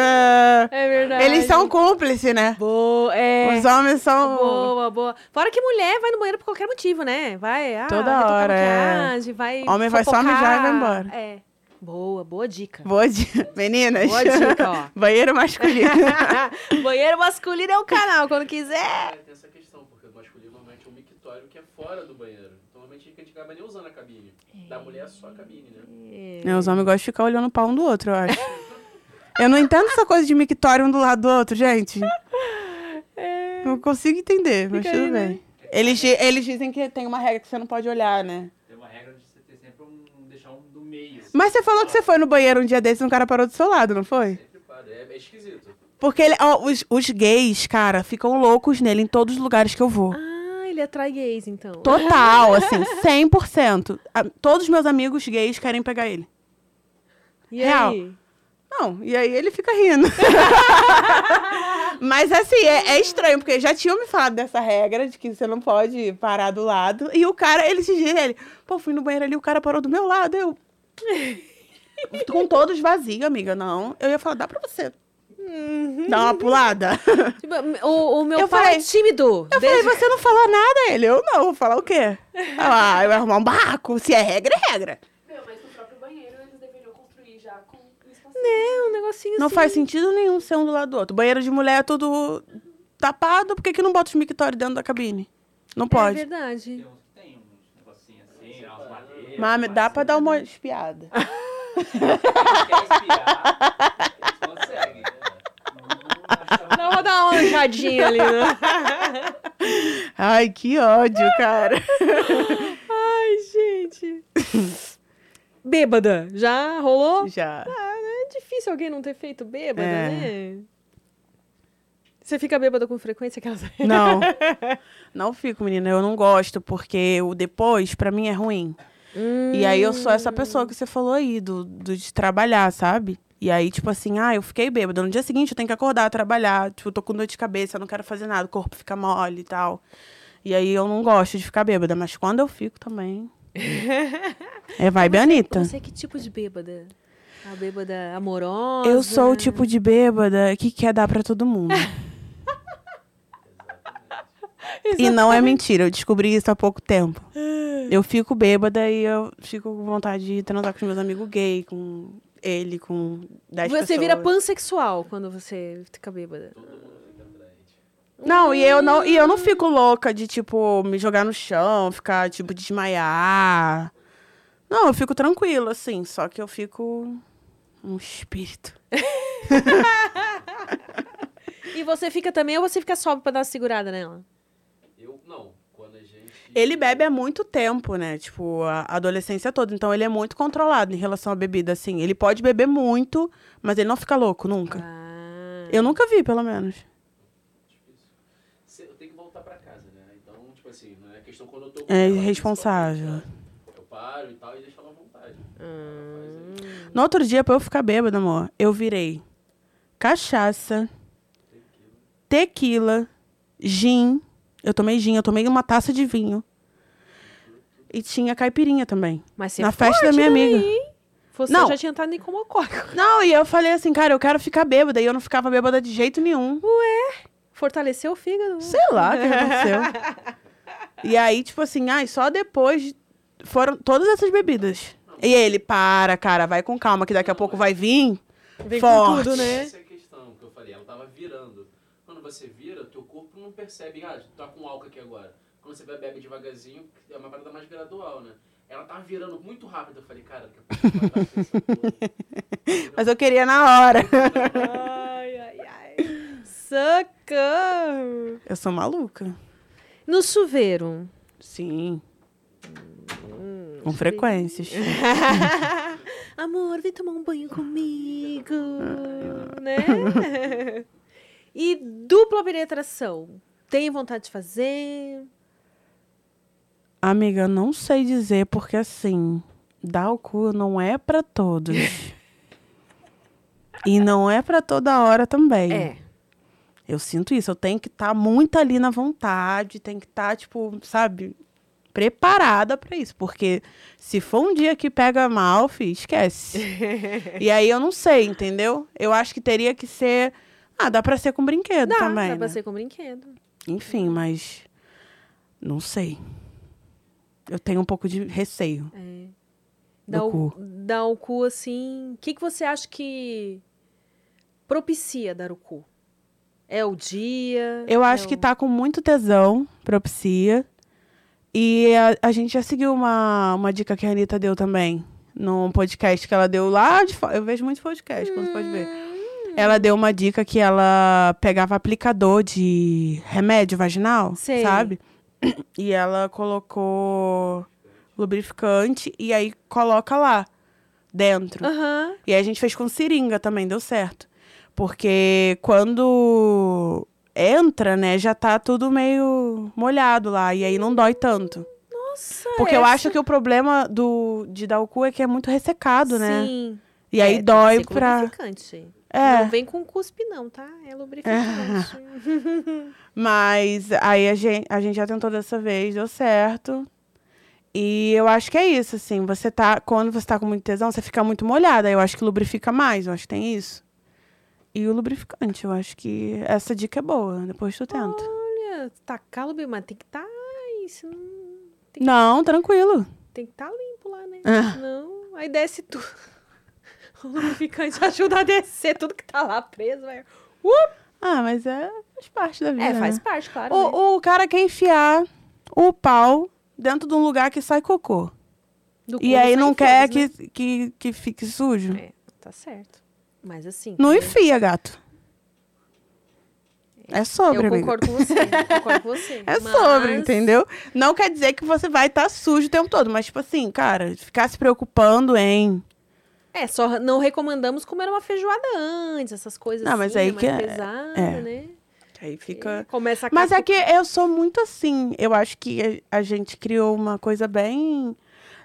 É verdade. Eles são cúmplices, né? Boa, é. Os homens são. Boa, boa. Fora que mulher vai no banheiro por qualquer motivo, né? Vai, ah, Toda hora, é. maquiagem, vai Homem vai só mijar e vai embora. É. Boa, boa dica. Boa dia. Meninas. Boa dica, ó. Banheiro masculino. banheiro masculino é o canal, quando quiser. É, tem essa questão, porque o masculino normalmente é um mictório que é fora do banheiro. Então normalmente a gente acaba nem usando a cabine. Da mulher é só a cabine, né? É, Os homens gostam de ficar olhando o pau um do outro, eu acho. Eu não entendo essa coisa de mictório um do lado do outro, gente. Não consigo entender, mas Fica tudo aí, né? bem. Eles, di- eles dizem que tem uma regra que você não pode olhar, né? Tem uma regra de você ter sempre um. deixar um do meio. assim. Mas você falou que você foi no banheiro um dia desses e um cara parou do seu lado, não foi? Sempre para. É, é esquisito. Porque ele, ó, os, os gays, cara, ficam loucos nele em todos os lugares que eu vou. Ah, ele atrai gays, então. Total, assim, 100%. A- Todos os meus amigos gays querem pegar ele. E Real. aí? Não, e aí ele fica rindo. Mas assim, é, é estranho, porque já tinham me falado dessa regra de que você não pode parar do lado. E o cara, ele se diz, ele, pô, fui no banheiro ali, o cara parou do meu lado, eu. Com todos vazios, amiga, não. Eu ia falar, dá pra você. Dar uma pulada. Tipo, O, o meu Eu pai falei- é tímido. Eu Desde- falei, você não falou nada? Ele, eu não, vou falar o quê? Ah, eu ia arrumar um barraco. Se é regra, é regra. Meu, mas no próprio banheiro eles deveriam construir já com um. É, um negocinho Não assim. faz sentido nenhum ser um do lado do outro. Banheiro de mulher é tudo tapado, por que, que não bota os mictórios dentro da cabine? Não É pode. verdade. Tem uns que tem uns negocinhos assim, umas madeiras. Mas dá pra dar uma espiada. Quer espiar, eles conseguem. né? Não- não acha- Manjadinha ali, né? Ai, que ódio, cara. Ai, gente. Bêbada. Já rolou? Já. Ah, é difícil alguém não ter feito bêbada, É. né? Você fica bêbada com frequência? Aquelas... Não. Não fico, menina. Eu não gosto, porque o depois, pra mim, é ruim. E aí eu sou essa pessoa que você falou aí, do, do de trabalhar, sabe? E aí, tipo assim, ah, eu fiquei bêbada. No dia seguinte eu tenho que acordar, trabalhar. Tipo, eu tô com dor de cabeça, eu não quero fazer nada, o corpo fica mole e tal. E aí eu não gosto de ficar bêbada, mas quando eu fico também. É vibe Anitta. Você é que tipo de bêbada? A bêbada amorosa? Eu sou o tipo de bêbada que quer dar pra todo mundo. E não é mentira, eu descobri isso há pouco tempo. Eu fico bêbada e eu fico com vontade de transar com os meus amigos gay, com ele, com 10 Você pessoas. vira pansexual quando você fica bêbada. Não, e eu não, e eu não fico louca de, tipo, me jogar no chão, ficar, tipo, desmaiar. Não, eu fico tranquila, assim, só que eu fico um espírito. E você fica também ou você fica sóbrio pra dar uma segurada nela? Eu, não. Quando a gente. Ele bebe há muito tempo, né? Tipo, a adolescência toda. Então ele é muito controlado em relação à bebida, assim. Ele pode beber muito, mas ele não fica louco, nunca. Ah. Eu nunca vi, pelo menos. Eu tenho que voltar pra casa, né? Então, tipo assim, não é questão quando eu tô com É ela, irresponsável. principalmente, né? Eu paro e tal e deixo ela à vontade. Hum. No outro dia, pra eu ficar bêbada, amor, eu virei cachaça, tequila, gin. Eu tomei gin, eu tomei uma taça de vinho. E tinha caipirinha também. Mas você Na é festa da minha amiga. Você Não. já tinha entrado em como alcoólico. Não, e eu falei assim, cara, eu quero ficar bêbada. E eu não ficava bêbada de jeito nenhum. Fortaleceu o fígado. Sei lá o que aconteceu. e aí, tipo assim, ai, só depois foram todas essas bebidas. E ele, para, cara, vai com calma, que daqui a pouco vai vir. Vem Forte. com tudo, né? Essa é a questão que eu falei. Ela tava virando. Quando você vira, teu corpo não percebe. Ah, tu tá com álcool aqui agora. Quando você bebe devagarzinho, é uma parada mais gradual, né? Ela tava virando muito rápido. Eu falei, cara, daqui a pouco essa porra. Mas eu queria na hora. Ai, ai, ai. Socorro! Eu sou maluca. No chuveiro. Sim. Com frequências. Amor, vem tomar um banho comigo, né? E dupla penetração. Tem vontade de fazer? Amiga, não sei dizer, porque assim, dar o cu não é pra todos. e não é pra toda hora também. É. Eu sinto isso. Eu tenho que estar muito ali na vontade, tem que estar, tipo, sabe, preparada pra isso. Porque se for um dia que pega mal, fi, esquece. e aí eu não sei, entendeu? Eu acho que teria que ser. Ah, dá pra ser com brinquedo Dá, também. dá pra né? ser com brinquedo. Enfim, mas. Não sei. Eu tenho um pouco de receio. É. Do Dá o, cu. dá o cu assim. O que, que você acha que propicia dar o cu? É o dia? Eu é acho que o- tá com muito tesão, propicia. E a, a gente já seguiu uma, uma dica que a Anitta deu também. Num podcast que ela deu lá de fora. Eu vejo muito podcast, como você pode ver. Hum. Ela deu uma dica que ela pegava aplicador de remédio vaginal, Sei. sabe? E ela colocou lubrificante e aí coloca lá dentro. Aham. E aí a gente fez com seringa também, deu certo. Porque quando entra, né, já tá tudo meio molhado lá. E aí não dói tanto. Nossa, Porque eu essa- acho que o problema do, de dar o cu é que é muito ressecado, né? Sim. E aí É, que dói pra. É. Não vem com cuspe, não, tá? É lubrificante. Mas aí a gente, a gente já tentou dessa vez, deu certo. E eu acho que é isso, assim. Você tá. Quando você tá com muito tesão, você fica muito molhada. Eu acho que lubrifica mais, eu acho que tem isso. E o lubrificante, eu acho que essa dica é boa. Depois tu tenta. Olha, tacar lubrificante, mas tem que estar. isso não. Não, tranquilo. Tem que estar limpo lá, né? Ah. Não, aí desce tudo. O lubrificante ajuda a descer tudo que tá lá preso, vai. Ah, mas é faz parte da vida. É, faz né? parte, claro. né? o, o cara quer enfiar o pau dentro de um lugar que sai cocô. Do E aí não quer foda-se, que, que, que fique sujo. né? É, tá certo. Mas assim. Não também- enfia, gato. É sobre, Eu amiga. concordo com você. concordo com você. É mas- sobre, entendeu? Não quer dizer que você vai estar sujo o tempo todo, mas, tipo assim, cara, ficar se preocupando em. É, só não recomendamos comer uma feijoada antes, essas coisas Não, mas assim, aí mais que é- pesada, é. né? Aí fica. Começa a Mas é que eu sou muito assim. Eu acho que a gente criou uma coisa bem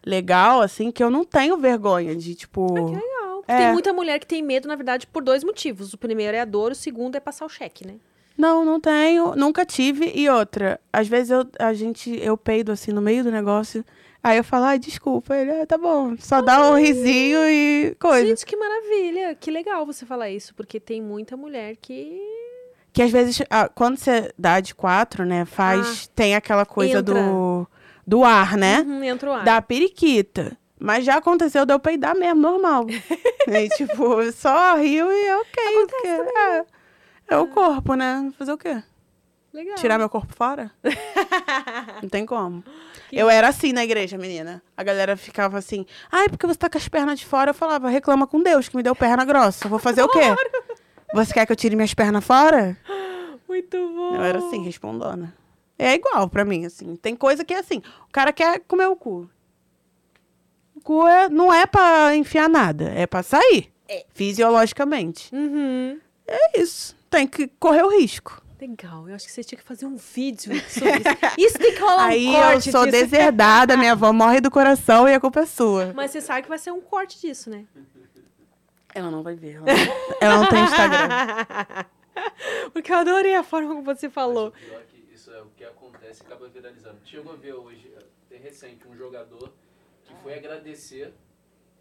legal, assim, que eu não tenho vergonha de, tipo. Legal. É. Tem muita mulher que tem medo, na verdade, por dois motivos. O primeiro é a dor, o segundo é passar o cheque, né? Não, não tenho, nunca tive. E outra, às vezes eu, a gente, eu peido assim no meio do negócio. Aí eu falo, ai, desculpa. Ele, ah, tá bom. Só dá um risinho e coisa. Gente, que maravilha. Que legal você falar isso, porque tem muita mulher que. Que às vezes, ah, quando você dá de quatro, né, faz. tem aquela coisa Ah. Entra. do, do ar, né? Uhum, entra o ar. Da periquita. Mas já aconteceu de eu peidar mesmo, normal. e, tipo, só riu e é ok. porque é, é o corpo, né? Fazer o quê? Legal. Tirar meu corpo fora? Não tem como. Eu era assim na igreja, menina. A galera ficava assim, ai, porque você tá com as pernas de fora? Eu falava, reclama com Deus, que me deu perna grossa. Eu vou fazer o quê? Você quer que eu tire minhas pernas fora? Muito bom. Eu era assim, respondona. É igual pra mim, assim. Tem coisa que é assim, o cara quer comer o cu. O cu é, não é pra enfiar nada, é pra sair. Fisiologicamente. Uhum. É isso. Tem que correr o risco. Legal. Eu acho que você tinha que fazer um vídeo sobre isso. Isso tem que rolar Aí um eu corte sou disso. deserdada, minha avó morre do coração e a culpa é sua. Mas você sabe que vai ser um corte disso, né? Ela não vai ver. Ela não, ela não tem Instagram. Porque eu adorei a forma como você Mas falou. o pior é que isso é o que acontece e acaba viralizando. Chegou a ver hoje, tem recente, um jogador que foi agradecer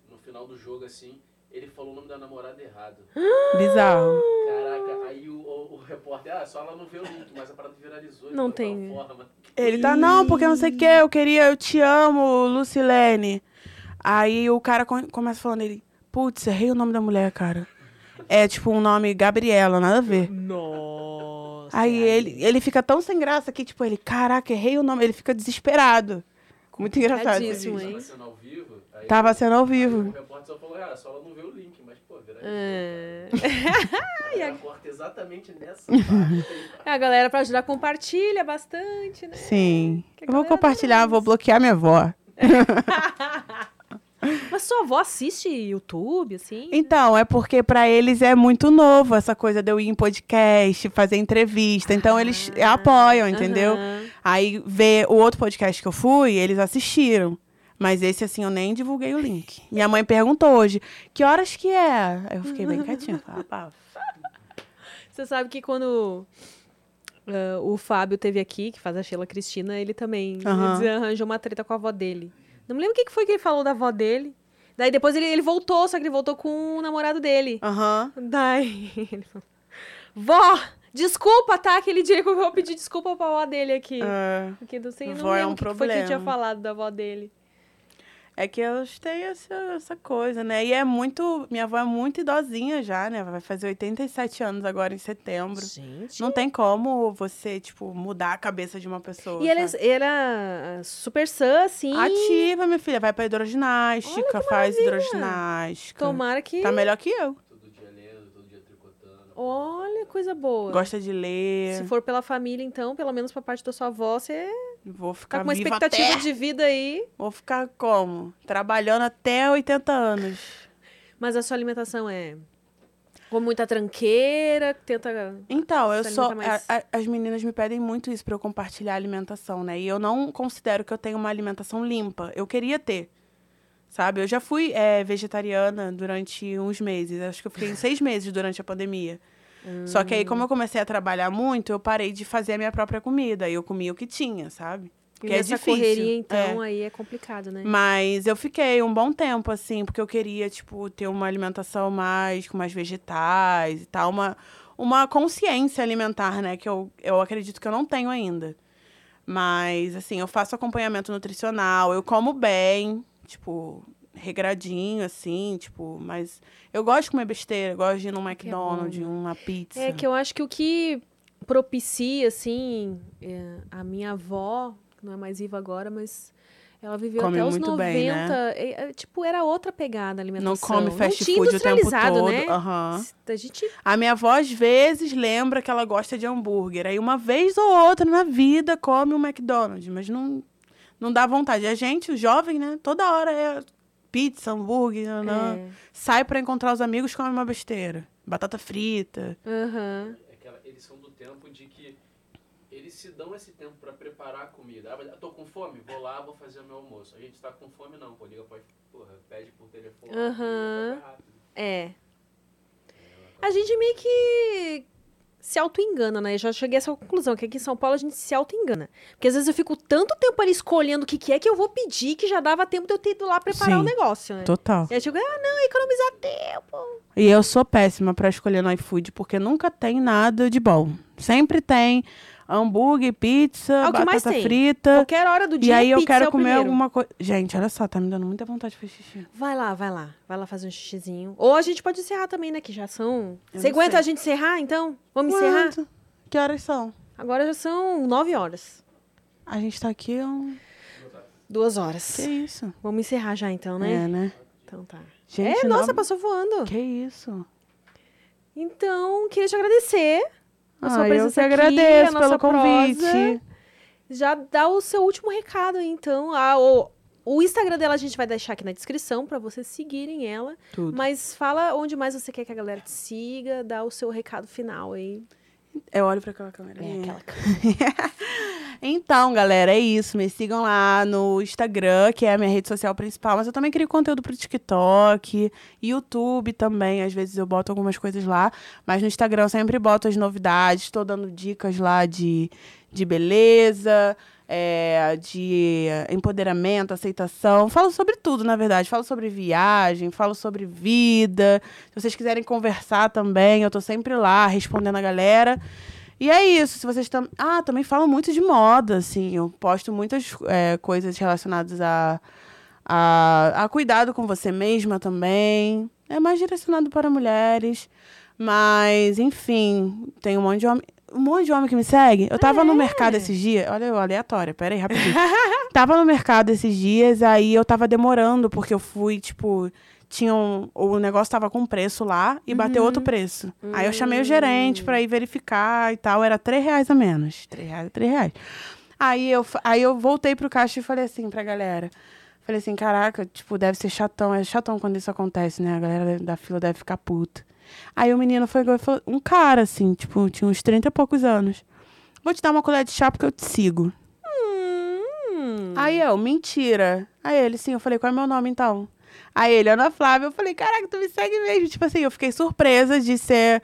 no final do jogo, assim, ele falou o nome da namorada errado. Bizarro. Caraca, aí o, o, o repórter, ah, só ela não vê o link, mas a parada viralizou. Não tem. Forma. Ele tá, não, porque não sei o que, eu queria, eu te amo, Lucilene. Aí o cara co- começa falando, ele, putz, errei o nome da mulher, cara. É tipo um nome Gabriela, nada a ver. Nossa. Aí ele, ele fica tão sem graça que, tipo, ele, caraca, errei o nome. Ele fica desesperado. Muito engraçado. Hein? Aí, Tava sendo ao aí vivo. o repórter só falou, ah, só ela não vê o link, mas, pô, vira É. Ela corta exatamente nessa parte. A galera, pra ajudar, compartilha bastante, né? Sim. Eu vou compartilhar, vou bloquear minha avó. Mas sua avó assiste YouTube, assim? Então, é porque pra eles é muito novo essa coisa de eu ir em podcast, fazer entrevista. Então eles Ah, apoiam, entendeu? aham. Aí ver o outro podcast que eu fui, eles assistiram. Mas esse, assim, eu nem divulguei o link. Minha mãe perguntou hoje, que horas que é? Aí eu fiquei bem quietinha. Falei, ah. Você sabe que quando ah, o Fábio teve aqui, que faz a Sheila Cristina, ele também ele arranjou uma treta com a avó dele. Não me lembro o que que foi que ele falou da avó dele. Daí depois ele, ele voltou, só que ele voltou com o namorado dele. Aham. Daí ele falou: Vó, desculpa, tá? Aquele dia que eu vou pedir desculpa pra avó dele aqui. É. Porque não sei, não Vó é lembro um o que que foi que tinha falado da avó dele. É que eu tenho essa, essa coisa, né? E é muito. Minha avó é muito idosinha já, né? Vai fazer 87 anos agora em setembro. Gente. Não tem como você, tipo, mudar a cabeça de uma pessoa. E ele sabe? era super sã, assim. Ativa, minha filha. Vai pra hidroginástica, faz hidroginástica. Tomara que. Tá melhor que eu. Todo dia lendo, todo dia tricotando. Olha, coisa boa. Gosta de ler. Se for pela família, então, pelo menos pra parte da sua avó, você Vou tá ficar com uma expectativa até... de vida aí. Vou ficar como? Trabalhando até 80 anos. Mas a sua alimentação é com muita tranqueira, tenta. Então, eu só. mais. a- a- as meninas me pedem muito isso pra eu compartilhar a alimentação, né? E eu não considero que eu tenho uma alimentação limpa. Eu queria ter. Sabe? Eu já fui é, vegetariana durante uns meses. Acho que eu fiquei seis meses durante a pandemia. Só que aí, como eu comecei a trabalhar muito, eu parei de fazer a minha própria comida. E eu comia o que tinha, sabe? E Porque é difícil. correria, então, É. aí é complicado, né? Mas eu fiquei um bom tempo, assim, porque eu queria, tipo, ter uma alimentação mais, com mais vegetais e tal, uma, uma consciência alimentar, né? Que eu, eu acredito que eu não tenho ainda. Mas, assim, eu faço acompanhamento nutricional, eu como bem, tipo, regradinho, assim, tipo, mas eu gosto de comer besteira, gosto de ir num McDonald's, bom, né? uma pizza. É que eu acho que o que propicia, assim, é, a minha avó, que não é mais viva agora, mas ela viveu Come até os muito 90. bem, né? é, é, tipo, era outra pegada a Não alimentação. come fast tinha food o tempo todo. né? Aham. A gente A minha avó, às vezes, lembra que ela gosta de hambúrguer. Aí, uma vez ou outra na vida, come um McDonald's. Mas não, não dá vontade. A gente, o jovem, né? Toda hora é pizza, hambúrguer, nanã. É. sai pra encontrar os amigos, come uma besteira. Batata frita. É aquela- eles são do tempo de que eles se dão esse tempo pra preparar a comida. Ah, mas eu tô com fome? Vou lá, vou fazer o meu almoço. A gente tá com fome, não. Pô, liga, pode, porra, pede por telefone. Liga, rápido. É. A gente meio que se auto-engana, né? Eu já cheguei a essa conclusão, que aqui em São Paulo a gente se auto-engana. Porque às vezes eu fico tanto tempo ali escolhendo o que, que é que eu vou pedir, que já dava tempo de eu ter ido lá preparar o Sim. negócio, né? Total. E aí eu digo, ah, não, economizar tempo. E eu sou péssima pra escolher no iFood, porque nunca tem nada de bom. Sempre tem hambúrguer, pizza, É batata frita. Qualquer hora do dia, E aí eu é quero o comer primeiro. alguma coisa. Gente, olha só, tá me dando muita vontade de fazer xixi. Vai lá, vai lá. Vai lá fazer um xixizinho. Ou a gente pode encerrar também, né? Que já são... Eu Você aguenta sei. a gente encerrar, então? Vamos encerrar? Quanto? Que horas são? Agora já são nove horas. A gente tá aqui um... Duas horas. Que isso? Vamos encerrar já, então, né? É, né? Então tá. Gente, é, nossa, nove- passou voando. Que isso? Então, queria te agradecer. A sua Ah, eu que aqui, agradeço pelo nossa convite. prosa. Já dá o seu último recado então. Ah, o, o Instagram dela a gente vai deixar aqui na descrição pra vocês seguirem ela. Tudo. Mas fala onde mais você quer que a galera te siga, dá o seu recado final aí. Eu olho pra aquela câmera. É, aquela Então, galera, é isso. Me sigam lá no Instagram, que é a minha rede social principal. Mas eu também crio conteúdo pro TikTok, YouTube também. Às vezes eu boto algumas coisas lá. Mas no Instagram eu sempre boto as novidades. Estou dando dicas lá de, de beleza, é, de empoderamento, aceitação. Falo sobre tudo, na verdade. Falo sobre viagem, falo sobre vida. Se vocês quiserem conversar também, eu tô sempre lá respondendo a galera. E é isso, se vocês estão. Ah, também falo muito de moda, assim. Eu posto muitas é, coisas relacionadas a, a, a cuidado com você mesma também. É mais direcionado para mulheres. Mas, enfim, tem um monte de homem. Um monte de homem que me segue. Eu tava Ah, no é? mercado esses dias. Olha, eu aleatória, pera aí, rapidinho. tava no mercado esses dias, aí eu tava demorando, porque eu fui, tipo. Tinha um, o negócio tava com preço lá e bateu Uhum. outro preço. Aí eu chamei o gerente pra ir verificar e tal. Era três reais a menos. Três reais, três reais. Aí eu, aí eu voltei pro caixa e falei assim pra galera. Falei assim, caraca, tipo, deve ser chatão. É chatão quando isso acontece, né? A galera da fila deve ficar puta. Aí o menino foi, e falou, um cara, assim, tipo, tinha uns 30 e poucos anos. Vou te dar uma colher de chá porque eu te sigo. Hum. Aí eu, mentira. Aí ele, sim, eu falei, qual é meu nome então? Aí ele, Ana Flávia, eu falei, caraca, tu me segue mesmo. Tipo assim, eu fiquei surpresa de ser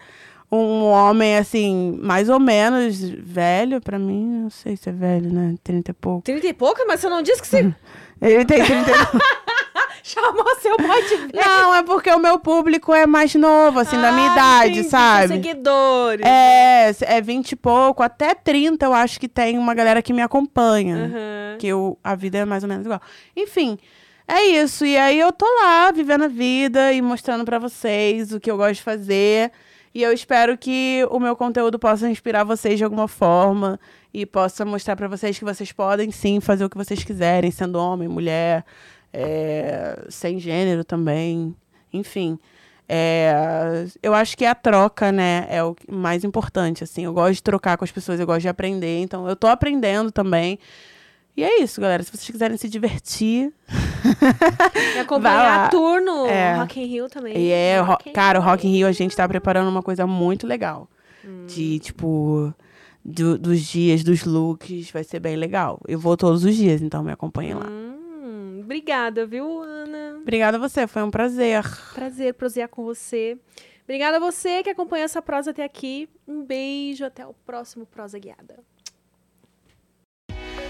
um homem, assim, mais ou menos velho. Pra mim, não sei se é velho, né? 30 e pouco. 30 e pouco, mas você não disse que você Ele tem 30 e pouco. chamou seu pai de velho. Não, é porque o meu público é mais novo, assim, da minha Ah, idade, entendi, sabe? seguidores. É, é 20 e pouco, até 30 eu acho que tem uma galera que me acompanha. Aham. Que eu, a vida é mais ou menos igual. Enfim, é isso. E aí eu tô lá, vivendo a vida e mostrando pra vocês o que eu gosto de fazer. E eu espero que o meu conteúdo possa inspirar vocês de alguma forma e possa mostrar pra vocês que vocês podem sim fazer o que vocês quiserem, sendo homem, mulher, é, sem gênero também. Enfim. É, eu acho que a troca, né, é o mais importante, assim. Eu gosto de trocar com as pessoas, eu gosto de aprender. Então, eu tô aprendendo também. E é isso, galera. Se vocês quiserem se divertir. E acompanhar a tour no É. Rock in Rio também. E é, ro- cara, o. Rock in Rio a gente tá preparando uma coisa muito legal. Hum. De, tipo, do- dos dias, dos looks. Vai ser bem legal. Eu vou todos os dias, então me acompanhem lá. Hum, obrigada, viu, Ana? Obrigada a você, foi um prazer. Prazer prosear com você. Obrigada a você que acompanhou essa prosa até aqui. Um beijo, até o próximo Prosa Guiada.